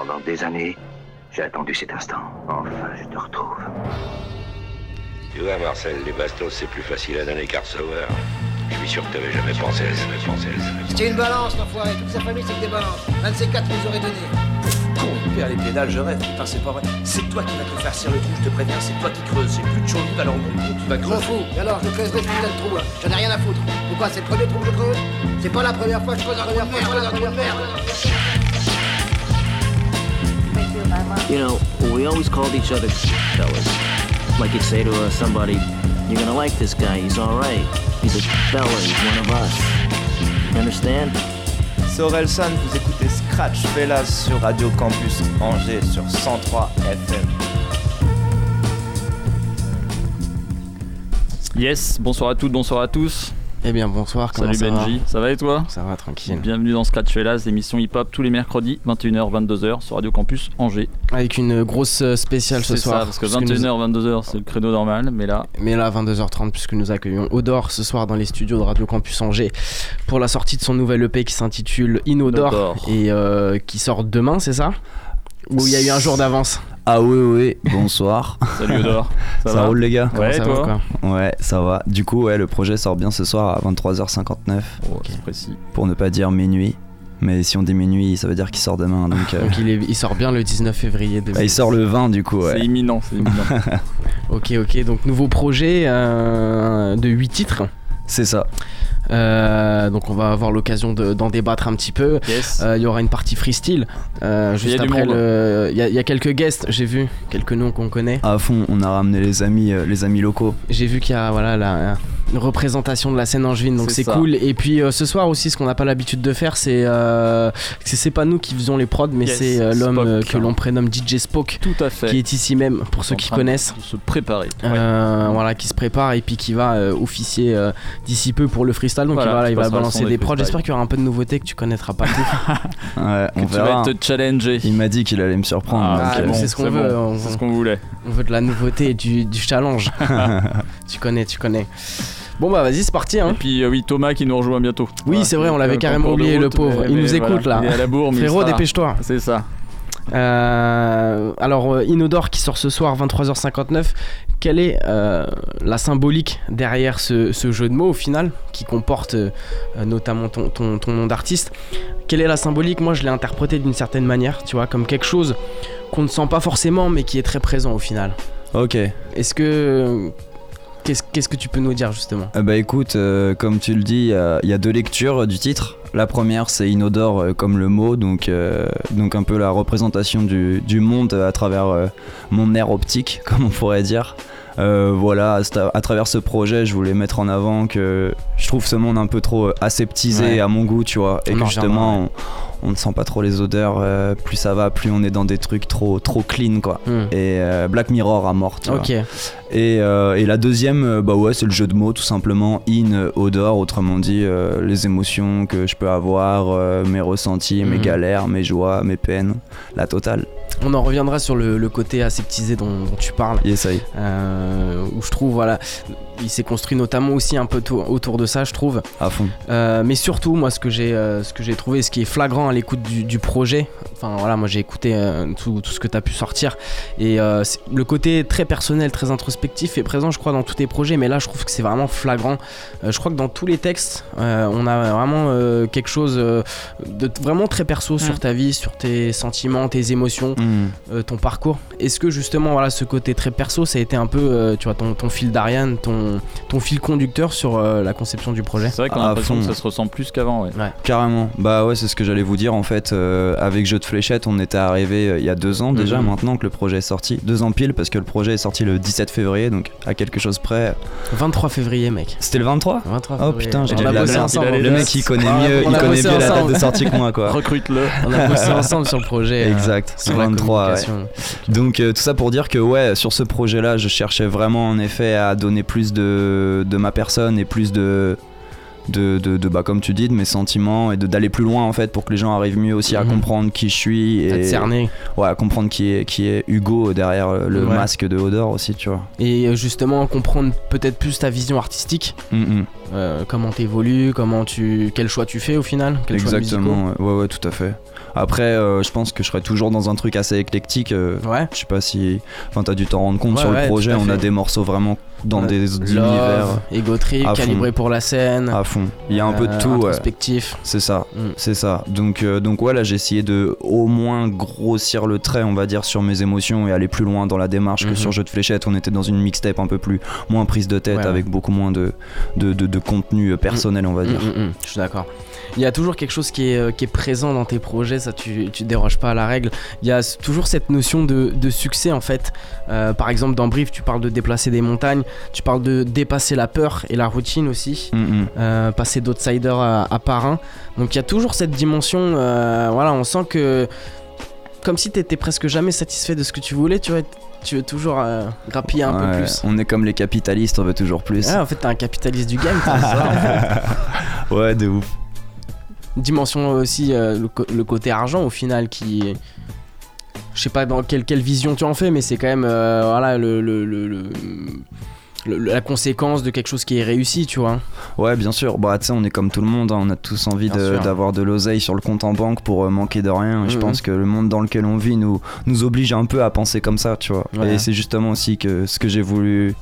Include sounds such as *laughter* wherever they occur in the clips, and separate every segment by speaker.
Speaker 1: Pendant des années, j'ai attendu cet instant. Enfin, je te retrouve.
Speaker 2: Tu vois, Marcel, les bastos, c'est plus facile à donner qu'à recevoir. Je suis sûr que t'avais jamais pensé à ça, pensé à ça.
Speaker 3: C'était une balance, l'enfoiré. Toute sa famille, c'est que des balances. Un de ces quatre nous aurait donné.
Speaker 4: Con, il perd les pédales, je rêve. Putain, c'est pas vrai. C'est toi qui vas te faire cirer le trou, je te préviens. C'est toi qui creuses. J'ai plus de vive, alors mon tu vas
Speaker 3: Je m'en
Speaker 4: creuser.
Speaker 3: fous. Et alors, je creuserai ce putain de trou, là. J'en ai rien à foutre. Pourquoi C'est le premier trou que je creuse? C'est pas la première fois que je creuse un trou de merde.
Speaker 5: You know, we always called each other fellas. Like you'd say to uh, somebody, you're gonna like this guy, he's alright. He's a fella, he's one of us. You understand?
Speaker 6: C'est Orelsan, vous écoutez Scratch Fellas sur Radio Campus Angers sur 103 FM.
Speaker 7: Yes, bonsoir à toutes, bonsoir à tous.
Speaker 8: Eh bien bonsoir, comment
Speaker 7: Salut
Speaker 8: ça
Speaker 7: Benji, ça va et toi
Speaker 8: Ça va tranquille.
Speaker 7: Bienvenue dans Scratch Fellas, émission hip-hop tous les mercredis, 21h, 22h sur Radio Campus Angers.
Speaker 8: Avec une grosse euh, spéciale ce
Speaker 7: C'est
Speaker 8: soir.
Speaker 7: ça, parce que
Speaker 8: puisque
Speaker 7: 21h, 22h c'est le créneau normal, mais là,
Speaker 8: Mais là, 22h30, puisque nous accueillons Odor ce soir dans les studios de Radio Campus Angers pour la sortie de son nouvel EP qui s'intitule Inodor
Speaker 7: Inodor.
Speaker 8: et euh, qui sort demain, c'est ça? Ou il y a eu un jour d'avance?
Speaker 9: Ah oui oui, bonsoir. *laughs*
Speaker 7: salut Odor. Ça,
Speaker 9: Ça,
Speaker 7: va
Speaker 9: roule les gars
Speaker 7: Ouais,
Speaker 8: ça va,
Speaker 7: toi
Speaker 9: Ouais, ça va. Du coup, ouais, le projet sort bien ce soir à 23h59
Speaker 7: Oh, c'est précis.
Speaker 9: pour ne pas dire minuit. Mais si on dit minuit, ça veut dire qu'il sort demain. Donc, euh,
Speaker 8: Donc il, est- il sort bien le 19 février.
Speaker 9: ah, il sort le 20 du coup,
Speaker 7: C'est
Speaker 9: ouais.
Speaker 7: imminent, c'est imminent. *laughs*
Speaker 8: Ok, ok, donc nouveau projet euh, de 8 titres.
Speaker 9: C'est ça.
Speaker 8: Euh, donc on va avoir l'occasion de- d'en débattre un petit peu.
Speaker 7: yes.
Speaker 8: Euh, Il y aura une partie freestyle. Euh,
Speaker 7: Il y a
Speaker 8: juste le. Il y, a- il y a quelques guests, j'ai vu, quelques noms qu'on connaît.
Speaker 9: À fond, on a ramené les amis, euh, les amis locaux.
Speaker 8: J'ai vu qu'il y a voilà, la, représentation de la scène angevine, donc
Speaker 7: C'est
Speaker 8: cool. Et puis euh, ce soir aussi, ce qu'on n'a pas l'habitude de faire, c'est. euh, c'est pas nous qui faisons les prods, mais
Speaker 7: Yes,
Speaker 8: c'est euh, l'homme euh, que l'on prénomme DJ Spock,
Speaker 7: Tout à fait.
Speaker 8: qui est ici même, pour ceux
Speaker 7: En
Speaker 8: qui
Speaker 7: train
Speaker 8: connaissent.
Speaker 7: de se préparer.
Speaker 8: Euh, voilà qui se prépare et puis qui va euh, officier euh, d'ici peu pour le freestyle donc
Speaker 7: Voilà,
Speaker 8: il va,
Speaker 7: qui
Speaker 8: il va balancer des
Speaker 7: des
Speaker 8: prods j'espère qu'il y aura un peu de nouveauté que tu connaîtras pas tout *laughs*
Speaker 9: Ouais, on
Speaker 7: tu vas
Speaker 9: verra.
Speaker 7: te challenger.
Speaker 9: Il m'a dit qu'il allait me surprendre.
Speaker 7: Ah,
Speaker 8: c'est ce qu'on veut,
Speaker 7: bon, C'est ce qu'on voulait.
Speaker 8: on veut de la nouveauté et du, du challenge *laughs* tu connais tu connais bon bah vas-y c'est parti hein
Speaker 7: Et puis euh, oui, Thomas qui nous rejoint bientôt.
Speaker 8: Oui, c'est vrai, on l'avait
Speaker 7: Donc,
Speaker 8: carrément oublié, le pauvre. Il nous écoute, là.
Speaker 7: Il est à la bourre,
Speaker 8: frérot dépêche-toi
Speaker 7: C'est ça.
Speaker 8: Euh, alors euh, Inodor qui sort ce soir 23h59 quelle est euh, la symbolique derrière ce, ce jeu de mots au final qui comporte euh, notamment ton, ton- ton nom d'artiste? Quelle est la symbolique? Moi je l'ai interprété d'une certaine manière tu vois comme quelque chose qu'on ne sent pas forcément mais qui est très présent au final
Speaker 9: Ok.
Speaker 8: est-ce que qu'est-ce que tu peux nous dire justement
Speaker 9: bah écoute, euh, comme tu le dis, il y a- deux lectures euh, du titre. La première, c'est inodore euh, comme le mot, donc, donc un peu la représentation du, du monde à travers mon air optique, *laughs* comme on pourrait dire. Euh, voilà, à, travers ce projet, je voulais mettre en avant que je trouve ce monde un peu trop euh, aseptisé
Speaker 8: Ouais.
Speaker 9: à mon goût, tu vois, et
Speaker 8: On
Speaker 9: que
Speaker 8: en
Speaker 9: justement, on, on ne sent pas trop les odeurs. euh, plus ça va, plus on est dans des trucs trop, trop clean, quoi.
Speaker 8: Hmm.
Speaker 9: Et euh, Black Mirror à mort, tu vois. Et, et la deuxième, bah ouais, c'est le jeu de mots tout simplement. In, odor, autrement dit, les émotions que je peux avoir, mes ressentis, mes
Speaker 8: Mhm.
Speaker 9: galères, mes joies, mes peines, la totale.
Speaker 8: On en reviendra sur le, le côté aseptisé dont, dont tu parles
Speaker 9: Yes, I.
Speaker 8: euh, où je trouve voilà il s'est construit notamment aussi un peu to- autour de ça je trouve.
Speaker 9: À fond.
Speaker 8: Euh, mais surtout moi ce que j'ai euh, ce que j'ai trouvé ce qui est flagrant à l'écoute du, du projet enfin voilà moi j'ai écouté euh, tout, tout ce que tu as pu sortir. Et euh, le côté très personnel très introspectif est présent je crois dans tous tes projets mais là je trouve que c'est vraiment flagrant. Euh, je crois que dans tous les textes euh, on a vraiment euh, quelque chose euh, de vraiment très perso sur ta vie sur tes sentiments tes émotions euh, ton parcours. Est-ce que justement voilà ce côté très perso, ça a été un peu euh, tu vois ton, ton fil d'Ariane, ton, ton fil conducteur sur euh, la conception du projet
Speaker 7: C'est vrai qu'on a l'impression
Speaker 9: fond.
Speaker 7: que ça se ressent plus qu'avant. Ouais.
Speaker 9: Carrément. Bah ouais, c'est ce que j'allais vous dire en fait. euh, avec Jeu de fléchettes, on était arrivé euh, il y a deux ans déjà
Speaker 8: Mhm.
Speaker 9: maintenant que le projet est sorti. Deux ans pile parce que le projet est sorti le 17 février, donc à quelque chose près.
Speaker 8: 23 février mec.
Speaker 9: C'était le 23
Speaker 8: 23
Speaker 9: Oh putain, j'ai
Speaker 8: on a
Speaker 9: dit la
Speaker 8: ensemble.
Speaker 9: Le mec il connaît
Speaker 8: Ah,
Speaker 9: mieux, il connaît mieux la date de sortie que moi quoi. *laughs*
Speaker 7: Recrute-le.
Speaker 8: On a bossé *laughs* ensemble sur le projet. euh,
Speaker 9: Exact,
Speaker 8: sur la
Speaker 9: 23. ouais.
Speaker 8: communication.
Speaker 9: Donc euh, tout ça pour dire que ouais, sur ce projet-là, je cherchais vraiment en effet à donner plus de, de ma personne et plus de de, de, de, bah, comme tu dis, de mes sentiments et de d'aller plus loin en fait pour que les gens arrivent mieux aussi à
Speaker 8: Mhm.
Speaker 9: comprendre qui je suis et
Speaker 8: cerner.
Speaker 9: ouais, à comprendre qui est, qui est Hugo derrière le
Speaker 8: Ouais.
Speaker 9: masque de Odor aussi, tu vois.
Speaker 8: Et euh, justement comprendre peut-être plus ta vision artistique,
Speaker 9: Mhm.
Speaker 8: euh, comment t'évolues, comment tu, quel choix tu fais au final, quels choix.
Speaker 9: Exactement, ouais, ouais, ouais, tout à fait. Après, euh, je pense que je serais toujours dans un truc assez éclectique. euh,
Speaker 8: Ouais.
Speaker 9: Je sais pas si. Enfin, t'as dû t'en rendre compte
Speaker 8: Ouais,
Speaker 9: sur le projet. On a des morceaux vraiment dans
Speaker 8: Ouais.
Speaker 9: des
Speaker 8: Love,
Speaker 9: univers
Speaker 8: Ego Trip,
Speaker 9: à fond.
Speaker 8: calibré pour la scène.
Speaker 9: à fond. Il y a un peu de
Speaker 8: euh,
Speaker 9: tout, ouais. C'est ça,
Speaker 8: Mm.
Speaker 9: c'est ça. Donc, euh, donc ouais, là j'ai essayé de au moins grossir le trait, on va dire, sur mes émotions et aller plus loin dans la démarche
Speaker 8: Mhm.
Speaker 9: que sur Jeu de fléchettes. On était dans une mixtape un peu plus moins prise de tête,
Speaker 8: Ouais, ouais.
Speaker 9: avec beaucoup moins de, de, de- de contenu euh, personnel, on va dire.
Speaker 8: Mm, mm, mm, je suis d'accord. Il y a toujours quelque chose qui est, qui est présent dans tes projets, ça tu, tu déroges pas à la règle. Il y a toujours cette notion de, de succès en fait. Euh, par exemple dans Brief tu parles de déplacer des montagnes, tu parles de dépasser la peur et la routine aussi.
Speaker 9: Mm, mm.
Speaker 8: euh, passer d'outsider à, à parrain. Donc il y a toujours cette dimension, euh, voilà, on sent que comme si t'étais presque jamais satisfait de ce que tu voulais, tu vois, tu veux toujours euh, grappiller un
Speaker 9: Ouais,
Speaker 8: peu plus.
Speaker 9: On est comme les capitalistes, on veut toujours plus.
Speaker 8: Ouais, en fait, t'es un capitaliste du game, *laughs*
Speaker 9: ouais, de ouf.
Speaker 8: Dimension aussi, euh, le, côté argent au final qui. Je sais pas dans quelle, quelle vision tu en fais, mais c'est quand même euh, voilà, le, le- le- le- la conséquence de quelque chose qui est réussi, tu vois.
Speaker 9: Ouais, bien sûr. Bah, tu sais, on est comme tout le monde, hein. on a tous envie de- d'avoir de, l'oseille sur le compte en banque pour euh, manquer de rien. Et je
Speaker 8: Mhm.
Speaker 9: pense que le monde dans lequel on vit nous, nous oblige un peu à penser comme ça, tu vois.
Speaker 8: Ouais.
Speaker 9: Et c'est justement aussi que ce que j'ai voulu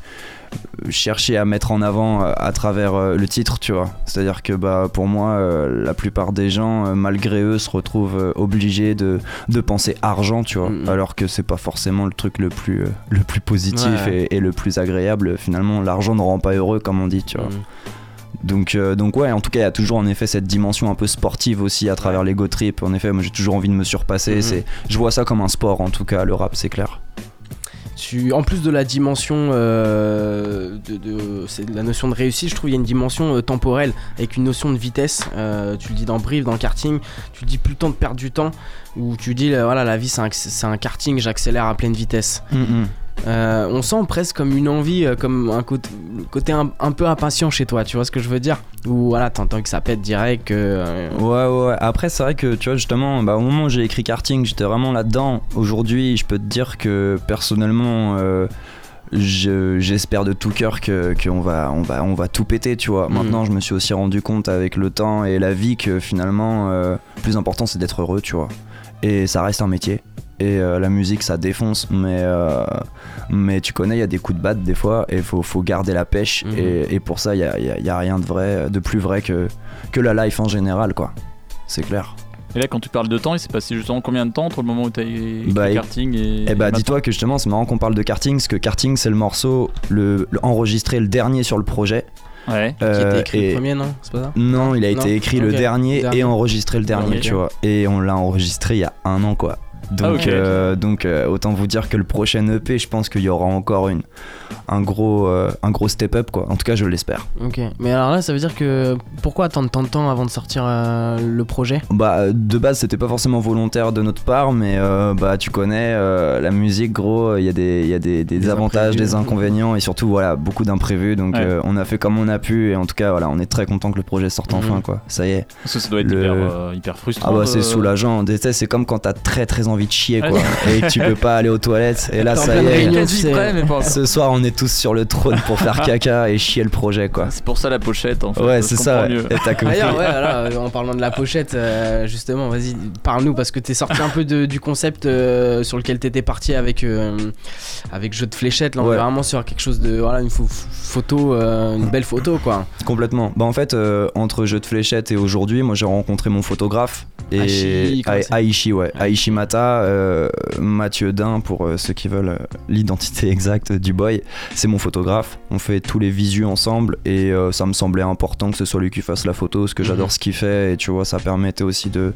Speaker 9: chercher à mettre en avant euh, à travers euh, le titre, tu vois. C'est-à-dire que bah, pour moi, euh, la plupart des gens, malgré eux, se retrouvent obligés de, de penser argent, tu vois.
Speaker 8: Mhm.
Speaker 9: Alors que c'est pas forcément le truc le plus, le plus positif
Speaker 8: Ouais.
Speaker 9: et, et le plus agréable. Finalement, l'argent ne rend pas heureux, comme on dit, tu vois.
Speaker 8: Mm.
Speaker 9: Donc, euh, donc ouais, en tout cas, il y a toujours en effet cette dimension un peu sportive aussi à travers l'ego trip. En effet, moi j'ai toujours envie de me surpasser.
Speaker 8: Mhm.
Speaker 9: C'est, je vois ça comme un sport en tout cas, le rap, c'est clair.
Speaker 8: En plus de la dimension euh, de, la notion de réussite, je trouve qu'il y a une dimension euh, temporelle avec une notion de vitesse. Euh, tu le dis dans Brief, dans karting, tu dis plus le temps de perdre du temps. Où tu dis voilà la vie c'est un, c'est un karting, j'accélère à pleine vitesse. Euh, on sent presque comme une envie, euh, comme un côté, un, un peu impatient chez toi. Tu vois ce que je veux dire? Ou voilà t'entends que ça pète direct. Que, euh,
Speaker 9: Ouais, ouais. Après, c'est vrai que tu vois, justement, bah, au moment où j'ai écrit karting, j'étais vraiment là-dedans. Aujourd'hui, je peux te dire que personnellement. je- J'espère de tout cœur que qu'on va on va on va tout péter tu vois.
Speaker 8: Mhm.
Speaker 9: Maintenant je me suis aussi rendu compte avec le temps et la vie que finalement le plus important c'est d'être heureux tu vois. Et ça reste un métier. Et euh, la musique ça défonce mais euh, mais tu connais il y a des coups de batte des fois et faut faut garder la pêche
Speaker 8: Mhm.
Speaker 9: et, et pour ça il y a, y a- y a rien de vrai de plus vrai que que la life en général quoi. C'est clair.
Speaker 7: Et là, quand tu parles de temps, il s'est passé justement combien de temps entre le moment où tu as écrit
Speaker 9: Bah,
Speaker 7: le karting et.
Speaker 9: Eh bah dis-toi que justement c'est marrant qu'on parle de karting parce que karting c'est le morceau le, le- enregistré le dernier sur le projet.
Speaker 7: Ouais.
Speaker 8: qui était
Speaker 9: Euh,
Speaker 8: écrit
Speaker 9: et-
Speaker 8: le premier, non C'est pas ça
Speaker 9: Non, il a
Speaker 8: Non
Speaker 9: été écrit le dernier,
Speaker 8: Dernier.
Speaker 9: et enregistré le dernier, tu vois. Et on l'a enregistré il y a un an, quoi. Donc,
Speaker 7: ok.
Speaker 9: euh, donc euh, autant vous dire que le prochain EP, je pense qu'il y aura encore une, un, gros, euh, un gros step up, quoi. En tout cas, je l'espère.
Speaker 8: Ok. Mais alors là, ça veut dire que pourquoi attendre tant de temps avant de sortir euh, le projet?
Speaker 9: Bah, de base, c'était pas forcément volontaire de notre part, mais euh, bah, tu connais euh, la musique, gros, il y a des, il y a des, des
Speaker 8: Des
Speaker 9: avantages,
Speaker 8: imprévus.
Speaker 9: des inconvénients, et surtout, voilà, beaucoup d'imprévus. Donc,
Speaker 7: Ouais.
Speaker 9: euh, on a fait comme on a pu, et en tout cas, voilà, on est très content que le projet sorte
Speaker 8: Mhm.
Speaker 9: enfin, quoi. Ça y est.
Speaker 7: Parce que ça doit être
Speaker 9: Le-
Speaker 7: hyper, euh, hyper frustrant.
Speaker 9: Ah bah c'est soulageant, c'est comme quand t'as très très envie de chier quoi et tu peux pas aller aux toilettes et là ça y est.
Speaker 8: réunion.
Speaker 7: Quasi
Speaker 8: c'est-
Speaker 7: prêt, mais pas.
Speaker 9: Ce soir on est tous sur le trône pour faire *laughs* caca et chier le projet quoi.
Speaker 7: C'est pour ça la pochette en fait.
Speaker 9: Ouais c'est ça, ouais. et t'as compris.
Speaker 8: D'ailleurs, ouais, voilà, euh, en parlant de la pochette, euh, justement, vas-y, parle-nous parce que t'es sorti un peu de- du concept euh, sur lequel t'étais parti avec euh, avec jeu de fléchettes. Là, on
Speaker 9: Ouais.
Speaker 8: est vraiment sur quelque chose de voilà une pho- photo, euh, une belle photo quoi.
Speaker 9: Complètement. Bah en fait euh, entre jeu de fléchettes et aujourd'hui, moi j'ai rencontré mon photographe et
Speaker 8: Aishi,
Speaker 9: ouais, Aishi Mata, euh, Mathieu Dain pour euh, ceux qui veulent euh, l'identité *laughs* exacte du boy, c'est mon photographe. On fait tous les visus ensemble et ça me semblait important que ce soit lui qui fasse la photo, parce que
Speaker 8: Mhm.
Speaker 9: j'adore ce qu'il fait et tu vois ça permettait aussi de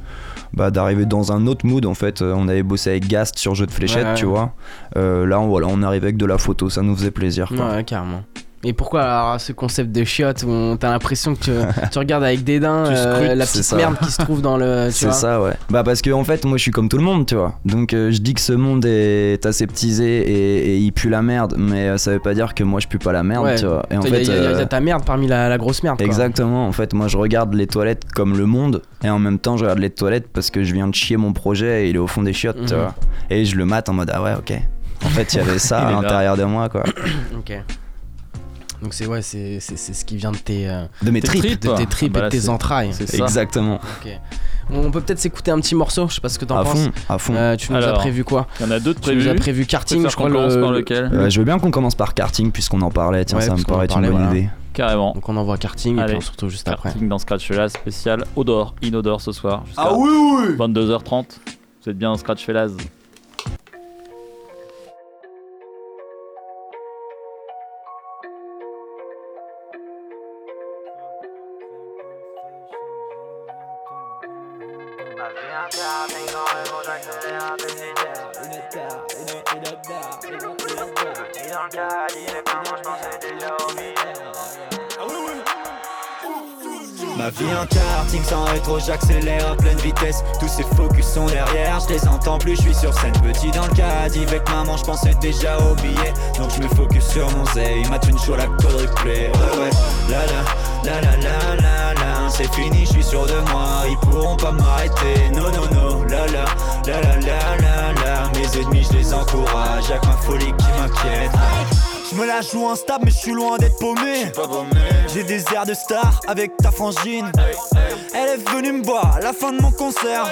Speaker 9: bah, d'arriver dans un autre mood en fait. On avait bossé avec Gast sur jeu de
Speaker 8: Ouais, ouais.
Speaker 9: tu vois. Là on, voilà, on arrive avec de la photo, ça nous faisait plaisir. quoi.
Speaker 8: Ouais, carrément. Et pourquoi alors, ce concept de chiottes où t'as l'impression que tu, *laughs* tu regardes avec dédain euh,
Speaker 9: scrutes,
Speaker 8: la petite merde qui se trouve dans le. *laughs*
Speaker 9: C'est ça, ouais. Bah parce que en fait, moi je suis comme tout le monde, tu vois. Donc euh, je dis que ce monde est aseptisé et, et il pue la merde, mais euh, ça veut pas dire que moi je pue pas la merde,
Speaker 8: Ouais.
Speaker 9: tu vois. Et en fait,
Speaker 8: il y a- il y a
Speaker 9: euh,
Speaker 8: ta merde parmi la, la grosse merde. quoi.
Speaker 9: Exactement, en fait, moi je regarde les toilettes comme le monde et en même temps je regarde les toilettes parce que je viens de chier mon projet et il est au fond des chiottes, tu
Speaker 8: Mhm.
Speaker 9: vois. Et je le mate en mode ah ouais, ok. En fait, il y avait *laughs* ça à l'intérieur de moi, quoi. *coughs*
Speaker 8: Ok. Donc c'est ouais, c'est c'est- c'est ce qui vient de tes, euh,
Speaker 9: De mes
Speaker 7: Tes
Speaker 9: tripes.
Speaker 7: tripes.
Speaker 8: de tes tripes
Speaker 7: Bah
Speaker 8: et
Speaker 7: là,
Speaker 8: de tes entrailles.
Speaker 7: C'est ça.
Speaker 9: Exactement.
Speaker 8: On peut peut-être s'écouter un petit morceau. Je sais pas ce que t'en
Speaker 9: À
Speaker 8: penses.
Speaker 9: fond, à fond.
Speaker 8: Euh, tu nous as prévu quoi
Speaker 7: Il y en a deux de
Speaker 8: Tu nous
Speaker 7: prévus.
Speaker 8: as prévu karting, je crois.
Speaker 7: qu'on commence
Speaker 8: le-
Speaker 7: par lequel
Speaker 9: Euh, je veux bien qu'on commence par karting puisqu'on en parlait, tiens,
Speaker 8: Ouais,
Speaker 9: ça me paraît une bonne
Speaker 8: voilà.
Speaker 9: idée.
Speaker 7: Carrément.
Speaker 8: Donc on envoie karting et puis on se retrouve juste après.
Speaker 7: Karting dans Scratch Fellas spécial Odor, Inodore ce soir.
Speaker 9: Ah oui, oui
Speaker 7: 22h30. Vous êtes bien dans Scratch Fellas.
Speaker 10: Ma vie en karting sans rétro, j'accélère à pleine vitesse. Tous ces focus sont derrière, je les entends plus, je suis sur scène. Petit dans le caddie avec maman, je pensais déjà au billet. Donc je me focus sur mon zay, ma thune chaud la quadruplée. Ouais, ouais, la la, la la la la la. C'est fini, je suis sûr de moi, ils pourront pas m'arrêter. Non, non, non, la la, la la la la la. Mes ennemis, je les encourage, y'a ma folie qui m'inquiète. Je me la joue instable mais je suis loin d'être paumé. J'ai des airs de star avec ta frangine. Elle est venue me voir à la fin de mon concert.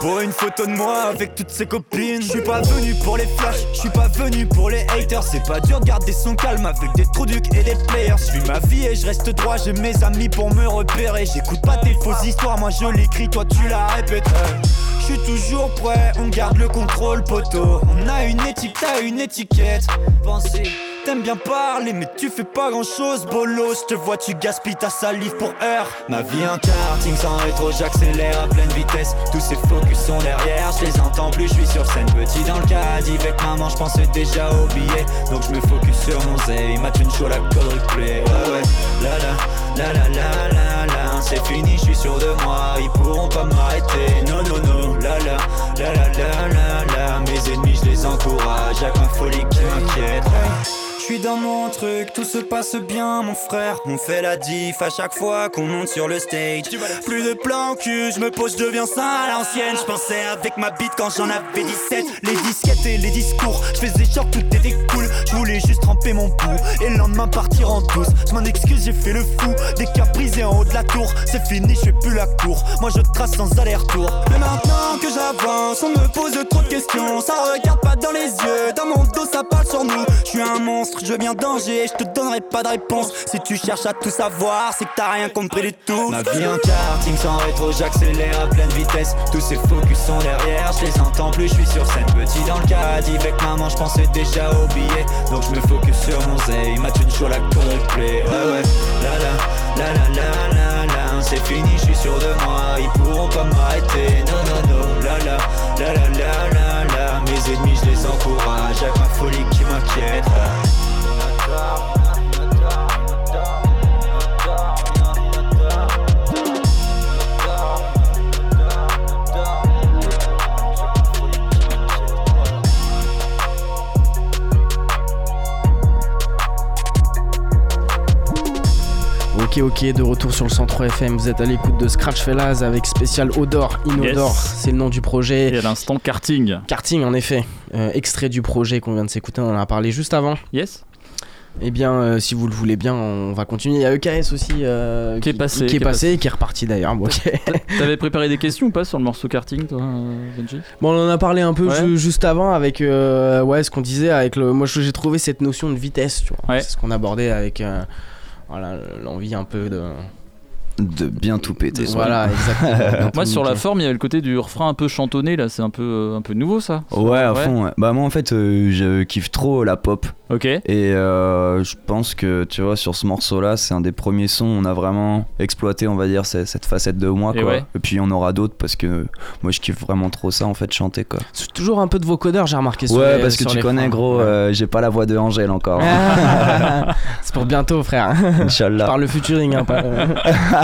Speaker 10: Pour une photo de moi avec toutes ses copines. Je suis pas venu pour les flashs, je suis pas venu pour les haters. C'est pas dur de garder son calme avec des trous ducs et des players. Je ma vie et je reste droit, j'ai mes amis pour me repérer. J'écoute pas tes fausses histoires, moi je l'écris, toi tu la répètes. Je suis toujours prêt, on garde le contrôle poteau. On a une éthique, t'as une étiquette. Pensez, t'aimes bien parler mais tu fais pas grand chose Bolos, te vois tu gaspilles ta salive pour heure. Ma vie en karting sans rétro, j'accélère à pleine vitesse. Tous ces focus sont derrière, je les entends plus, je suis sur scène Petit dans le caddie avec maman, je pensais déjà au billet Donc je me focus sur mon zay, ma thune chaud la quadruplée Ouais ouais, la la, la la la la la. C'est fini, je suis sûr de moi, ils pourront pas m'arrêter. Non non non, la la, la la la la la. Mes ennemis, je les encourage, que ma folie qui m'inquiète suis dans mon truc, tout se passe bien, mon frère. On fait la diff à chaque fois qu'on monte sur le stage. Plus de plan cul, je me pose, je deviens ça à l'ancienne. Je pensais avec ma bite quand j'en avais 17. Les disquettes et les discours, je faisais genre tout était cool. Je voulais juste tremper mon pouls et le lendemain partir en douce. Je m'en excuse, j'ai fait le fou. Des cas brisés en haut de la tour, c'est fini, je fais plus la cour. Moi je trace sans aller-retour. Mais maintenant que j'avance, on me pose trop de questions. Ça regarde pas dans les yeux, dans mon dos ça parle sur nous. Je suis un monstre, je viens danger, je te donnerai pas de réponse. Si tu cherches à tout savoir, c'est que t'as rien compris du tout. Ma vie en karting sans rétro, j'accélère à pleine vitesse. Tous ces focus sont derrière, je les entends plus, je suis sur scène. Petit dans le caddie avec maman, je pensais déjà au billet. Donc je me focus sur mon zay, ma thune chaud la quadruplée. Ouais ouais, la la, la la la la la. C'est fini, je suis sûr de moi, ils pourront pas m'arrêter. Non non non, la la, la la la la la. Mes ennemis, je les encourage, que ma folie qui m'inquiète.
Speaker 8: Ok, ok, de retour sur le 103 FM. Vous êtes à l'écoute de Scratch Fellas avec spécial Odor, Inodore.
Speaker 7: Yes.
Speaker 8: C'est le nom du projet.
Speaker 7: Et à l'instant, karting.
Speaker 8: Karting, en effet. Euh, extrait du projet qu'on vient de s'écouter, on en a parlé juste avant.
Speaker 7: Yes.
Speaker 8: Eh bien, euh, si vous le voulez bien, on va continuer. Il y a EKS aussi euh,
Speaker 7: Qui est passé,
Speaker 8: qui est
Speaker 7: qui est
Speaker 8: passé et qui est reparti d'ailleurs. Bon.
Speaker 7: T'avais préparé des questions ou pas sur le morceau karting, toi, euh, Benji
Speaker 8: Bon, on en a parlé un peu
Speaker 7: Ouais.
Speaker 8: ju- juste avant avec euh, ouais, ce qu'on disait avec le. Moi, j'ai trouvé cette notion de vitesse, tu vois.
Speaker 7: Ouais.
Speaker 8: C'est ce qu'on abordait avec euh, voilà l'envie un peu de
Speaker 9: de bien tout péter.
Speaker 8: Voilà, exactement. *laughs*
Speaker 7: Moi, sur la forme, il y a le côté du refrain un peu chantonné, là, c'est un peu, euh, un peu nouveau ça.
Speaker 9: Ouais, à fond. ouais. Bah, moi, en fait, euh, je kiffe trop la pop.
Speaker 7: Ok.
Speaker 9: Et euh, je pense que, tu vois, sur ce morceau-là, c'est un des premiers sons où on a vraiment exploité, on va dire, cette, cette facette de moi,
Speaker 7: Et
Speaker 9: quoi.
Speaker 7: ouais.
Speaker 9: Et puis, il y en aura d'autres parce que moi, je kiffe vraiment trop ça, en fait, chanter, quoi.
Speaker 8: C'est toujours un peu de vocodeur, j'ai remarqué. sur
Speaker 9: Ouais,
Speaker 8: les-
Speaker 9: parce que
Speaker 8: sur
Speaker 9: tu connais,
Speaker 8: freins.
Speaker 9: gros,
Speaker 8: Ouais.
Speaker 9: euh, j'ai pas la voix de Angèle encore. *laughs*
Speaker 8: c'est pour bientôt, frère.
Speaker 9: Inch'Allah.
Speaker 8: Par le featuring, hein, pas- *laughs*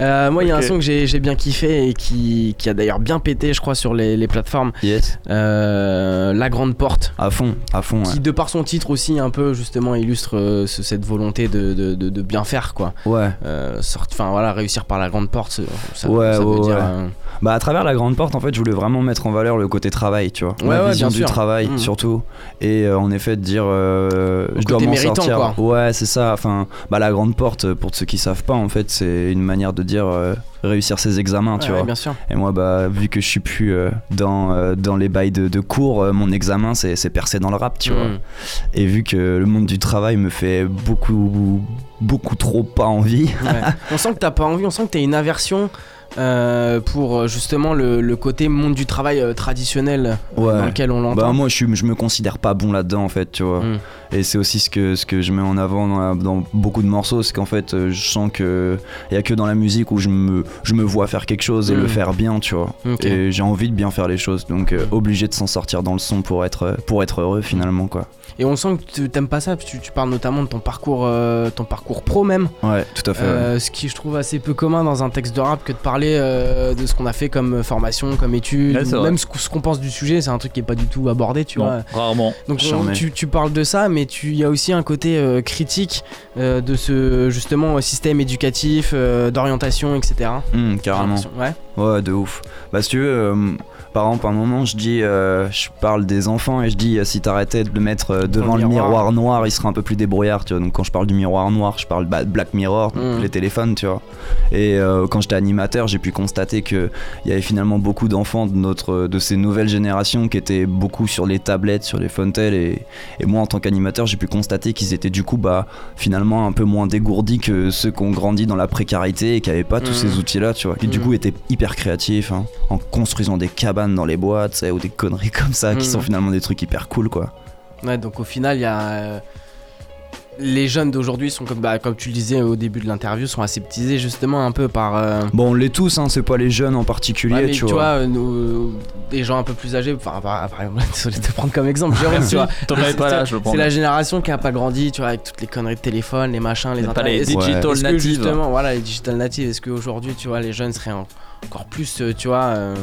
Speaker 8: Euh, moi, il y a un son que j'ai j'ai bien kiffé et qui, qui a d'ailleurs bien pété, je crois, sur les, les plateformes.
Speaker 9: Yes.
Speaker 8: Euh, La Grande Porte.
Speaker 9: À fond, à fond.
Speaker 8: Qui, de par son titre aussi, un peu justement illustre euh, ce- cette volonté de, de, de- de bien faire, quoi.
Speaker 9: Ouais.
Speaker 8: Enfin, voilà, réussir par la Grande Porte, ça, ça
Speaker 9: ouais,
Speaker 8: veut
Speaker 9: ouais,
Speaker 8: dire.
Speaker 9: ouais. Bah à travers la grande porte en fait je voulais vraiment mettre en valeur le côté travail tu vois
Speaker 8: Ouais,
Speaker 9: la
Speaker 8: ouais,
Speaker 9: vision du
Speaker 8: sûr.
Speaker 9: travail
Speaker 8: Mm.
Speaker 9: surtout et en effet de dire je dois m'en sortir
Speaker 8: quoi.
Speaker 9: ouais c'est ça enfin bah la grande porte pour ceux qui savent pas en fait c'est une manière de dire euh, réussir ses examens tu
Speaker 8: Ouais,
Speaker 9: vois
Speaker 8: bien sûr.
Speaker 9: et moi bah vu que je suis plus euh, dans euh, dans les bails de, de cours mon examen c'est c'est percé dans le rap tu vois et vu que le monde du travail me fait beaucoup beaucoup trop pas envie
Speaker 8: Ouais. *laughs* on sent que t'as pas envie, on sent que t'as une aversion euh, pour euh, justement le, le côté monde du travail euh, traditionnel
Speaker 9: Ouais.
Speaker 8: dans lequel on l'entend.
Speaker 9: Bah moi je, suis, je me considère pas bon là-dedans en fait, tu vois.
Speaker 8: Mm.
Speaker 9: Et c'est aussi ce que, ce que je mets en avant dans, la- dans beaucoup de morceaux, c'est qu'en fait je sens que y a que dans la musique où je me, je me vois faire quelque chose et
Speaker 8: Mm.
Speaker 9: le faire bien, tu vois. Et j'ai envie de bien faire les choses, donc euh, obligé de s'en sortir dans le son pour être, pour être heureux finalement quoi.
Speaker 8: Et on sent que tu- t'aimes pas ça, parce que tu, tu parles notamment de ton parcours, ton parcours pro même.
Speaker 9: Ouais, tout à fait. ouais.
Speaker 8: Ce qui je trouve assez peu commun dans un texte de rap que de parler euh, de ce qu'on a fait comme formation, comme
Speaker 7: Ouais,
Speaker 8: ou
Speaker 7: vrai.
Speaker 8: même ce, qu- ce qu'on pense du sujet, c'est un truc qui est pas du tout abordé, tu
Speaker 7: Non,
Speaker 8: vois.
Speaker 7: rarement.
Speaker 8: Donc on- tu, tu parles de ça, mais tu- il y a aussi un côté euh, critique euh, de ce justement euh, système éducatif, euh, d'orientation, etc.
Speaker 9: Mm, carrément.
Speaker 8: Ouais.
Speaker 9: Ouais, de ouf. Bah, si tu veux, euh, par exemple, à un moment, je dis, euh, je parle des enfants et je dis, euh, si t'arrêtais de le mettre devant le
Speaker 8: miroir.
Speaker 9: miroir. noir, il serait un peu plus débrouillard, tu vois. Donc, quand je parle du miroir noir, je parle bah, de Black Mirror,
Speaker 8: Mm.
Speaker 9: les téléphones, tu vois. Et quand j'étais animateur, j'ai pu constater qu'il y avait finalement beaucoup d'enfants de, notre, de ces nouvelles générations qui étaient beaucoup sur les tablettes, sur les Fontel. Et, et moi, en tant qu'animateur, j'ai pu constater qu'ils étaient du coup, bah, finalement, un peu moins dégourdis que ceux qui ont grandi dans la précarité et qui n'avaient pas tous
Speaker 8: Mm.
Speaker 9: ces outils-là, tu vois. Qui du
Speaker 8: Mm.
Speaker 9: coup étaient hyper créatifs, hein, en construisant des cabanes dans les boîtes, ou des conneries comme ça, qui
Speaker 8: Mm.
Speaker 9: sont finalement des trucs hyper cool, quoi.
Speaker 8: Ouais, donc au final, il y a. euh, les jeunes d'aujourd'hui sont comme, bah, comme tu le disais au début de l'interview, sont aseptisés justement un peu par. euh,
Speaker 9: Bon, on l'est tous, hein, c'est pas les jeunes en particulier,
Speaker 8: ouais, mais
Speaker 9: tu vois.
Speaker 8: nous, des gens un peu plus âgés, enfin, par, par exemple, *laughs* désolé de te prendre comme exemple, Jérôme, tu vois. *laughs*
Speaker 7: T'en avais pas là, je le prends.
Speaker 8: C'est la génération qui a pas grandi, tu vois, avec toutes les conneries de téléphone, les machins, les
Speaker 7: Pas les digital natives.
Speaker 8: justement, voilà, les digital natives, est-ce qu'aujourd'hui, tu vois, les jeunes seraient en- encore plus, euh, tu vois. euh,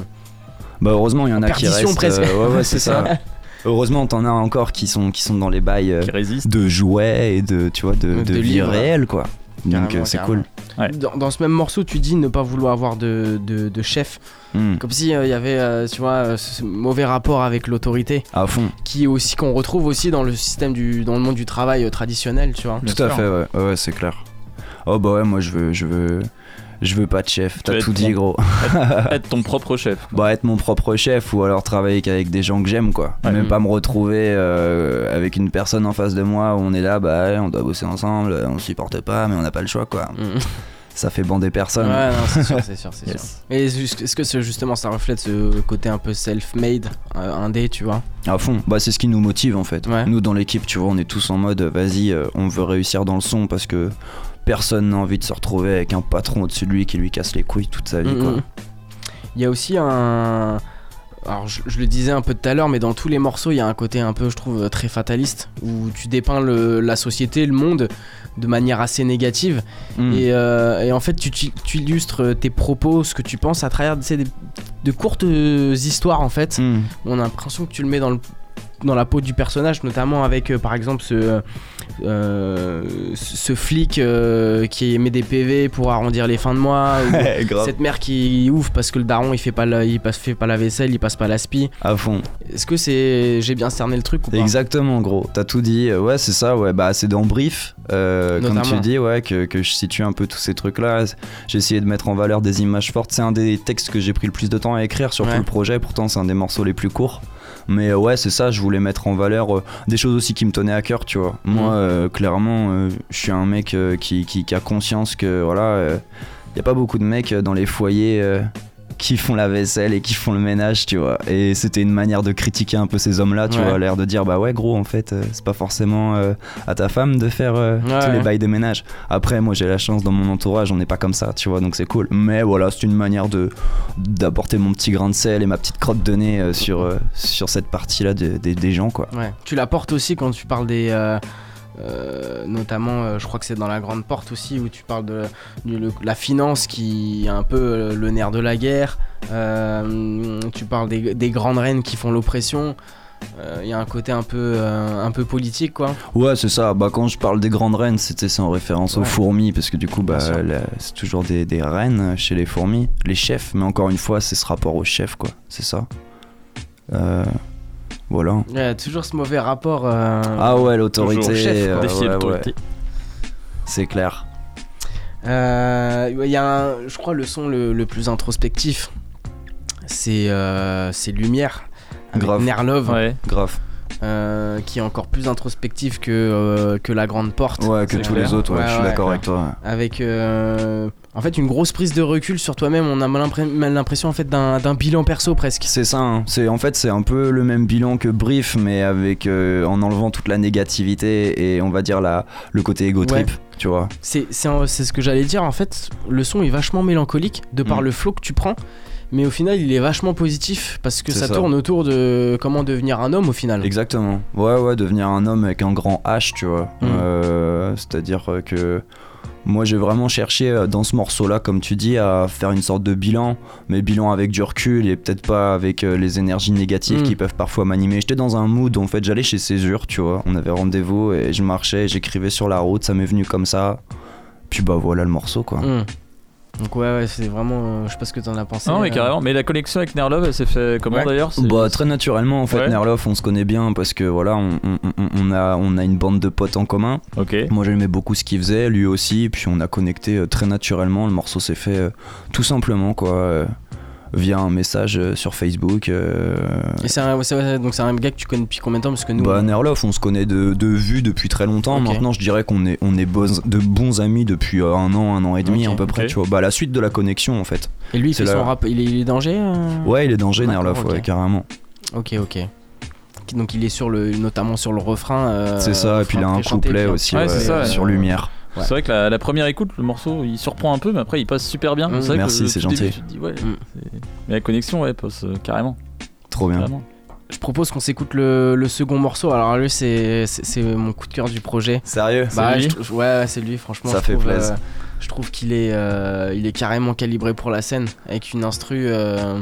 Speaker 9: Bah heureusement, il y en a qui restent.
Speaker 8: presque.
Speaker 9: euh, ouais, ouais, c'est ça. *laughs* Heureusement, t'en as encore qui sont, qui sont dans les bails euh, de jouets et de, tu vois, de,
Speaker 8: De
Speaker 9: de vie
Speaker 8: livres.
Speaker 9: réelle, quoi. Donc euh, c'est cool.
Speaker 7: Ouais.
Speaker 8: Dans, dans ce même morceau, tu dis ne pas vouloir avoir de, de, de chef.
Speaker 9: Hmm.
Speaker 8: Comme si euh, il y avait, euh, tu vois, ce mauvais rapport avec l'autorité,
Speaker 9: À fond.
Speaker 8: qui est aussi qu'on retrouve aussi dans le système du, dans le monde du travail euh, traditionnel, tu vois.
Speaker 9: Tout à
Speaker 7: sûr.
Speaker 9: fait, ouais, ouais, ouais, c'est clair. Oh bah ouais, moi je veux, je veux, je veux pas de chef. T'as tout dit,
Speaker 7: ton-
Speaker 9: gros.
Speaker 7: Être ton *laughs* propre chef.
Speaker 9: Bah être mon propre chef ou alors travailler qu'avec des gens que j'aime quoi.
Speaker 7: Ouais.
Speaker 9: Même pas me retrouver euh, avec une personne en face de moi où on est là, bah ouais, on doit bosser ensemble, euh, on supporte pas mais on n'a pas le choix quoi.
Speaker 8: Mm. *laughs*
Speaker 9: Ça fait bander personne.
Speaker 8: Ouais, non, c'est sûr, c'est sûr, c'est *laughs*
Speaker 7: Yes.
Speaker 8: sûr. Et est-ce est-ce que ce- justement ça reflète ce côté un peu self-made, euh, indé, tu vois?
Speaker 9: À fond. Bah c'est ce qui nous motive en fait.
Speaker 8: Ouais.
Speaker 9: Nous dans l'équipe, tu vois, on est tous en mode vas-y, euh, on veut réussir dans le son parce que personne n'a envie de se retrouver avec un patron au-dessus de lui qui lui casse les couilles toute sa vie quoi.
Speaker 8: Il y a aussi un. Alors, je, je le disais un peu tout à l'heure, mais dans tous les morceaux, il y a un côté un peu, je trouve, très fataliste, où tu dépeins le- la société, le monde, de manière assez négative.
Speaker 9: Mm.
Speaker 8: Et, euh, et en fait, tu, tu- tu illustres tes propos, ce que tu penses, à travers des- de courtes histoires, en fait.
Speaker 9: Mm.
Speaker 8: On a l'impression que tu le mets dans le dans la peau du personnage, notamment avec euh, par exemple ce, euh, ce flic euh, qui met des PV pour arrondir les fins de mois, *laughs* ou cette mère qui ouvre parce que le daron il fait pas la, il passe, fait pas la vaisselle, il passe pas l'aspi.
Speaker 9: À fond.
Speaker 8: Est-ce que c'est j'ai bien cerné le truc ou pas?
Speaker 9: Exactement, gros. T'as tout dit. Euh, Ouais, c'est ça. Ouais, bah c'est dans brief, euh, comme tu dis, ouais, que, que je situe un peu tous ces trucs-là. J'ai essayé de mettre en valeur des images fortes. C'est un des textes que j'ai pris le plus de temps à écrire sur
Speaker 8: Ouais.
Speaker 9: tout le projet. Pourtant, c'est un des morceaux les plus courts. Mais euh, ouais, c'est ça, je voulais mettre en valeur euh, des choses aussi qui me tenaient à cœur, tu vois. Moi,
Speaker 8: Mm.
Speaker 9: euh, clairement, je suis un mec qui, qui- qui a conscience que, voilà, il n'y a pas beaucoup de mecs dans les foyers qui font la vaisselle et qui font le ménage, tu vois. Et c'était une manière de critiquer un peu ces hommes-là, tu
Speaker 8: Ouais.
Speaker 9: vois, l'air de dire, bah ouais, gros, en fait, euh, c'est pas forcément euh, à ta femme de faire euh,
Speaker 8: Ouais,
Speaker 9: tous les bails de ménage. Après, moi, j'ai la chance dans mon entourage, on n'est pas comme ça, tu vois, donc c'est cool. Mais voilà, c'est une manière de d'apporter mon petit grain de sel et ma petite crotte de nez sur, sur cette partie-là de- des- des gens, quoi.
Speaker 8: Ouais. Tu l'apportes aussi quand tu parles des. Euh, notamment, euh, je crois que c'est dans la grande porte aussi où tu parles de, de le- la finance qui est un peu euh, le nerf de la guerre. Euh, tu parles des, des grandes reines qui font l'oppression. Il y a un côté un peu, un peu politique quoi.
Speaker 9: Ouais, c'est ça. Bah, quand je parle des grandes reines, c'était en référence aux fourmis, parce que du coup, bah, c'est toujours des, des reines chez les fourmis, les chefs. Mais encore une fois, c'est ce rapport au chef, quoi. C'est ça. Euh, voilà.
Speaker 8: Il y a toujours ce mauvais rapport. euh,
Speaker 9: Ah ouais, l'autorité. euh, ouais,
Speaker 7: l'autorité.
Speaker 9: ouais. C'est clair.
Speaker 8: Euh, Il y a un, je crois le son le, le plus introspectif, c'est euh, c'est Lumière. Avec
Speaker 9: Grave.
Speaker 8: Nerlove.
Speaker 7: Ouais.
Speaker 9: Grave.
Speaker 8: Euh, qui est encore plus introspectif que, euh, que La Grande Porte.
Speaker 9: Ouais, que tous
Speaker 7: clair.
Speaker 9: les autres, ouais,
Speaker 8: Ouais,
Speaker 9: je suis
Speaker 8: ouais,
Speaker 9: d'accord avec toi.
Speaker 8: Avec euh, en fait une grosse prise de recul sur toi-même. On a l'impression en fait d'un bilan perso presque.
Speaker 9: C'est ça, hein. c'est en fait c'est un peu le même bilan que Brief, mais avec en enlevant toute la négativité et on va dire la, le côté ego trip, tu vois.
Speaker 8: C'est ce que j'allais dire en fait. Le son est vachement mélancolique de par
Speaker 9: Mm.
Speaker 8: le flow que tu prends. Mais au final, il est vachement positif parce que ça,
Speaker 9: ça.
Speaker 8: tourne autour de comment devenir un homme au final.
Speaker 9: Exactement. Ouais, ouais, devenir un homme avec un grand H, tu vois.
Speaker 8: Mm.
Speaker 9: Euh, C'est-à-dire euh, que moi, j'ai vraiment cherché euh, dans ce morceau-là, comme tu dis, à faire une sorte de bilan, mais bilan avec du recul et peut-être pas avec les énergies négatives
Speaker 8: Mm.
Speaker 9: qui peuvent parfois m'animer. J'étais dans un mood, en fait, j'allais chez Césure, tu vois. On avait rendez-vous et je marchais, j'écrivais sur la route, ça m'est venu comme ça. Puis bah voilà le morceau, quoi.
Speaker 8: Mm. Donc ouais, ouais c'est vraiment... euh, je sais pas ce que t'en as pensé.
Speaker 7: Non, mais
Speaker 8: euh,
Speaker 7: carrément. Mais la connexion avec Nerlove, elle s'est fait comment
Speaker 8: Ouais.
Speaker 7: d'ailleurs
Speaker 9: Bah très naturellement en fait
Speaker 7: Ouais.
Speaker 9: Nerloff on se connaît bien parce que voilà on, on- on- on a, on a une bande de potes en commun
Speaker 7: Ok.
Speaker 9: Moi j'aimais beaucoup ce qu'il faisait, lui aussi, puis on a connecté euh, très naturellement. Le morceau s'est fait euh, tout simplement quoi, euh, via un message euh, sur Facebook. euh,
Speaker 8: Et c'est un, donc c'est un gars que tu connais depuis combien de temps? Parce que nous.
Speaker 9: bah, Nerloff, on se connaît de, de vue depuis très longtemps. Maintenant, je dirais qu'on est, on est bons- de bons amis depuis euh, un an, un an et demi à peu près. Tu vois, bah, la suite de la connexion en fait.
Speaker 8: Et lui, il fait son rap. Il est, il est danger euh?
Speaker 9: Ouais, il est danger, Nerloff, ouais, carrément.
Speaker 8: Ok, ok. Donc il est sur le, notamment sur le refrain. euh,
Speaker 9: C'est ça, et puis il a un couplet aussi
Speaker 7: Ouais,
Speaker 9: ouais,
Speaker 7: c'est ça,
Speaker 9: sur
Speaker 8: ouais.
Speaker 9: Lumière.
Speaker 8: Ouais.
Speaker 7: C'est vrai que la, la première écoute, le morceau, il surprend un peu, mais après, il passe super bien.
Speaker 8: Mm.
Speaker 7: Vrai
Speaker 9: Merci, c'est
Speaker 7: début,
Speaker 9: gentil.
Speaker 7: tu te dis, ouais,
Speaker 8: Mm.
Speaker 7: Mais la connexion, ouais, passe euh, carrément.
Speaker 9: Trop bien.
Speaker 7: carrément.
Speaker 8: Je propose qu'on s'écoute le, le second morceau. Alors lui, c'est mon coup de cœur du projet.
Speaker 9: Sérieux?
Speaker 8: Bah,
Speaker 7: lui?
Speaker 8: je ouais, c'est lui. Franchement,
Speaker 9: Ça
Speaker 8: je
Speaker 9: fait
Speaker 8: trouve,
Speaker 9: plaisir.
Speaker 8: euh, je trouve qu'il est, euh, il est carrément calibré pour la scène, avec une instru. euh,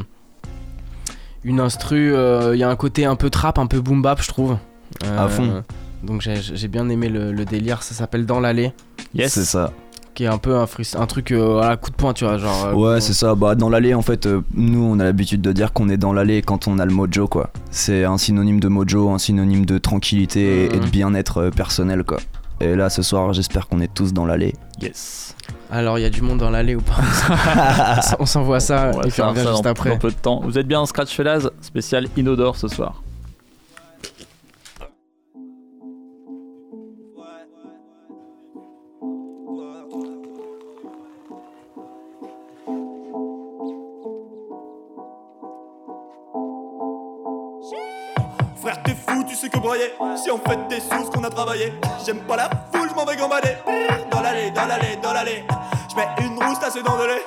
Speaker 8: une instru. euh, Il y a un côté un peu trap, un peu boom bap, je trouve. Euh,
Speaker 9: À fond.
Speaker 8: Donc j'ai j'ai bien aimé le, le délire. Ça s'appelle Dans l'allée,
Speaker 7: Yes.
Speaker 9: C'est ça.
Speaker 8: qui est un peu un, un truc euh, à coup de poing, tu vois, genre. euh,
Speaker 9: Ouais, c'est ça. Bah, dans l'allée, en fait, euh, nous, on a l'habitude de dire qu'on est dans l'allée quand on a le mojo, quoi. C'est un synonyme de mojo, un synonyme de tranquillité et- et de
Speaker 8: Mhm.
Speaker 9: bien-être euh, personnel, quoi. Et là, ce soir, j'espère qu'on est tous dans l'allée.
Speaker 7: Yes.
Speaker 8: Alors, il y a du monde dans l'allée ou pas? *laughs* On s'envoie ça
Speaker 7: On va
Speaker 8: et puis on revient juste après.
Speaker 7: dans peu de temps. Vous êtes bien en Scratch Fellas, spécial Inodore ce soir.
Speaker 10: Si on fait des sous, qu'on a travaillé J'aime pas la foule, je m'en vais gambader. Dans l'allée, dans l'allée, dans l'allée Je mets une rousse tassée dans de lait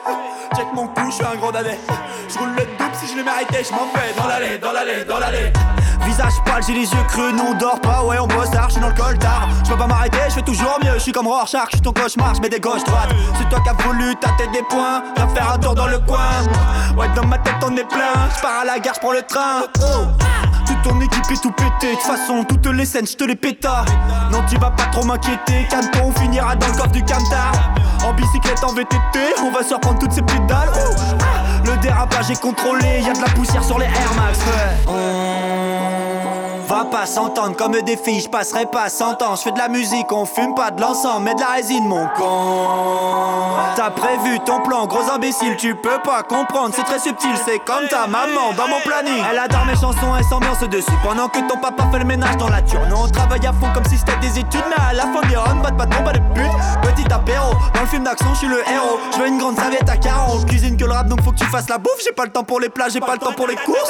Speaker 10: Check mon cou, je suis un gros dadais. Je roule le double si je l'ai mérité Je m'en vais dans l'allée, dans l'allée, dans l'allée. Visage pâle, j'ai les yeux creux, nous on dort pas, ouais on bosse tard, je suis dans le coltard Je peux pas m'arrêter, je fais toujours mieux, je suis comme Rorschach, je suis ton cauchemar, je mets des gauches droites. C'est toi qui as voulu tâter des points, viens faire un tour dans le coin. Ouais dans ma tête on est plein, je pars à la gare, je prends le train. Toute ton équipe est tout pété, de toute façon toutes les scènes je te les péta. Non tu vas pas trop m'inquiéter, calme-toi on finira dans le coffre du camtar En bicyclette en VTT, on va se reprendre toutes ces pédales. Ouh. Le dérapage est contrôlé, y a de la poussière sur les Air Max va pas s'entendre comme des filles, je passerai pas 100 ans. Je fais de la musique, on fume pas de l'encens, mais de la résine, mon con. T'as prévu ton plan, gros imbécile, tu peux pas comprendre, c'est très subtil, c'est comme ta maman dans mon planning. Elle adore mes chansons, elle s'ambiance dessus pendant que ton papa fait le ménage dans la turne. On travaille à fond comme si c'était des études, mais à la fin, des runs, pas de pas de pute. Petit apéro, dans le film d'action, je suis le héros. Je veux une grande serviette à carreaux, cuisine que le rap, donc faut que tu fasses la bouffe. J'ai pas le temps pour les plats, j'ai pas le temps pour les courses.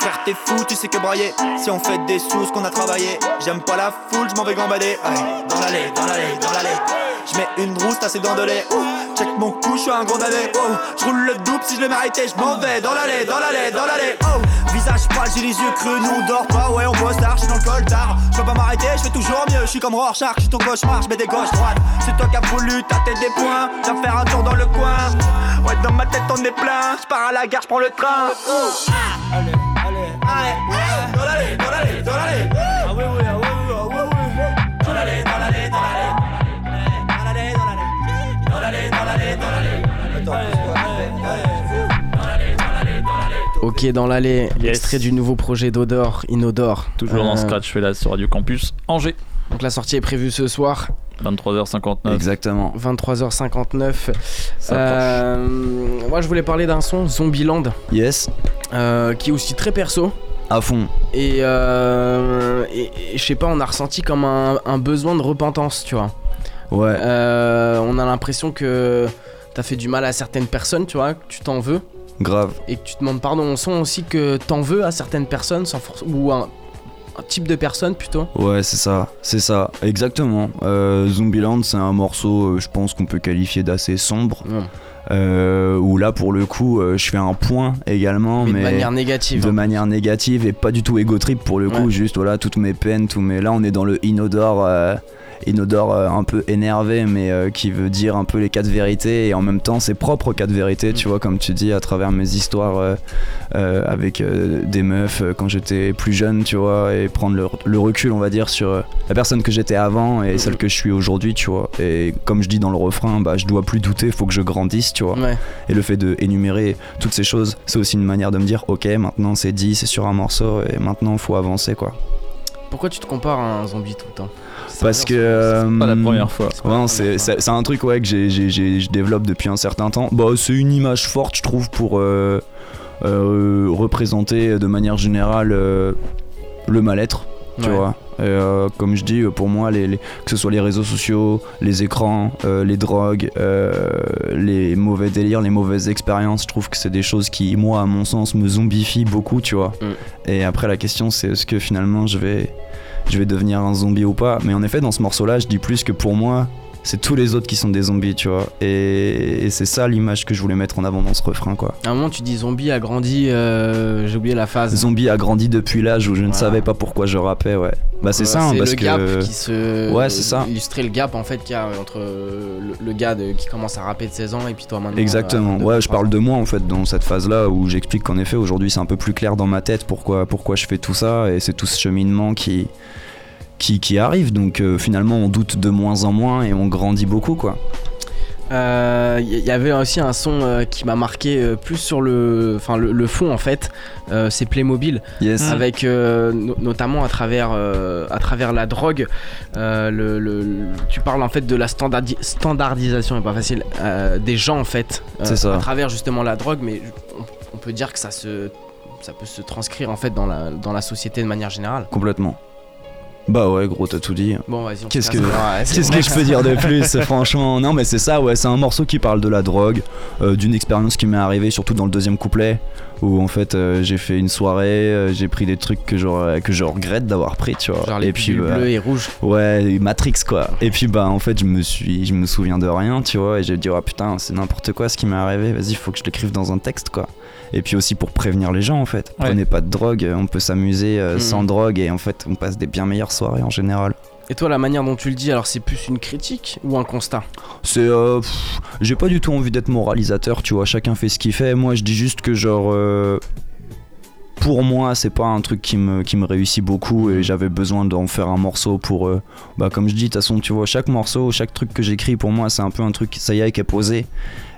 Speaker 10: Faire t'es fou, tu sais que brailler. Si on fait des sous, ce qu'on a travaillé. J'aime pas la foule, je m'en vais gambader. Dans l'allée, dans l'allée, dans l'allée. Je mets une rousse, t'as ses dents de lait. Check mon cou, je suis un navet. Oh, je roule le double si je le méritais. Je m'en vais dans l'allée, dans l'allée, dans l'allée. Oh, visage pâle, j'ai les yeux creux. Nous on dort pas, ouais, on bosse tard. Je suis dans le coltard. Je peux pas m'arrêter, je fais toujours mieux. Je suis comme Rorschach, je suis ton cauchemar. Je mets des gauches droites. C'est toi qui as voulu tâter des points. Viens faire un tour dans le coin. Ouais, dans ma tête, on est plein. Je pars à la gare, je prends le train. Dans l'allée.
Speaker 8: Ok, dans l'allée, extrait du nouveau projet d'Odor, Inodore.
Speaker 7: Toujours dans
Speaker 8: Euh,
Speaker 7: Scratch fait là sur Radio Campus Angers.
Speaker 8: Donc la sortie est prévue ce soir,
Speaker 7: 23h59.
Speaker 9: Exactement.
Speaker 8: 23h59.
Speaker 7: Ça
Speaker 8: Euh, moi, je voulais parler d'un son, Zombieland,
Speaker 9: Yes,
Speaker 8: euh, qui est aussi très perso.
Speaker 9: à fond.
Speaker 8: Et, euh, et- et je sais pas, on a ressenti comme un, un besoin de repentance, tu vois.
Speaker 9: Ouais,
Speaker 8: Euh, on a l'impression que t'as fait du mal à certaines personnes, tu vois, que tu t'en veux.
Speaker 9: grave.
Speaker 8: et que tu demandes pardon, on sent aussi que t'en veux à certaines personnes sans force ou un, un type de personne plutôt.
Speaker 9: Ouais, c'est ça, c'est ça, exactement. Euh, Zombieland, c'est un morceau, euh, je pense qu'on peut qualifier d'assez sombre. Euh, où là, pour le coup, euh, je fais un point également,
Speaker 8: Mais
Speaker 9: mais,
Speaker 8: de manière négative.
Speaker 9: de
Speaker 8: hein.
Speaker 9: manière négative et pas du tout égo trip pour le coup.
Speaker 8: Ouais.
Speaker 9: Juste voilà, toutes mes peines, tous mes. Là, on est dans le inodore. euh, Inodore euh, un peu énervé mais euh, qui veut dire un peu les quatre vérités et en même temps ses propres quatre vérités tu vois comme tu dis à travers mes histoires euh, avec des meufs quand j'étais plus jeune tu vois et prendre le, le recul on va dire sur la personne que j'étais avant et celle que je suis aujourd'hui tu vois et comme je dis dans le refrain bah je dois plus douter faut que je grandisse tu vois
Speaker 8: Ouais.
Speaker 9: et le fait de énumérer toutes ces choses c'est aussi une manière de me dire ok maintenant c'est dit c'est sur un morceau et maintenant faut avancer quoi
Speaker 8: Pourquoi tu te compares à un zombie tout le temps? C'est
Speaker 9: parce que
Speaker 8: bizarre,
Speaker 7: Pas la
Speaker 9: euh,
Speaker 7: première fois.
Speaker 9: Ouais, c'est, c'est- c'est un truc ouais, que j'ai, j'ai- j'ai- je développe depuis un certain temps. Bah, c'est une image forte, je trouve, pour euh, euh, représenter de manière générale euh, le mal-être, tu
Speaker 8: Ouais.
Speaker 9: vois. Et, euh, comme je dis, pour moi, les, les- que ce soit les réseaux sociaux, les écrans, euh, les drogues, euh, les mauvais délires, les mauvaises expériences, je trouve que c'est des choses qui, moi, à mon sens, me zombifient beaucoup, tu vois.
Speaker 8: Mm.
Speaker 9: Et après, la question, c'est est-ce que finalement je vais, je vais devenir un zombie ou pas Mais en effet, dans ce morceau-là, je dis plus que pour moi, c'est tous les autres qui sont des zombies, tu vois. Et, et c'est ça l'image que je voulais mettre en avant dans ce refrain, quoi.
Speaker 8: À un moment, tu dis zombie a grandi, euh, j'ai oublié la phase.
Speaker 9: Zombie a grandi depuis l'âge où je ne
Speaker 8: Voilà.
Speaker 9: savais pas pourquoi je rappais, ouais. Bah, c'est
Speaker 8: Euh,
Speaker 9: ça, hein,
Speaker 8: c'est
Speaker 9: parce
Speaker 8: le
Speaker 9: que.
Speaker 8: gap qui se.
Speaker 9: Ouais, c'est ça.
Speaker 8: Illustrer le gap en fait qu'il y a entre euh, le, le gars de- qui commence à rapper de 16 ans et puis toi maintenant.
Speaker 9: Exactement.
Speaker 8: euh,
Speaker 9: ouais, je
Speaker 8: 23
Speaker 9: parle de moi en fait dans cette phase-là où j'explique qu'en effet aujourd'hui c'est un peu plus clair dans ma tête pourquoi pourquoi je fais tout ça et c'est tout ce cheminement qui qui, qui arrive. Donc euh, finalement on doute de moins en moins et on grandit beaucoup quoi.
Speaker 8: Euh, Il y avait aussi un son euh, qui m'a marqué euh, plus sur le, enfin le, le fond en fait, euh, c'est Playmobil,
Speaker 9: Yes.
Speaker 8: avec euh, no- notamment à travers, euh, à travers la drogue. euh, le, le- tu parles en fait de la standardi- standardisation, pas facile, euh, des gens en fait, euh,
Speaker 9: ça.
Speaker 8: à travers justement la drogue, mais on, on peut dire que ça se, ça peut se transcrire en fait dans la, dans la société de manière générale.
Speaker 9: Complètement. Bah ouais gros t'as tout dit.
Speaker 8: Bon vas-y. on
Speaker 9: Qu'est-ce que, qu'est-ce que je peux dire de *laughs* plus franchement? Non mais c'est ça ouais c'est un morceau qui parle de la drogue, euh, d'une expérience qui m'est arrivée surtout dans le deuxième couplet où en fait euh, j'ai fait une soirée, euh, j'ai pris des trucs que je, que je regrette d'avoir pris tu vois.
Speaker 8: Genre les
Speaker 9: et puis
Speaker 8: pilules
Speaker 9: bah,
Speaker 8: bleues et rouges.
Speaker 9: Ouais, Matrix quoi. Et puis bah en fait je me suis, je me souviens de rien, tu vois, et j'ai dit oh putain c'est n'importe quoi ce qui m'est arrivé. Vas-y faut que je l'écrive dans un texte quoi. Et puis aussi pour prévenir les gens en fait.
Speaker 7: Ouais.
Speaker 9: Prenez pas de drogue, on peut s'amuser euh,
Speaker 8: Mhm.
Speaker 9: sans drogue et en fait on passe des bien meilleures soirées en général.
Speaker 8: Et toi, la manière dont tu le dis, alors c'est plus une critique ou un constat?
Speaker 9: C'est euh, j'ai pas du tout envie d'être moralisateur, tu vois. Chacun fait ce qu'il fait. Moi je dis juste que genre euh, pour moi, c'est pas un truc qui me, qui me réussit beaucoup et j'avais besoin d'en faire un morceau pour. euh, bah, comme je dis, de toute façon, tu vois, chaque morceau, chaque truc que j'écris, pour moi, c'est un peu un truc, ça y est, qui est posé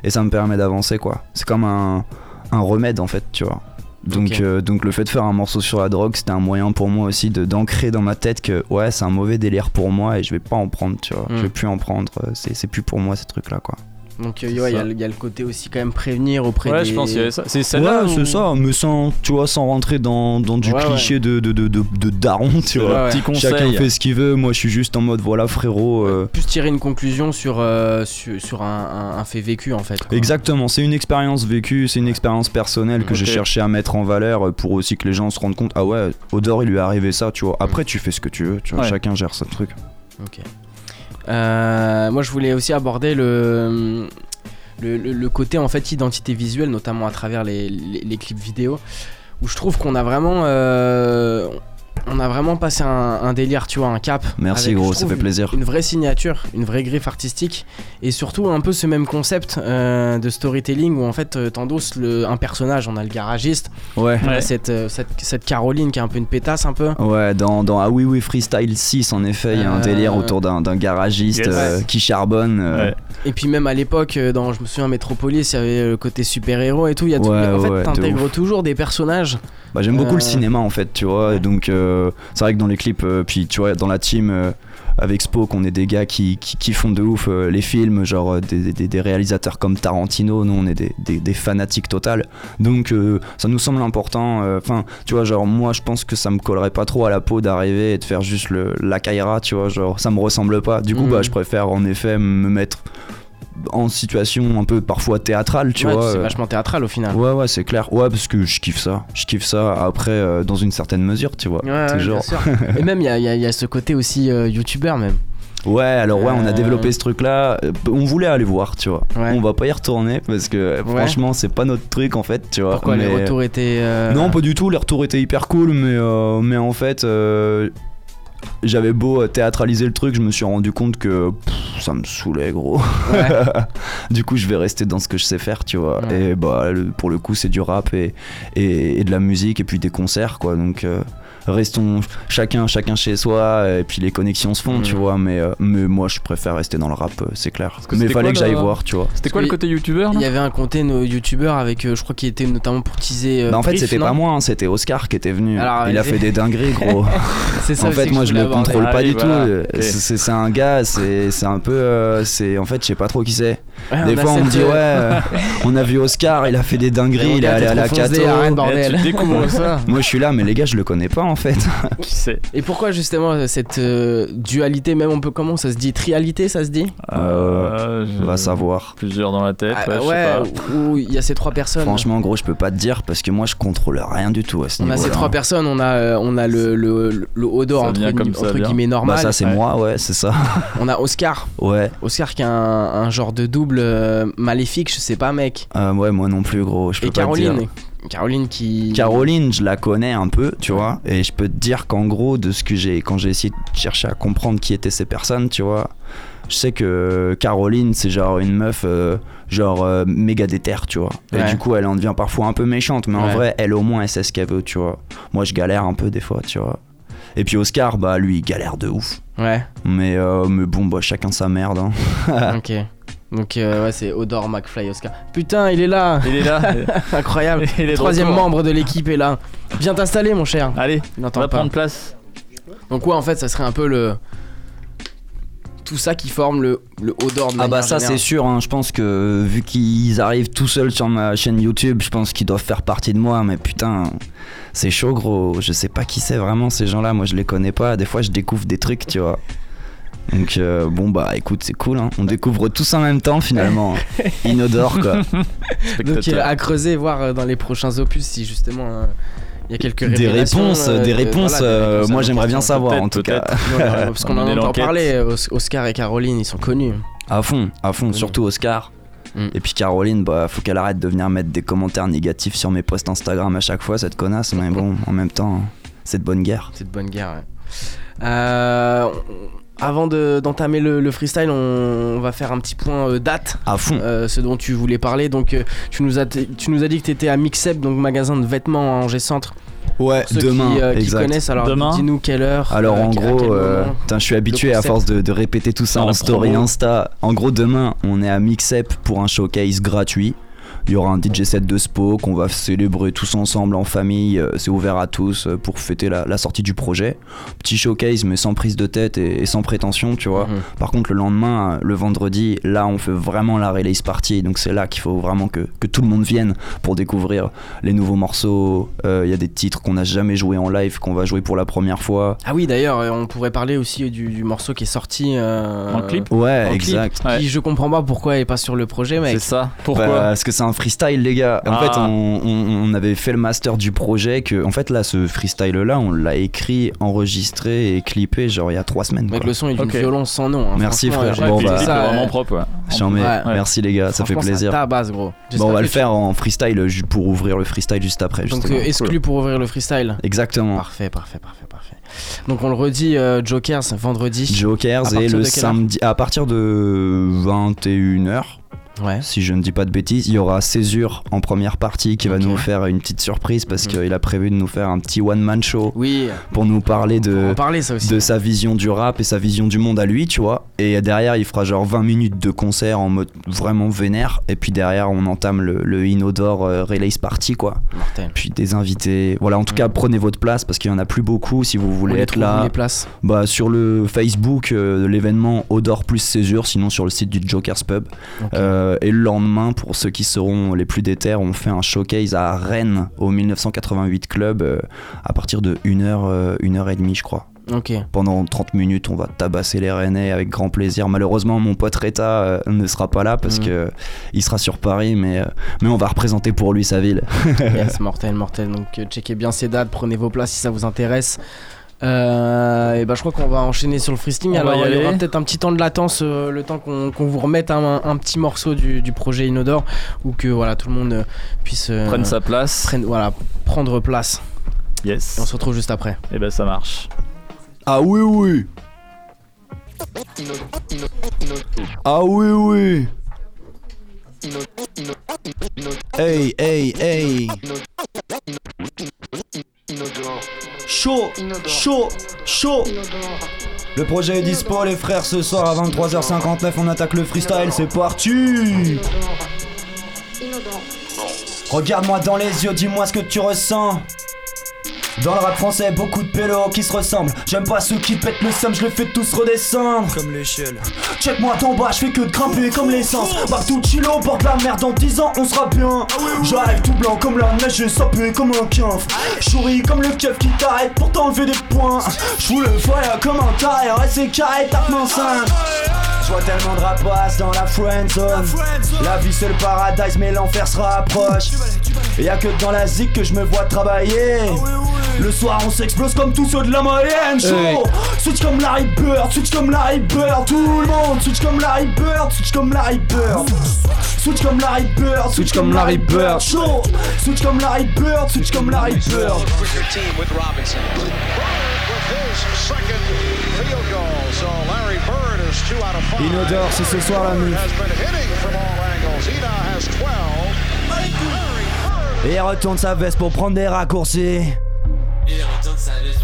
Speaker 9: et ça me permet d'avancer, quoi. C'est comme un, un remède, en fait, tu vois. Donc, euh, donc le fait de faire un morceau sur la drogue, c'était un moyen pour moi aussi de d'ancrer dans ma tête que ouais, c'est un mauvais délire pour moi et je vais pas en prendre, tu vois.
Speaker 8: Mm.
Speaker 9: Je vais plus en prendre. euh, C'est c'est plus pour moi ces trucs-là, quoi.
Speaker 8: Donc, euh, ouais, il y, a le- il y a le côté aussi quand même prévenir auprès
Speaker 7: Ouais,
Speaker 8: des.
Speaker 7: je pense avait ça. C'est celle-là.
Speaker 9: Ouais,
Speaker 7: ou-
Speaker 9: c'est ça, mais sans, tu vois, sans rentrer dans, dans du
Speaker 8: Ouais,
Speaker 9: cliché De, de, de, de, de daron, tu vois.
Speaker 7: le petit conseil.
Speaker 9: Chacun fait ce qu'il veut, moi je suis juste en mode voilà frérot. euh,
Speaker 8: Plus tirer une conclusion sur, euh, sur, sur un, un- un fait vécu en fait. quoi.
Speaker 9: Exactement, c'est une expérience vécue, c'est une expérience personnelle que j'ai cherché à mettre en valeur pour aussi que les gens se rendent compte, ah ouais, Odor il lui est arrivé ça, tu vois. Après tu fais ce que tu veux, tu vois,
Speaker 7: Ouais.
Speaker 9: chacun gère son truc.
Speaker 8: Ok. Euh, moi, je voulais aussi aborder le, le, côté en fait identité visuelle, notamment à travers les clips vidéo, où je trouve qu'on a vraiment, euh, on a vraiment passé un, un délire, tu vois, un cap.
Speaker 9: Merci
Speaker 8: avec,
Speaker 9: gros, ça fait plaisir.
Speaker 8: Une vraie signature, une vraie griffe artistique, et surtout un peu ce même concept euh, de storytelling où en fait euh, t'endosses le- un personnage, on a le garagiste,
Speaker 9: Ouais.
Speaker 8: on a
Speaker 7: Ouais.
Speaker 8: cette, euh, cette, cette Caroline qui est un peu une pétasse un peu.
Speaker 9: Ouais, dans, dans Ah oui oui Freestyle 6, en effet, il y a un délire autour d'un d'un garagiste
Speaker 7: Yes.
Speaker 9: euh, qui charbonne. euh,
Speaker 7: Ouais.
Speaker 8: Et puis même à l'époque, dans je me souviens Metropolis, il y avait le côté super-héros et tout. Il y a tout-
Speaker 9: Ouais,
Speaker 8: en fait, t'intègres toujours des personnages.
Speaker 9: Bah, j'aime beaucoup le cinéma en fait, tu vois. Et donc, euh, c'est vrai que dans les clips, euh, puis tu vois, dans la team euh, avec Spoke, on est des gars qui, qui, qui font de ouf euh, les films, genre euh, des, des, des réalisateurs comme Tarantino. Nous, on est des, des, fanatiques total. Donc, euh, ça nous semble important. euh, Enfin, tu vois, genre, moi, je pense que ça me collerait pas trop à la peau d'arriver et de faire juste le, la Kaira, tu vois. Genre, ça me ressemble pas. Du coup,
Speaker 8: Mhm.
Speaker 9: bah, je préfère en effet me mettre en situation un peu parfois théâtrale, tu
Speaker 8: Ouais,
Speaker 9: vois.
Speaker 8: c'est
Speaker 9: euh,
Speaker 8: vachement théâtral au final.
Speaker 9: Ouais, ouais, c'est clair. Ouais, parce que je kiffe ça. Je kiffe ça après, euh, dans une certaine mesure, tu vois.
Speaker 8: Ouais, ouais, sûr. *laughs* Et même, il y a, y a- y a ce côté aussi euh, youtubeur même.
Speaker 9: Ouais, alors ouais, on a développé ce truc-là. On voulait aller voir, tu vois.
Speaker 8: Ouais.
Speaker 9: On va pas y retourner parce que
Speaker 8: Ouais.
Speaker 9: franchement, c'est pas notre truc en fait, tu vois.
Speaker 8: Pourquoi les retours étaient. euh,
Speaker 9: Non, pas du tout. Les retours étaient hyper cool, mais, euh, mais en fait, euh, j'avais beau euh, théâtraliser le truc, je me suis rendu compte que pff, ça me saoulait, gros.
Speaker 8: Ouais. *laughs*
Speaker 9: du coup, je vais rester dans ce que je sais faire, tu vois.
Speaker 8: Ouais.
Speaker 9: Et bah, le- pour le coup, c'est du rap et, et, et de la musique et puis des concerts, quoi. Donc. euh, Restons chacun, chacun chez soi, et puis les connexions se font, tu vois. Mais, euh, mais moi, je préfère rester dans le rap, euh, c'est clair.
Speaker 7: que
Speaker 9: Mais fallait
Speaker 7: quoi,
Speaker 9: que j'aille
Speaker 7: le-
Speaker 9: voir, tu vois.
Speaker 7: C'était quoi le côté youtubeur
Speaker 8: Il y avait un compté nos youtubeurs avec, euh, je crois qu'il était notamment pour teaser. euh,
Speaker 9: Bah, en fait, c'était pas moi, hein, c'était Oscar qui était venu.
Speaker 8: Alors,
Speaker 9: Il a fait des dingueries, gros. *laughs*
Speaker 8: C'est ça
Speaker 9: en fait, moi, je le contrôle
Speaker 7: Ah
Speaker 9: pas
Speaker 7: oui,
Speaker 9: du tout. C'est- un gars, c'est c'est un peu. c'est En fait, je sais pas trop qui c'est.
Speaker 8: Ouais,
Speaker 9: Des
Speaker 8: a
Speaker 9: fois, on me dit, ouais, *laughs* on a vu Oscar, il a fait des dingueries, il est allé à la Cato.
Speaker 7: Eh, *laughs*
Speaker 9: Moi, je suis là, mais les gars, je le connais pas en fait. *laughs*
Speaker 7: Qui c'est
Speaker 8: Et pourquoi justement cette euh, dualité, même on peut comment ça se dit? Trialité, ça se dit?
Speaker 9: Euh,
Speaker 7: je-
Speaker 9: On va savoir.
Speaker 7: Plusieurs dans la tête,
Speaker 8: Ah,
Speaker 7: ouais, je sais
Speaker 8: Ouais,
Speaker 7: pas.
Speaker 8: où il y a ces trois personnes.
Speaker 9: Franchement, gros, je peux pas te dire parce que moi, je contrôle rien du tout à ce
Speaker 8: On a ces trois personnes, on a, euh, on a le, le, le Odor
Speaker 7: Ça
Speaker 8: entre,
Speaker 7: comme ça
Speaker 8: entre
Speaker 7: vient.
Speaker 8: guillemets
Speaker 9: Bah,
Speaker 8: normal.
Speaker 9: ça, c'est
Speaker 7: Ouais.
Speaker 9: moi, ouais, c'est ça.
Speaker 8: On a Oscar. *laughs*
Speaker 9: Ouais.
Speaker 8: Oscar qui a un, un genre de double euh, maléfique, je sais pas mec.
Speaker 9: Euh, ouais, moi non plus, gros. Je peux
Speaker 8: Et
Speaker 9: pas te dire.
Speaker 8: Caroline. Qui.
Speaker 9: Caroline, je la connais un peu, tu vois, et je peux te dire qu'en gros, de ce que j'ai, quand j'ai essayé de chercher à comprendre qui étaient ces personnes, tu vois, je sais que Caroline, c'est genre une meuf, euh, genre euh, méga déter, tu vois. Et du coup, elle en devient parfois un peu méchante, mais en vrai, elle au moins, elle sait ce qu'elle veut, tu vois. Moi, je galère un peu des fois, tu vois. Et puis Oscar, bah lui, il galère de ouf.
Speaker 8: Ouais,
Speaker 9: Mais, euh, mais bon, bah chacun sa merde. Hein. *laughs*
Speaker 8: ok. Donc euh, ouais, c'est Odor, McFly, Oscar. Putain, il est là
Speaker 7: Il est là. *laughs*
Speaker 8: Incroyable *laughs*
Speaker 7: Il est
Speaker 8: Troisième membre de l'équipe est là. Viens t'installer mon cher.
Speaker 7: Allez,
Speaker 8: Il
Speaker 7: on
Speaker 8: n'entend
Speaker 7: va
Speaker 8: pas.
Speaker 7: prendre place.
Speaker 8: Donc ouais, en fait, ça serait un peu le... Tout ça qui forme le, le Odor de
Speaker 9: Ah bah ça c'est sûr, hein. je pense que vu qu'ils arrivent tout seuls sur ma chaîne YouTube, je pense qu'ils doivent faire partie de moi, mais putain, c'est chaud gros, je sais pas qui c'est vraiment ces gens-là, moi je les connais pas, des fois je découvre des trucs, tu vois. Donc euh, bon bah écoute c'est cool, hein. on découvre tous en même temps finalement, *laughs* inodore quoi.
Speaker 8: Donc euh, à creuser, voir euh, dans les prochains opus si justement euh, il y a quelques
Speaker 9: Des réponses,
Speaker 8: euh,
Speaker 9: des
Speaker 8: de-
Speaker 9: réponses,
Speaker 8: voilà, des réponses
Speaker 9: moi j'aimerais bien savoir en tout cas.
Speaker 8: parce qu'on *laughs* en parler, euh, Os- Oscar et Caroline, ils sont connus.
Speaker 9: À fond, à fond, surtout Oscar.
Speaker 8: Mm.
Speaker 9: Et puis Caroline, bah faut qu'elle arrête de venir mettre des commentaires négatifs sur mes posts Instagram à chaque fois, cette connasse, mais bon, en même temps, c'est de bonne guerre.
Speaker 8: C'est de bonne guerre, ouais. Euh, avant de- d'entamer le, le freestyle, on, on va faire un petit point euh, date,
Speaker 9: À fond.
Speaker 8: euh, ce dont tu voulais parler. Donc, euh, tu, nous as tu nous as dit que tu étais à Mixep, donc magasin de vêtements à Angers Centre.
Speaker 9: Ouais,
Speaker 8: Pour ceux
Speaker 9: demain,
Speaker 8: qui, euh, qui
Speaker 9: exact.
Speaker 8: connaissent, alors
Speaker 7: Demain.
Speaker 8: dis-nous quelle heure.
Speaker 9: Alors
Speaker 8: euh,
Speaker 9: en gros, euh, putain, je suis habitué à force de, de répéter tout ça en story
Speaker 7: promo.
Speaker 9: Insta. En gros, demain, on est à Mixep pour un showcase gratuit. Il y aura un DJ set de Spo qu'on va célébrer tous ensemble en famille. euh, C'est ouvert à tous euh, pour fêter la, la sortie du projet. Petit showcase, mais sans prise de tête et, et sans prétention, tu vois.
Speaker 8: Mhm.
Speaker 9: Par contre, le lendemain, le vendredi, là, on fait vraiment la release party. Donc c'est là qu'il faut vraiment que, que tout le monde vienne pour découvrir les nouveaux morceaux. Euh, Il y a des titres qu'on n'a jamais joué en live, qu'on va jouer pour la première fois.
Speaker 8: Ah oui, d'ailleurs, on pourrait parler aussi du, du morceau qui est sorti euh,
Speaker 7: En clip
Speaker 9: Ouais,
Speaker 8: en clip,
Speaker 9: exact.
Speaker 7: Ouais.
Speaker 8: qui, je comprends pas pourquoi il est pas sur le projet, mec.
Speaker 7: C'est ça. Pourquoi
Speaker 9: Bah, Parce que c'est un freestyle, les gars. En
Speaker 7: Ah.
Speaker 9: fait, on, on- on avait fait le master du projet. Que, en fait, là, ce freestyle-là, on l'a écrit, enregistré et clippé, genre il y a trois semaines.
Speaker 8: Mec, le son est d'une violence sans nom. hein.
Speaker 9: Merci, frère.
Speaker 8: j'ai
Speaker 9: Bon, bah,
Speaker 8: ça,
Speaker 7: vraiment
Speaker 8: euh,
Speaker 7: propre. ouais.
Speaker 9: J'en mets.
Speaker 8: Ouais.
Speaker 9: Merci, les gars, ça fait plaisir.
Speaker 8: Ta base, gros.
Speaker 9: Bon, on va le faire en freestyle euh, pour ouvrir le freestyle juste après.
Speaker 8: Donc euh, exclu pour ouvrir le freestyle.
Speaker 9: Exactement.
Speaker 8: Parfait, parfait, parfait, parfait. Donc on le redit, euh, Jokers, vendredi.
Speaker 9: Jokers et le samedi à partir de 21h
Speaker 8: Ouais.
Speaker 9: si je ne dis pas de bêtises il y aura Césure en première partie qui va nous faire une petite surprise parce
Speaker 8: Mhm.
Speaker 9: qu'il a prévu de nous faire un petit one man show
Speaker 8: Oui,
Speaker 9: pour nous parler de
Speaker 8: en parler ça aussi.
Speaker 9: de sa vision du rap et sa vision du monde à lui, tu vois. Et derrière, il fera genre 20 minutes de concert en mode vraiment vénère. Et puis derrière, on entame le, le Inodore euh, Release Party, quoi. Puis des invités. Voilà, en tout cas, prenez votre place parce qu'il y en a plus beaucoup si vous voulez être là.
Speaker 8: les places?
Speaker 9: Bah, sur le Facebook euh, l'événement Odor plus Césure, sinon sur le site du Joker's Pub. Euh, et le lendemain, pour ceux qui seront les plus déter, on fait un showcase à Rennes au 1988 Club euh, à partir de 1h, 1h30, je crois pendant 30 minutes on va tabasser les Rennais avec grand plaisir malheureusement mon pote Reta euh, ne sera pas là parce
Speaker 8: Mhm.
Speaker 9: que il sera sur Paris mais, euh, mais on va représenter pour lui sa ville
Speaker 8: yes, mortel, mortel. Donc euh, checkez bien ces dates, prenez vos places si ça vous intéresse. Euh, et bah je crois qu'on va enchaîner sur le freestyle. Alors il y aura peut-être un petit temps de latence, euh, le temps qu'on vous remette un, un petit morceau du, du projet Inodore ou que voilà tout le monde euh, puisse euh,
Speaker 7: Prenne sa place.
Speaker 8: prenne- voilà prendre place.
Speaker 7: Yes.
Speaker 8: Et on se retrouve juste après.
Speaker 7: Et ben ça marche.
Speaker 9: ah oui oui ah oui oui hey hey hey chaud chaud chaud. Le projet est dispo les frères ce soir à 23h59 on attaque le freestyle c'est parti. Regarde-moi dans les yeux, dis-moi ce que tu ressens. Dans le rap français, beaucoup de pélos qui se ressemblent. J'aime pas ceux qui pètent le somme, je les fais tous redescendre. Comme l'échelle. Check-moi d'en bas, je fais que de grimper comme l'essence. Partout chilo, porte la merde, dans 10 ans on sera bien. J'arrive tout blanc comme la neige, je sapé comme un quinf. J'ouris comme le keuf qui t'arrête pour t'enlever des points. J'fous le foyer comme un taré, reste carré, tape main vois tellement de rapaces dans la friend zone. La vie c'est le paradise, mais l'enfer se rapproche. Y'a que dans la zik que je me vois travailler. Le soir on s'explose comme tous ceux de la moyenne. Chaud. Switch comme Larry Bird, switch comme Larry Bird. Tout le monde switch comme Larry Bird, switch comme Larry Bird. Switch comme Larry Bird, switch comme Larry Bird. Chaud. Switch comme Larry Bird, switch comme Larry Bird. Inodore, c'est ce soir la nuit. Et il retourne sa veste pour prendre des raccourcis. Sa veste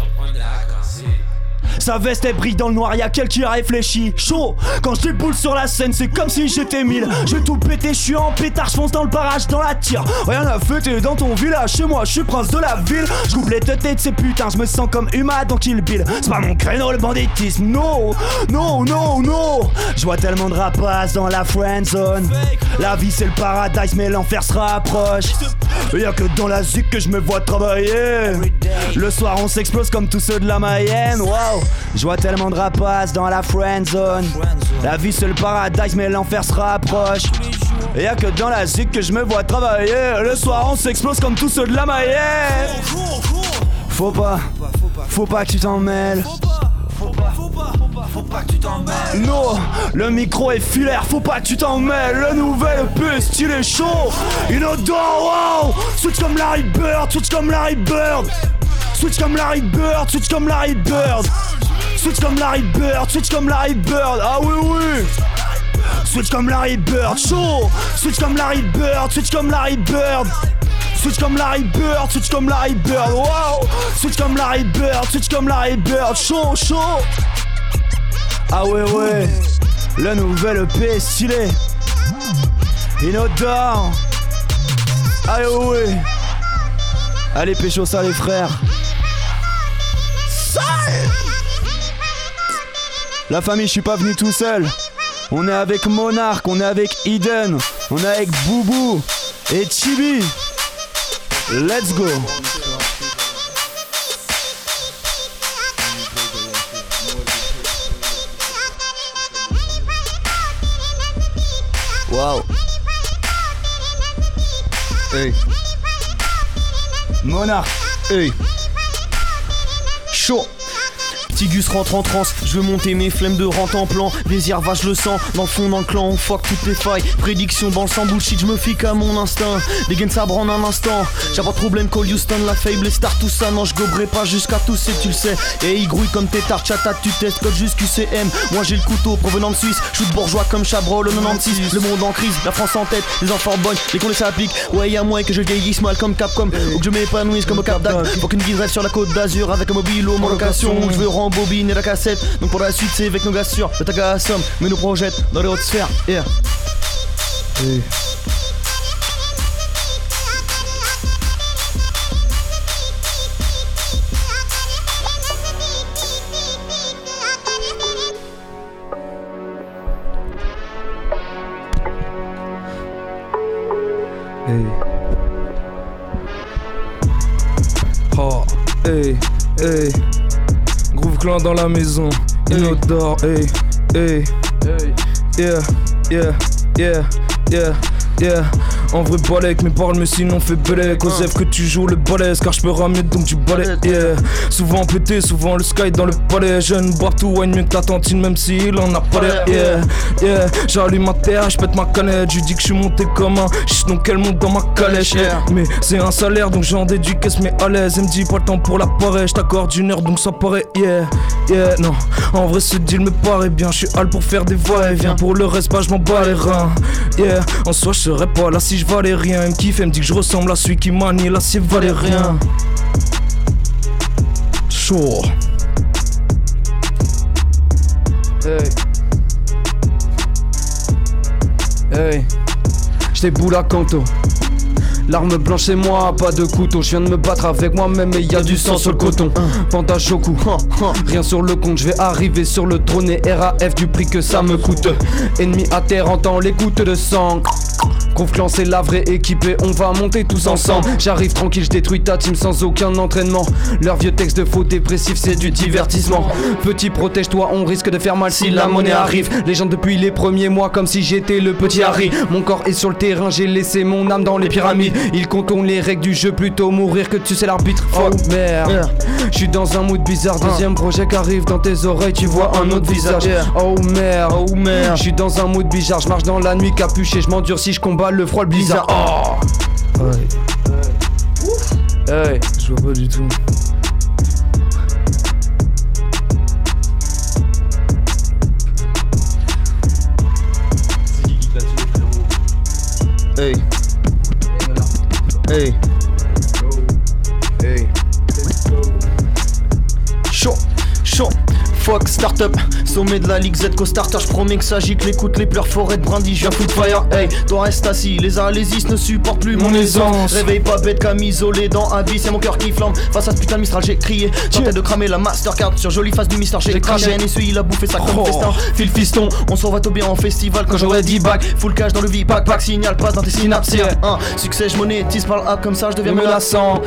Speaker 9: elle brille dans le noir, y'a quelqu'un qui a réfléchi. Chaud, quand je déboule sur la scène, c'est comme si j'étais mille. Je tout péter, je suis en pétard, je fonce dans le barrage, dans la tire. Rien à fêter dans ton village, chez moi, je suis prince de la ville. Je coupe les têtes de ces putains, je me sens comme Huma dans Kill Bill. C'est pas mon créneau le banditisme, non, non, non, non. Je vois tellement de rapaces dans la friend zone. La vie c'est le paradise, mais l'enfer se rapproche. Y'a que dans la zik que je me vois travailler. Le soir on s'explose comme tous ceux de la Mayenne. Wow, je vois tellement de rapaces dans la friend zone. La vie c'est le paradise, mais l'enfer se rapproche. Y'a que dans la zik que je me vois travailler. Le soir on s'explose comme tous ceux de la Mayenne. Faut pas, faut pas que tu t'en mêles. Non, le micro est filaire, faut pas que tu t'en mêles. Le nouvel EP style est chaud. Inodore, wow. Switch comme Larry Bird, switch comme Larry Bird. Switch comme Larry Bird, switch comme Larry Bird. Switch comme Larry Bird, switch comme Larry Bird. Ah oui, oui. Switch comme Larry Bird, chaud. Switch comme Larry Bird, switch comme Larry Bird. Switch comme Larry Bird, switch comme Larry Bird, wow Switch comme Larry Bird, switch comme Larry Bird, chaud, chaud Ah ouais ouais, le nouvel EP est stylé Inodore, oh ouais. Allez, pécho ça, les frères. La famille, je suis pas venu tout seul. On est avec Monarch, on est avec Eden, on est avec Boubou et Chibi. Let's go. Wow. Hey. Monarch. Hey. Chaud.
Speaker 11: Petit Gus rentre en transe, je veux monter mes flemmes de rente en plan. Désir va, je le sens, dans le fond, dans le clan, on fuck toutes les failles. Prédiction dans le sang bullshit, je me fique à mon instinct. Dégaine ça en un instant. J'ai pas de problème, call Houston, la faible star, tout ça. Non, je goberai pas jusqu'à tous, et tu le sais. Et il grouille comme tes tartes, chata, tu testes, code juste. Moi j'ai le couteau provenant de Suisse, shoot bourgeois comme Chabrol, le 96. Le monde en crise, la France en tête, les enfants bonnes, les cons s'appliquent. Ouais, y'a moins que je vieillisse mal comme Capcom, ou que je m'épanouisse comme au Cap. Faut qu'une guise rêve sur la côte d'Azur avec un mobile mon location. Je veux rembobiner la cassette. Donc pour la suite, c'est avec nos gars sûrs. Le tag à somme, mais nous projette dans les hautes sphères. Hey.
Speaker 12: Hey, hey. Groove clan dans la maison. Inodore, hey, hey. Yeah, yeah, yeah, yeah, yeah. En vrai balèque, mes paroles, mais sinon fait belek. Osef que tu joues le balèze, car je peux ramener donc du balai. Yeah. Souvent pété, souvent le sky dans le palais. Jeune bois tout wine mieux que ta tantine, même s'il en a pas l'air. Yeah, yeah. J'allume ma terre, je pète ma canette. Je dis que je suis monté comme un chut, donc elle monte dans ma calèche. yeah. Mais c'est un salaire, donc j'en déduis qu'elle se met à l'aise. Elle me dit pas le temps pour la parée, je t'accorde une heure, donc ça paraît. Yeah, yeah, non. En vrai, ce deal me paraît bien. Je suis hal pour faire des va-et-vient. Pour le reste, pas, je m'en bats les reins. Yeah, en soi, je serais pas là si je valais rien. Elle me kiffe, elle me dit que je ressemble à celui qui manie l'acier valérien. Chaud. Hey. Hey. J'étais boule à canto. L'arme blanche c'est moi, pas de couteau. Je viens de me battre avec moi-même et y a du sang sur le coton. Bandage au cou, rien sur le compte. Je vais arriver sur le trône et RAF du prix que ça me coûte. Ennemi à terre, entend les gouttes de sang. Confiance c'est la vraie équipée, on va monter tous ensemble. J'arrive tranquille, je détruis ta team sans aucun entraînement. Leur vieux texte de faux dépressif, c'est du divertissement. Petit, protège-toi, on risque de faire mal si la monnaie arrive. Les gens depuis les premiers mois, comme si j'étais le petit Harry. Mon corps est sur le terrain, j'ai laissé mon âme dans les pyramides. Ils contournent les règles du jeu, plutôt mourir que tu sais l'arbitre. Oh merde, je suis dans un mood bizarre. Deuxième projet qui arrive dans tes oreilles, tu vois un autre visage. Oh merde, oh merde, je suis dans un mood bizarre. Je marche dans la nuit capuché, je m'endurcis, je combat le froid, le blizzard. Oh. Ouais. Je vois pas du tout.
Speaker 11: Hey. Hey. Hey. Fuck startup, sommet de la Ligue Z co-starter, je promets que ça gicle, écoute les pleurs forêt de brandy, je foutre fire, hey, toi reste assis, les alésistes ne supportent plus mon aisance, réveille pas bête comme isolé dans Abyss, c'est mon cœur qui flambe, face à ce putain de Mistral j'ai crié, tentais de cramer la Mastercard sur jolie face du Mister, j'ai craché, et celui il a bouffé ça comme
Speaker 12: Oh.
Speaker 11: festin, fil fiston, on s'en va bien en festival quand j'aurai 10 bacs, full cash dans le V-Pack, pack signal, passe dans tes synapses, yeah. Hein, succès je monétise par le app comme ça je deviens menaçant.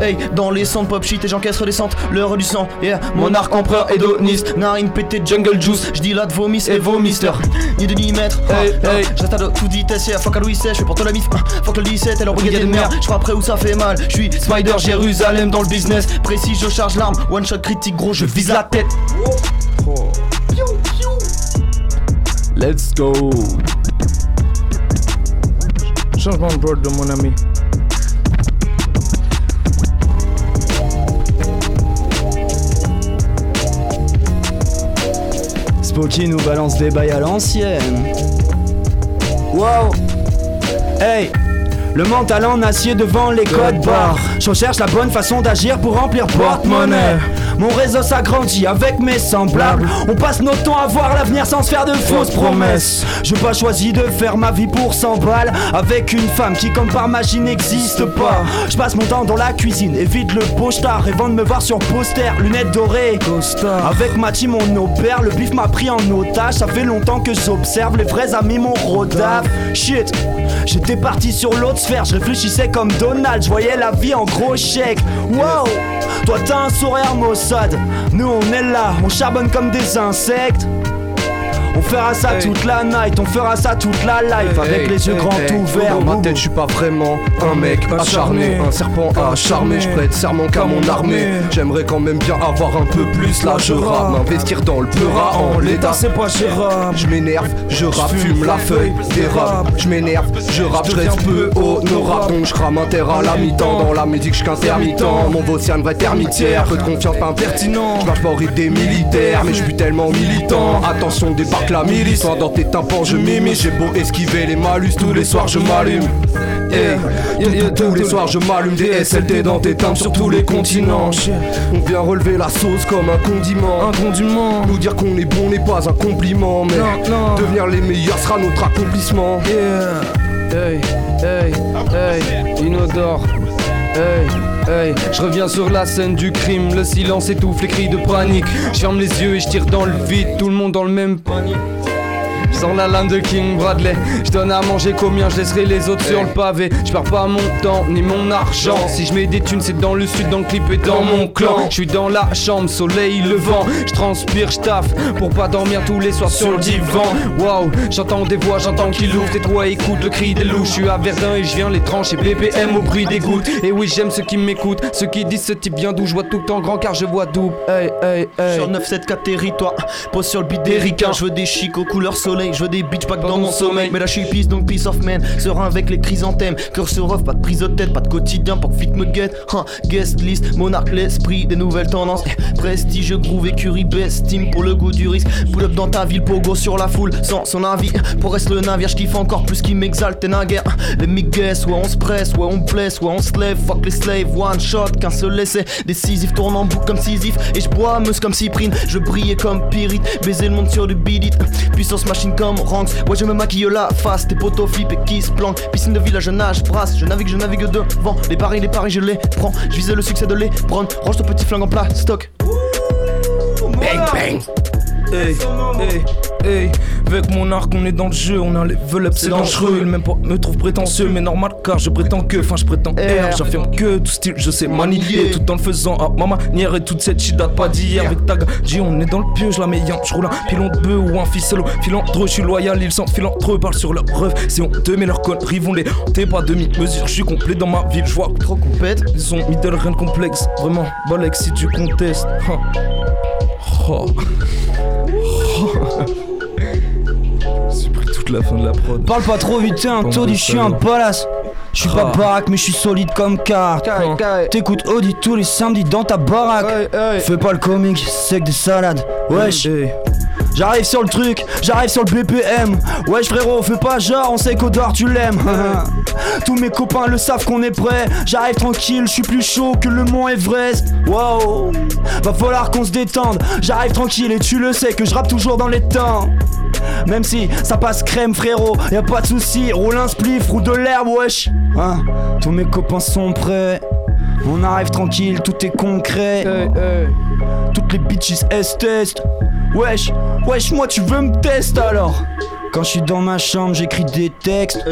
Speaker 11: Hey, dans les centres pop shit et j'encaisse redescente, l'heure du sang, yeah, monarque, empereur, hédoniste, narine pété, jungle juice, j'dis là de vomis et vomister, ni de ni mètre, hey, hey, j'attends de toute vitesse, yeah, fuck à Louis XVI, je pour toi la mif, hein, fuck le 17 et leur brigade de merde, après où ça fait mal, j'suis Spider Jérusalem dans le business, précis, je charge l'arme, one shot critique, gros, je vise la tête.
Speaker 9: Let's go.
Speaker 12: Changement de board de mon ami.
Speaker 9: Spooky nous balance des bails à l'ancienne. Wow. Hey. Le mental en acier devant les codes barres. Je recherche la bonne façon d'agir pour remplir porte-monnaie. Mon réseau s'agrandit avec mes semblables. On passe nos temps à voir l'avenir sans se faire de fausses promesses. J'ai pas choisi de faire ma vie pour 100 balles avec une femme qui, comme par magie, n'existe pas. Je passe mon temps dans la cuisine, évite le poster, rêvant de me voir sur poster, lunettes dorées. Avec ma team, on opère, le bif m'a pris en otage. Ça fait longtemps que j'observe, les vrais amis m'ont rodave. Shit, j'étais parti sur l'autre sphère, je réfléchissais comme Donald, je voyais la vie en gros chèque. Wow, toi t'as un sourire Nous on est là, on charbonne comme des insectes. On fera ça toute la night, on fera ça toute la life avec les yeux grands ouverts.
Speaker 13: Dans ma tête, je suis pas vraiment un mec acharné, un serpent à charmer. Je prête serment qu'à mon armée. J'aimerais quand même bien avoir un peu plus. Là, je rappe, m'investir dans le peura en l'état.
Speaker 9: c'est pas gérable.
Speaker 13: Je m'énerve, je rappe, fume la feuille, dérape. Je m'énerve, je rappe, je reste peu honorable. Donc je crame un terre à la mi-temps. Dans la musique, je suis qu'intermittent. Mon voisin, une vraie termitière. Peu de confiance, pas impertinent. Je marche pas au rythme des militaires, mais je suis tellement militant. Attention, débarque la milice. Dans tes tympans, je m'immisce. J'ai beau esquiver les malus, tous les soirs je m'allume. Hey, tous- les soirs je m'allume des SLT dans tes timbres sur tous les continents. On vient relever la sauce comme un condiment. Un condiment. Nous dire qu'on est bon n'est pas un compliment, mais devenir les meilleurs sera notre accomplissement.
Speaker 9: Hey, hey, hey, inodore. Hey, je reviens sur la scène du crime. Le silence étouffe les cris de panique. Je ferme les yeux et je tire dans le vide. Tout le monde dans le même panier. Je sors la lame de King Bradley. Je donne à manger combien, je laisserai les autres sur le pavé. Je perds pas mon temps ni mon argent. Si je mets des thunes, c'est dans le sud, dans le clip et dans mon clan. Je suis dans la chambre, soleil levant. Je transpire, je taffe pour pas dormir tous les soirs sur le divan. Waouh, j'entends des voix, j'entends qu'ils l'ouvrent. Tais-toi, écoute le cri des loups. Je suis à Verdun et je viens les trancher. BPM au bruit des gouttes. Et oui, j'aime ceux qui m'écoutent. Ceux qui disent ce type vient d'où je vois tout en grand car je vois double. Hey, hey, hey.
Speaker 11: Sur 974 territoire, pose sur le beat des ricains. Je veux des chics aux couleurs soleil, je veux des bitch pas que dans mon sommeil. Mais là je suis peace donc peace of man, serein avec les chrysanthèmes. Cœur sur off, pas de prise de tête, pas de quotidien pour que fit me guette. Hein, guest list, monarque l'esprit des nouvelles tendances. Eh, Prestige, groove, écurie, best team pour le goût du risque. Pull up dans ta ville, pogo sur la foule, sans son avis. Pour reste le navire, je kiffe encore plus qui m'exalte, naguère. Les migues, soit on se presse, soit on blesse, soit on se lève. Fuck les slaves, one shot, qu'un seul essai. Décisif, tourne en boucle comme Sisyphe. Et je bois meuse comme Cyprine, je brillais comme Pyrite. Baiser le monde sur du beat it. Puissance machine comme Ranks. Ouais, je me maquille la face, tes potos flip et qui se planquent. Piscine de village, je nage, brasse. Je navigue, je navigue devant. Les paris, les paris, je les prends. Je visais le succès de les Brown. Range ton petit flingue en plat, stock.
Speaker 13: Bang bang Hey, hey, hey, avec mon arc on est dans le jeu, on a un level up, c'est dangereux. Il même pas me trouve prétentieux, mais normal car je prétends que, enfin je prétends R, j'affirme que tout style je sais manier, tout en le faisant. À ma manière et toute cette shit date pas d'hier. Avec ta G, on est dans le pieu, je la mets je roule un pilon de bœuf ou un ficello, filantre, je suis loyal, ils sont filantreux, parlent sur leur rêve, c'est honteux, mais leurs conneries vont les hanter, pas demi-mesure, je suis complet dans ma ville, je vois trop compète, ils ont middle rien de complexe, vraiment, Bolex si tu contestes. Huh. Oh. Toute la fin de la prod.
Speaker 9: Parle pas trop vite, t'es un taudis, je suis un palace. Je suis pas
Speaker 13: Ah.
Speaker 9: baraque, mais je suis solide comme carte. T'écoutes Audi tous les samedis dans ta baraque. Fais pas le comique, c'est que des salades. Wesh. J'arrive sur le truc, j'arrive sur le BPM. Wesh frérot, fais pas genre, on sait qu'Odor tu l'aimes. *laughs* Tous mes copains le savent qu'on est prêt. J'arrive tranquille, je suis plus chaud que le mont Everest. Wow, va falloir qu'on se détende. J'arrive tranquille et tu le sais que je rappe toujours dans les temps. Même si ça passe crème frérot, y a pas de souci, roule un spliff, roule de l'herbe, wesh. Hein, tous mes copains sont prêts. On arrive tranquille, tout est concret. Toutes les bitches S-test. Wesh, wesh, moi tu veux me tester alors? Quand je suis dans ma chambre, j'écris des textes.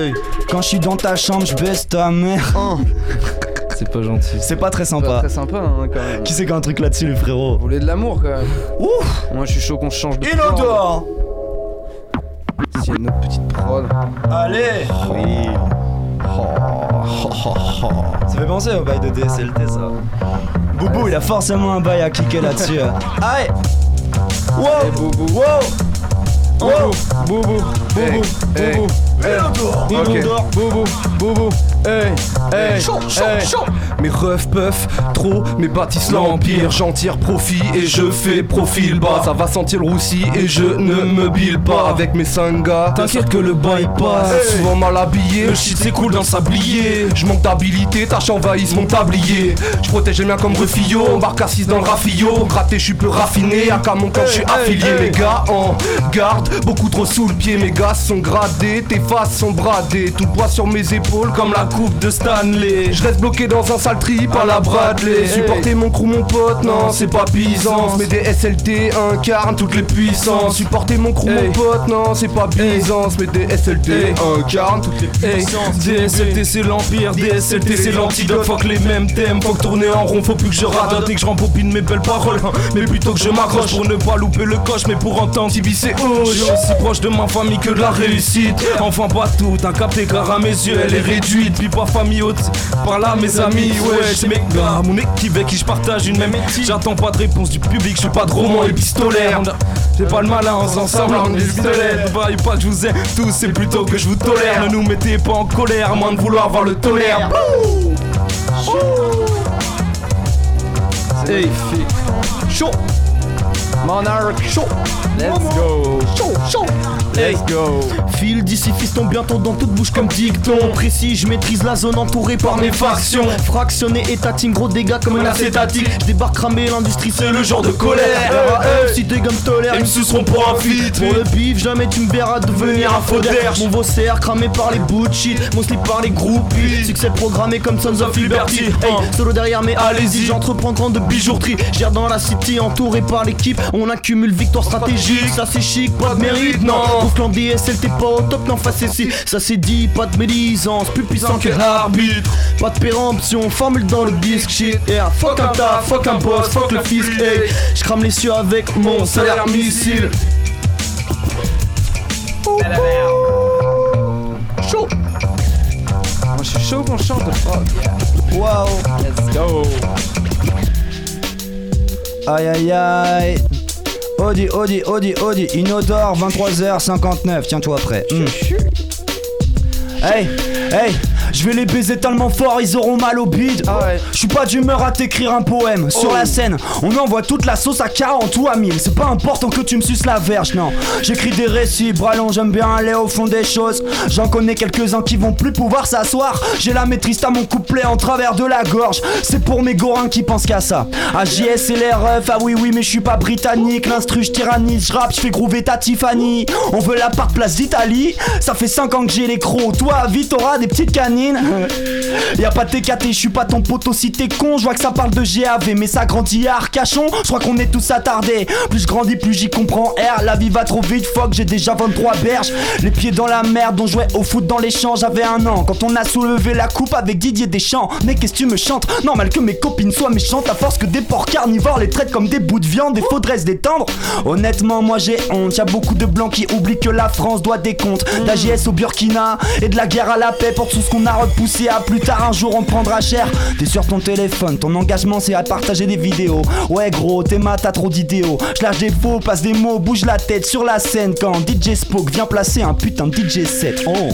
Speaker 9: Quand je suis dans ta chambre, je baisse ta mère. *laughs*
Speaker 13: C'est pas gentil.
Speaker 9: C'est pas très sympa.
Speaker 12: Pas très sympa hein, quand même.
Speaker 9: Qui c'est qui a un truc là-dessus, les frérots
Speaker 12: Vous voulez de l'amour quand même.
Speaker 9: Ouf
Speaker 12: Moi je suis chaud qu'on se change de Si y a une autre petite prod.
Speaker 9: Allez Oui Ça fait penser au bail de DSLT ça. Boubou il a forcément un bail à cliquer là-dessus. *laughs* Allez Wow Wow Wow
Speaker 12: Boubou, boubou,
Speaker 9: Hey,
Speaker 12: boubou,
Speaker 9: hey.
Speaker 12: Inodore,
Speaker 9: Ok.
Speaker 12: Inodore, boubou, boubou,
Speaker 14: hey,
Speaker 11: Chaud, chaud,
Speaker 14: hey.
Speaker 11: chaud.
Speaker 14: Mes refs peuvent trop, mes bâtissent l'empire. J'en tire profit et je fais profil bas. Ça va sentir le roussi et je ne me bile pas avec mes 5 gars.
Speaker 11: T'inquiète que le bail passe.
Speaker 14: Hey. Souvent mal habillé,
Speaker 11: Le shit s'écoule dans sablier.
Speaker 14: Je manque d'habilité, tâche envahissent mon tablier. Je protège les miens comme Refillot, embarque assise dans le rafillot. Pour gratter, je suis plus raffiné, à mon camp, je suis affilié. Mes gars en garde, beaucoup trop sous le pied. Mes gars sont gradés, tes faces sont bradées. Tout poids sur mes épaules comme la coupe de Stanley. Je reste bloqué dans un sale trip à la Bradley. Supporter mon crew, mon pote, non, c'est pas Byzance. Mais des SLT incarnent toutes les puissances. Supporter mon crew, mon pote, non, c'est pas Byzance. Mais des SLT incarnent toutes les puissances.
Speaker 11: DSLT c'est l'empire, DSLT c'est l'antidote Faut que les mêmes thèmes, faut que tourner en rond Faut plus que je radote et que je rembobine mes belles paroles. *laughs* Mais plutôt que je m'accroche pour ne pas louper le coche Mais pour entendre c'est haut Je suis aussi proche de ma famille que de la réussite Enfin pas tout, t'as capté car à mes yeux elle est réduite Puis pas famille par là mes amis Ouais c'est mes gars, mon équipe avec qui je partage une même éthique. J'attends pas de réponse du public, je suis pas de roman épistolaire. J'ai pas le malin, on s'en ensemble, on est pistolets Vaille pas que je vous aime tous, c'est plutôt que je vous tolère. Ne nous mettez pas en colère, à moins de vouloir voir le tolère
Speaker 14: Hey, chaud. Monarch, chaud.
Speaker 11: Let's go.
Speaker 14: Chaud, chaud.
Speaker 11: Let's go. File d'ici fiston bientôt dans toute bouche comme dicton. Précis, je maîtrise la zone entourée par mes factions. Fractionné étatique, gros dégâts comme un acétatique. Débarque cramer l'industrie, c'est le genre de colère. RAF, si tes gommes tolèrent, ils me suceront pour un feat Pour le bif, jamais tu me verras devenir un faux Mon vocère cramé par les bouts de shit, mon slip par les groupies. Succès programmé comme Sons of Liberty Hey, solo derrière mais allez-y, j'entreprends tant de bijouterie. Gère dans la city, entouré par l'équipe On accumule victoire stratégique, ça c'est chic, pas de mérite, non. Au clan DSL t'es pas au top, non face ici Ça c'est dit, pas de médisance, plus puissant que l'arbitre. Pas de péremption, formule dans le disque shit Yeah, fuck un taf, fuck un boss, fuck le fisc Hey, je crame les cieux avec mon salaire missile.
Speaker 12: Chaud. Moi je suis chaud qu'on chante de frog. Wow. Let's go.
Speaker 9: Aïe aïe aïe. Audi, Audi, Audi, Audi, Inodore, 23h59, tiens-toi prêt. Hmm. Hey, hey, je vais les baiser tellement fort, ils auront mal au bide. Je suis pas d'humeur à t'écrire un poème. Sur la scène, on envoie toute la sauce à 40 ou à 1000. C'est pas important que tu me suces la verge, non. J'écris des récits, bralon, j'aime bien aller au fond des choses. J'en connais quelques-uns qui vont plus pouvoir s'asseoir. J'ai la maîtrise à mon couplet en travers de la gorge. C'est pour mes gorins qui pensent qu'à ça. AJS et les refs, ah oui, oui, mais je suis pas britannique. L'instru, je tyrannise, je rappe, je fais groover ta Tiffany. On veut la part place d'Italie. Ça fait 5 ans que j'ai les crocs. Toi, vite, t'auras des petites canines. *laughs* Y'a pas de TKT, je suis pas ton poteau si t'es con. Je vois que ça parle de GAV, mais ça grandit à Arcachon. Je crois qu'on est tous attardés. Plus je grandis, plus j'y comprends. R, la vie va trop vite, fuck, j'ai déjà 23 berges. Les pieds dans la merde, on jouait au foot dans les champs. J'avais un an quand on a soulevé la coupe avec Didier Deschamps. Mais qu'est-ce que tu me chantes? Normal que mes copines soient méchantes à force que des porcs carnivores les traitent comme des bouts de viande et faudrait se détendre. Honnêtement, moi j'ai honte. Y'a beaucoup de blancs qui oublient que la France doit des comptes. D'AGS au Burkina et de la guerre à la paix pour tout ce qu'on a repoussé à plus tard. Un jour on prendra cher. T'es sur ton téléphone, ton engagement c'est à partager des vidéos. Ouais, gros, t'es mat, t'as trop d'idéaux. Je lâche des faux, passe des mots, bouge la tête sur la scène quand DJ Spoke vient placer un putain de DJ set. Oh.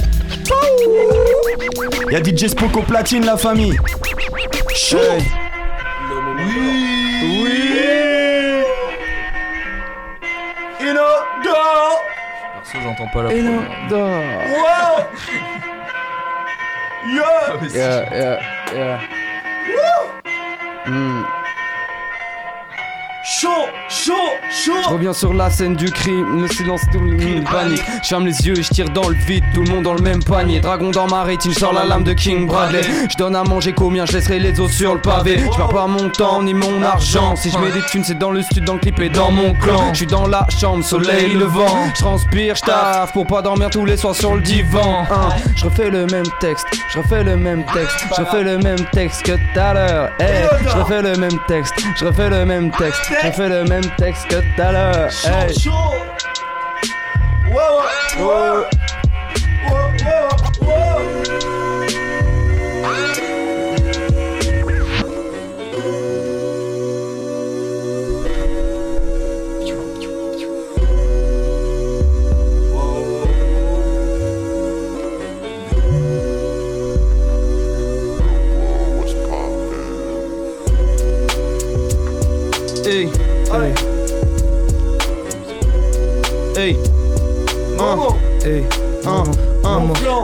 Speaker 9: Y'a DJ Spoke au platine, la famille. Chaud.
Speaker 11: Oui Oui Inodore
Speaker 6: Perso, j'entends pas la
Speaker 12: Inodore
Speaker 11: Wow Yeah
Speaker 12: Yeah, yeah, yeah. Hmm.
Speaker 11: Chaud, chaud, chaud
Speaker 12: Je reviens sur la scène du crime, le silence domine panique. Je ferme les yeux et je tire dans le vide, tout le monde dans le même panier. Dragon dans ma rétine, je sors la lame de King Bradley. Je donne à manger combien, je laisserai les os sur le pavé. Je perds pas mon temps ni mon argent. Si je mets des thunes, c'est dans le stud, dans le clip et dans mon clan. Je suis dans la chambre, soleil levant. Je transpire, je taffe pour pas dormir tous les soirs sur le divan. Hein, Je refais le même texte, je refais le même texte, je refais le même texte que tout à l'heure. Hey, je refais le même texte, je refais le même texte, je refais le même texte que tout à l'heure. Hey.
Speaker 11: Chaud Ouais, ouais, ouais Hey. Hey.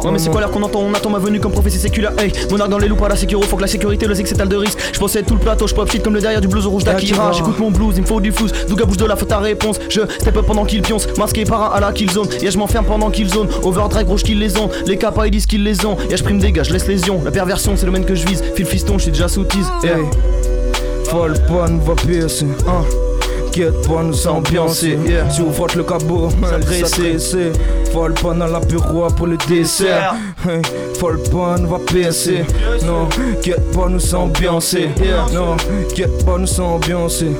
Speaker 11: Ouais mais c'est quoi l'air qu'on entend? On attend ma venue comme prophétie séculaire. Hey. Monarque dans les loups par la sécurité Faut que la sécurité le zig s'étale de risque. Je possède tout le plateau Je pop shit comme le derrière du blues rouge d'Akira. J'écoute mon blues Il me faut du flouze Douga bouge de la faute ta réponse. Je step up pendant qu'ils pionce Masqué par un à la kill zone Yeah je m'enferme pendant qu'ils zone Overdrive gros kill les ont. Les capas ils disent qu'ils les ont. Yeah je prime dégage laisse lésion La perversion c'est le domaine que je vise. Fil fiston je suis déjà sous tease.
Speaker 13: Hey. Folle bonne va hein. Guette pas nous ambiancer, yeah. Tu ouvres le cabot,
Speaker 11: dressé.
Speaker 13: Folle bonne à l'apéro pour le dessert. Hey. Folle bonne va piercer, non. Guette pas nous ambiancer, non. Guette pas nous ambiancer.